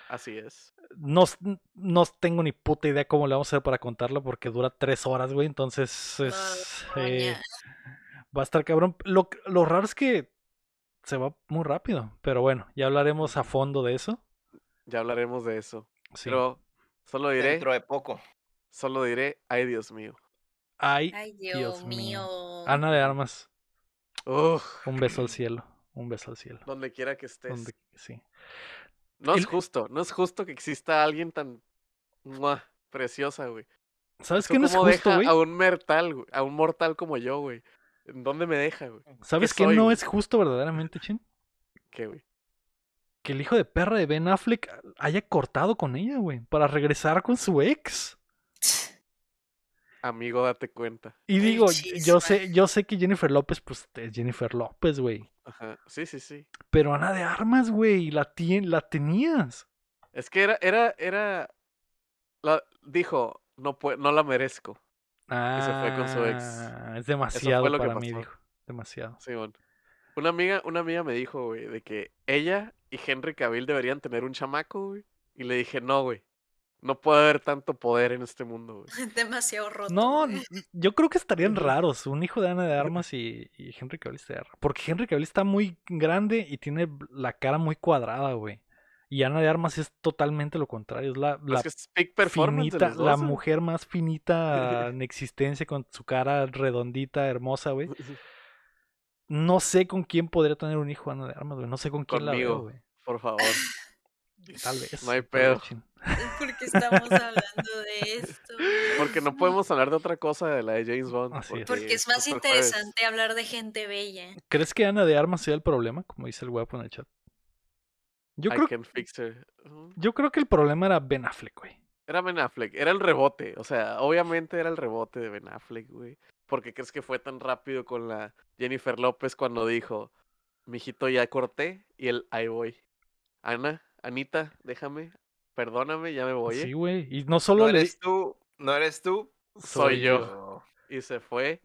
Así es. No, no tengo ni puta idea cómo le vamos a hacer para contarlo porque dura tres horas, güey. Entonces es, Ah, eh, coña. va a estar cabrón. Lo, lo raro es que se va muy rápido. Pero bueno, ya hablaremos a fondo de eso. Ya hablaremos de eso. Sí. Pero solo diré, Dentro de poco. solo diré, ay, Dios mío. Ay, Ay, Dios, Dios mío. mío. Ana de Armas, Uf, un beso al cielo. Un beso al cielo. donde quiera que estés. Donde- sí. No es justo, no es justo que exista alguien tan ¡mua! preciosa, güey. ¿Sabes qué no es cómo justo, deja güey? a un mortal, güey, a un mortal como yo, güey. ¿En dónde me deja, güey? ¿Sabes ¿Qué qué soy, no güey? es justo verdaderamente, Chin? ¿Qué, güey? Que el hijo de perra de Ben Affleck haya cortado con ella, güey, para regresar con su ex. Amigo, date cuenta. Y digo, yo sé, yo sé que Jennifer López, pues es Jennifer López, güey. Ajá. Sí, sí, sí. Pero Ana de Armas, güey, la, tenías. Es que era, era, era. La, dijo, no la merezco. Ah, se fue con su ex. Es demasiado lo que para mí, pasó. dijo. Demasiado. Simón. Una amiga, una amiga me dijo, güey, de que ella y Henry Cavill deberían tener un chamaco, güey. Y le dije, no, güey. No puede haber tanto poder en este mundo, güey. Demasiado roto. No, güey. yo creo que estarían raros un hijo de Ana de Armas y, y Henry Cavill. Porque Henry Cavill está muy grande y tiene la cara muy cuadrada, güey. Y Ana de Armas es totalmente lo contrario. Es la, la es que es peak performance de finita, la güey. mujer más finita en existencia con su cara redondita, hermosa, güey. No sé con quién podría tener un hijo Ana de Armas, güey. No sé con quién la veo, Conmigo. güey. Por favor. Tal vez. No hay pedo. ¿Por qué estamos hablando de esto? Porque no podemos hablar de otra cosa de la de James Bond. Así es. Porque es más jueves. interesante hablar de gente bella. ¿Crees que Ana de Armas sea el problema? Como dice el guapo en el chat. Yo I creo, can fix her. Yo creo que el problema era Ben Affleck, güey. Era Ben Affleck, era el rebote. O sea, obviamente era el rebote de Ben Affleck, güey. ¿Por qué crees que fue tan rápido con la Jennifer López cuando dijo, mijito, ya corté? Y él, ahí voy. Ana, Anita, déjame, perdóname, ya me voy. Sí, ¿eh?". güey. Y no solo No le- eres tú, no eres tú. Soy yo. yo. Y se fue.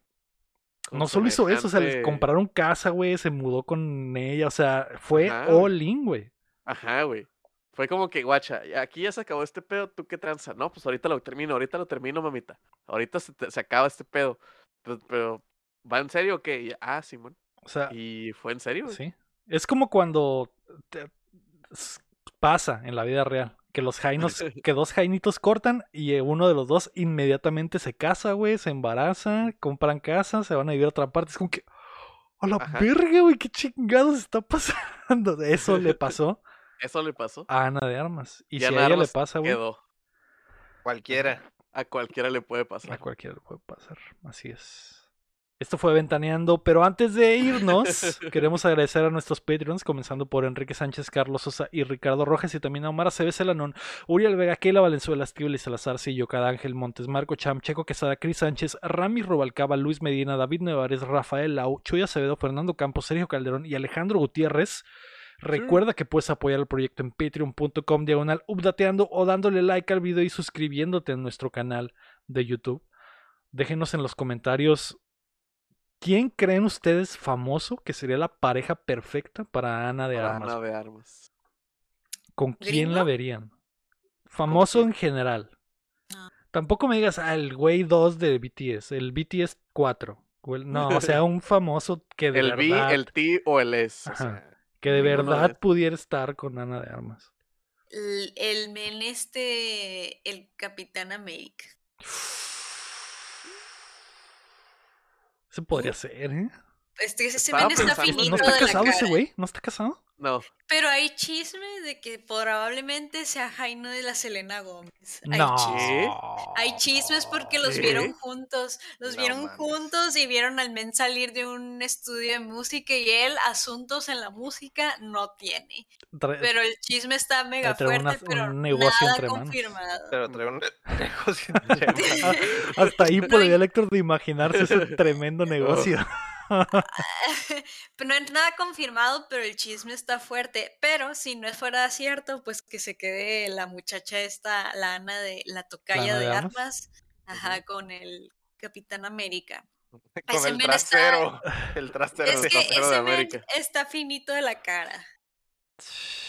no solo hizo eso, o sea, le compraron casa, güey, se mudó con ella, o sea, fue Ajá, all in, güey. Ajá, güey. Fue como que, guacha, aquí ya se acabó este pedo, ¿tú qué tranza? No, pues ahorita lo termino, ahorita lo termino, mamita. Ahorita se, te- se acaba este pedo. Pero, pero, ¿va en serio o qué? Ah, Simón. O sea, Y fue en serio. güey. sí. Es como cuando te- pasa en la vida real. Que los jainos, que dos jainitos cortan y eh, uno de los dos inmediatamente se casa, güey, se embaraza, compran casa, se van a vivir a otra parte. Es como que, a la Ajá. verga, güey, qué chingados está pasando. Eso le pasó Eso le pasó. a Ana de Armas. Y, Y si Ana a ella le pasa, güey, Quedó. Cualquiera. A cualquiera le puede a pasar. cualquiera le puede pasar. Así es. Esto fue Ventaneando, pero antes de irnos, queremos agradecer a nuestros Patreons, comenzando por Enrique Sánchez, Carlos Sosa y Ricardo Rojas, y también a Omar Aceves Elanón, Uriel Vega, Keila Valenzuela, Estíbal y Salazar, Sillo, Cada Ángel Montes, Marco Cham, Checo Quesada, Cris Sánchez, Rami Robalcaba, Luis Medina, David Nevares, Rafael Lau, Chuy Acevedo, Fernando Campos, Sergio Calderón y Alejandro Gutiérrez. Recuerda que puedes apoyar el proyecto en patreon.com diagonal updateando o dándole like al video y suscribiéndote en nuestro canal de YouTube. Déjenos en los comentarios quién creen ustedes famoso que sería la pareja perfecta para Ana de Para Armas. Ana de armas. ¿Con quién la verían? Famoso en general. Ah. Tampoco me digas, ah, el güey 2 de BTS, el BTS 4. o el- No, o sea, un famoso que de El B, verdad, el T o el S. O sea, que de ninguno verdad pudiera estar con Ana de Armas. El, el men este, el Capitán América. Eso podría ser, ¿eh? Este, ese Estaba men está pensando- ¿No finito ¿No está de la casado ese güey? ¿No está casado? No. Pero hay chisme de que probablemente sea Jaino de la Selena Gómez. Hay No. chismes. Hay chismes porque los vieron juntos. Los No vieron mames. juntos y vieron al men salir de un estudio de música y él asuntos en la música no tiene. Tra- Pero el chisme está mega una- fuerte, pero un negocio nada entre manos. confirmado. Pero trae un negocio entre manos. Hasta ahí No podría hay- Héctor de imaginarse ese tremendo negocio. Pero no es nada confirmado, pero el chisme está fuerte. Pero si no fuera cierto, pues que se quede la muchacha esta, la Ana de la tocaya de de Armas? armas, ajá, con el Capitán América. Con Ese el está- trasero. El trasero. Es de que trasero de ese men América. está finito de la cara.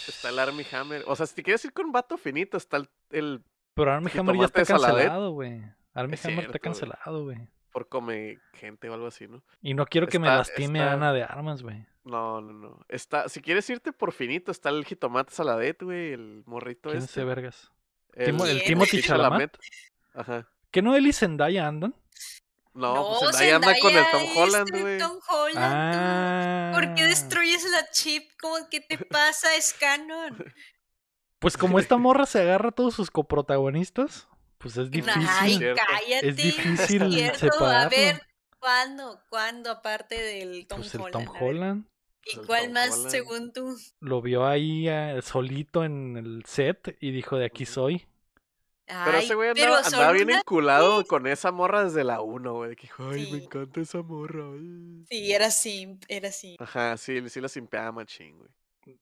Está el Army Hammer. O sea, si te quieres ir con un vato finito, está el, el Pero Armie Hammer ya está cancelado, güey. Es Hammer está cierto, cancelado, güey. Por come gente o algo así, ¿no? Y no quiero que me lastime está- Ana de Armas, güey. No, no, no. Está, si quieres irte por finito, está el jitomate saladet, güey, el morrito ¿Quién es este. vergas? El, Timo- el el Timothy Chalamet. Ajá. ¿Que no él y Zendaya andan? No, pues ahí anda con el Zendaya Tom Holland, güey. Tom Holland. tú. Ah. ¿Por qué destruyes la chip? ¿Cómo que te pasa? Es canon. Pues como esta morra se agarra a todos sus coprotagonistas, pues es Ay, difícil. Cierto. cállate. Es difícil cierto, A separarlo. ver, ¿Cuándo? ¿Cuándo? Aparte del Tom Pues el Holland. Tom a Holland ¿Y cuál Tom más Holland. según tú? lo vio ahí eh, solito en el set y dijo de aquí soy. Pero Ay, ese güey pero andaba, andaba bien una enculado con esa morra desde la 1, güey. que, Ay, me Sí. encanta esa morra. ay". Sí, era simp, era simp, Ajá, sí, sí la simpeaba machín, güey.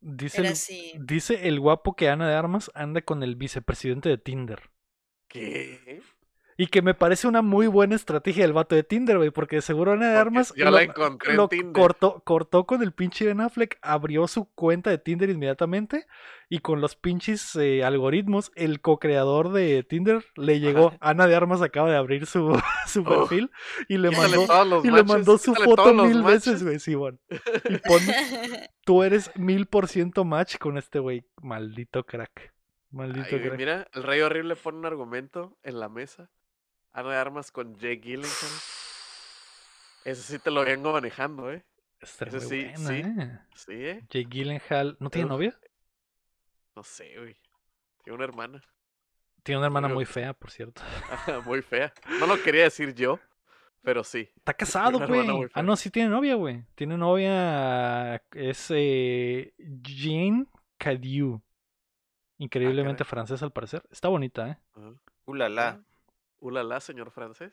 Dice era el, dice el guapo que Ana de Armas anda con el vicepresidente de Tinder. ¿Qué? Y que me parece una muy buena estrategia del vato de Tinder, güey, porque seguro Ana de Armas yo la encontré en lo Tinder. cortó, cortó con el pinche Ben Affleck, abrió su cuenta de Tinder inmediatamente y con los pinches eh, algoritmos, el co-creador de Tinder le llegó, Ana de Armas acaba de abrir su, su Oh, perfil y le mandó, y le mandó su foto mil veces, güey, Simón. Y pone, tú eres mil por ciento match con este güey, maldito crack. Maldito Ay, mira, el Rey Horrible pone un argumento en la mesa. Ana de armas con Jake Gyllenhaal. Ese sí te lo vengo manejando, ¿eh? Esta es ese muy sí, buena, sí. eh. Sí, ¿eh? Jake Gyllenhaal, ¿no tiene novia? No sé, güey. Tiene una hermana. Tiene una hermana muy fea, por cierto. Muy fea. No lo quería decir yo, pero sí. Está casado, güey. Ah, no, sí tiene novia, güey. Tiene novia. Es eh, Jean Cadieu. Increíblemente caray. francesa, al parecer. Está bonita, ¿eh? Ajá. Ulala. Ulala, señor francés.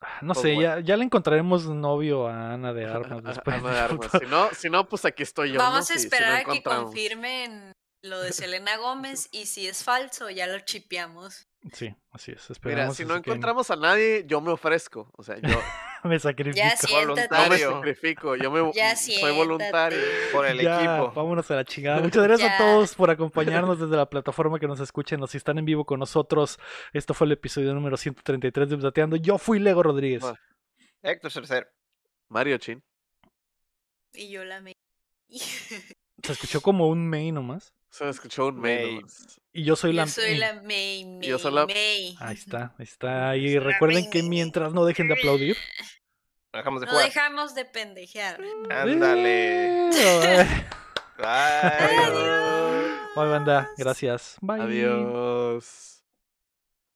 Ah, No Pues sé, bueno. ya, ya le encontraremos novio a Ana de Armas después. Ana de armas. Si no, si no, pues aquí estoy yo. ¿no? Vamos Si- a si no esperar a que confirmen lo de Selena Gómez y si es falso ya lo chipeamos. Sí, así es. Mira, Esperamos si no que encontramos a nadie, yo me ofrezco. O sea, yo, Me sacrifico. Ya yo siéntate. me Voluntario. sacrifico. Yo me, Ya soy voluntario. Por el Ya, equipo. vámonos a la chingada. Muchas gracias a todos por acompañarnos desde la plataforma que nos escuchen. Si están en vivo con nosotros, esto fue el episodio número 133 de Updateando. Yo fui Lego Rodríguez. Héctor Tercer. Mario Chin. Y yo la me. Se escuchó como un May nomás. Se me escuchó un. May. Y yo soy Yo la. soy eh, la May, May, Yo soy la- May. Ahí está, ahí está. Y Soy recuerden que mientras no dejen de aplaudir. Dejamos de No jugar. dejamos de pendejear. Ándale. Bye. Bye, banda. Gracias. Bye. Adiós.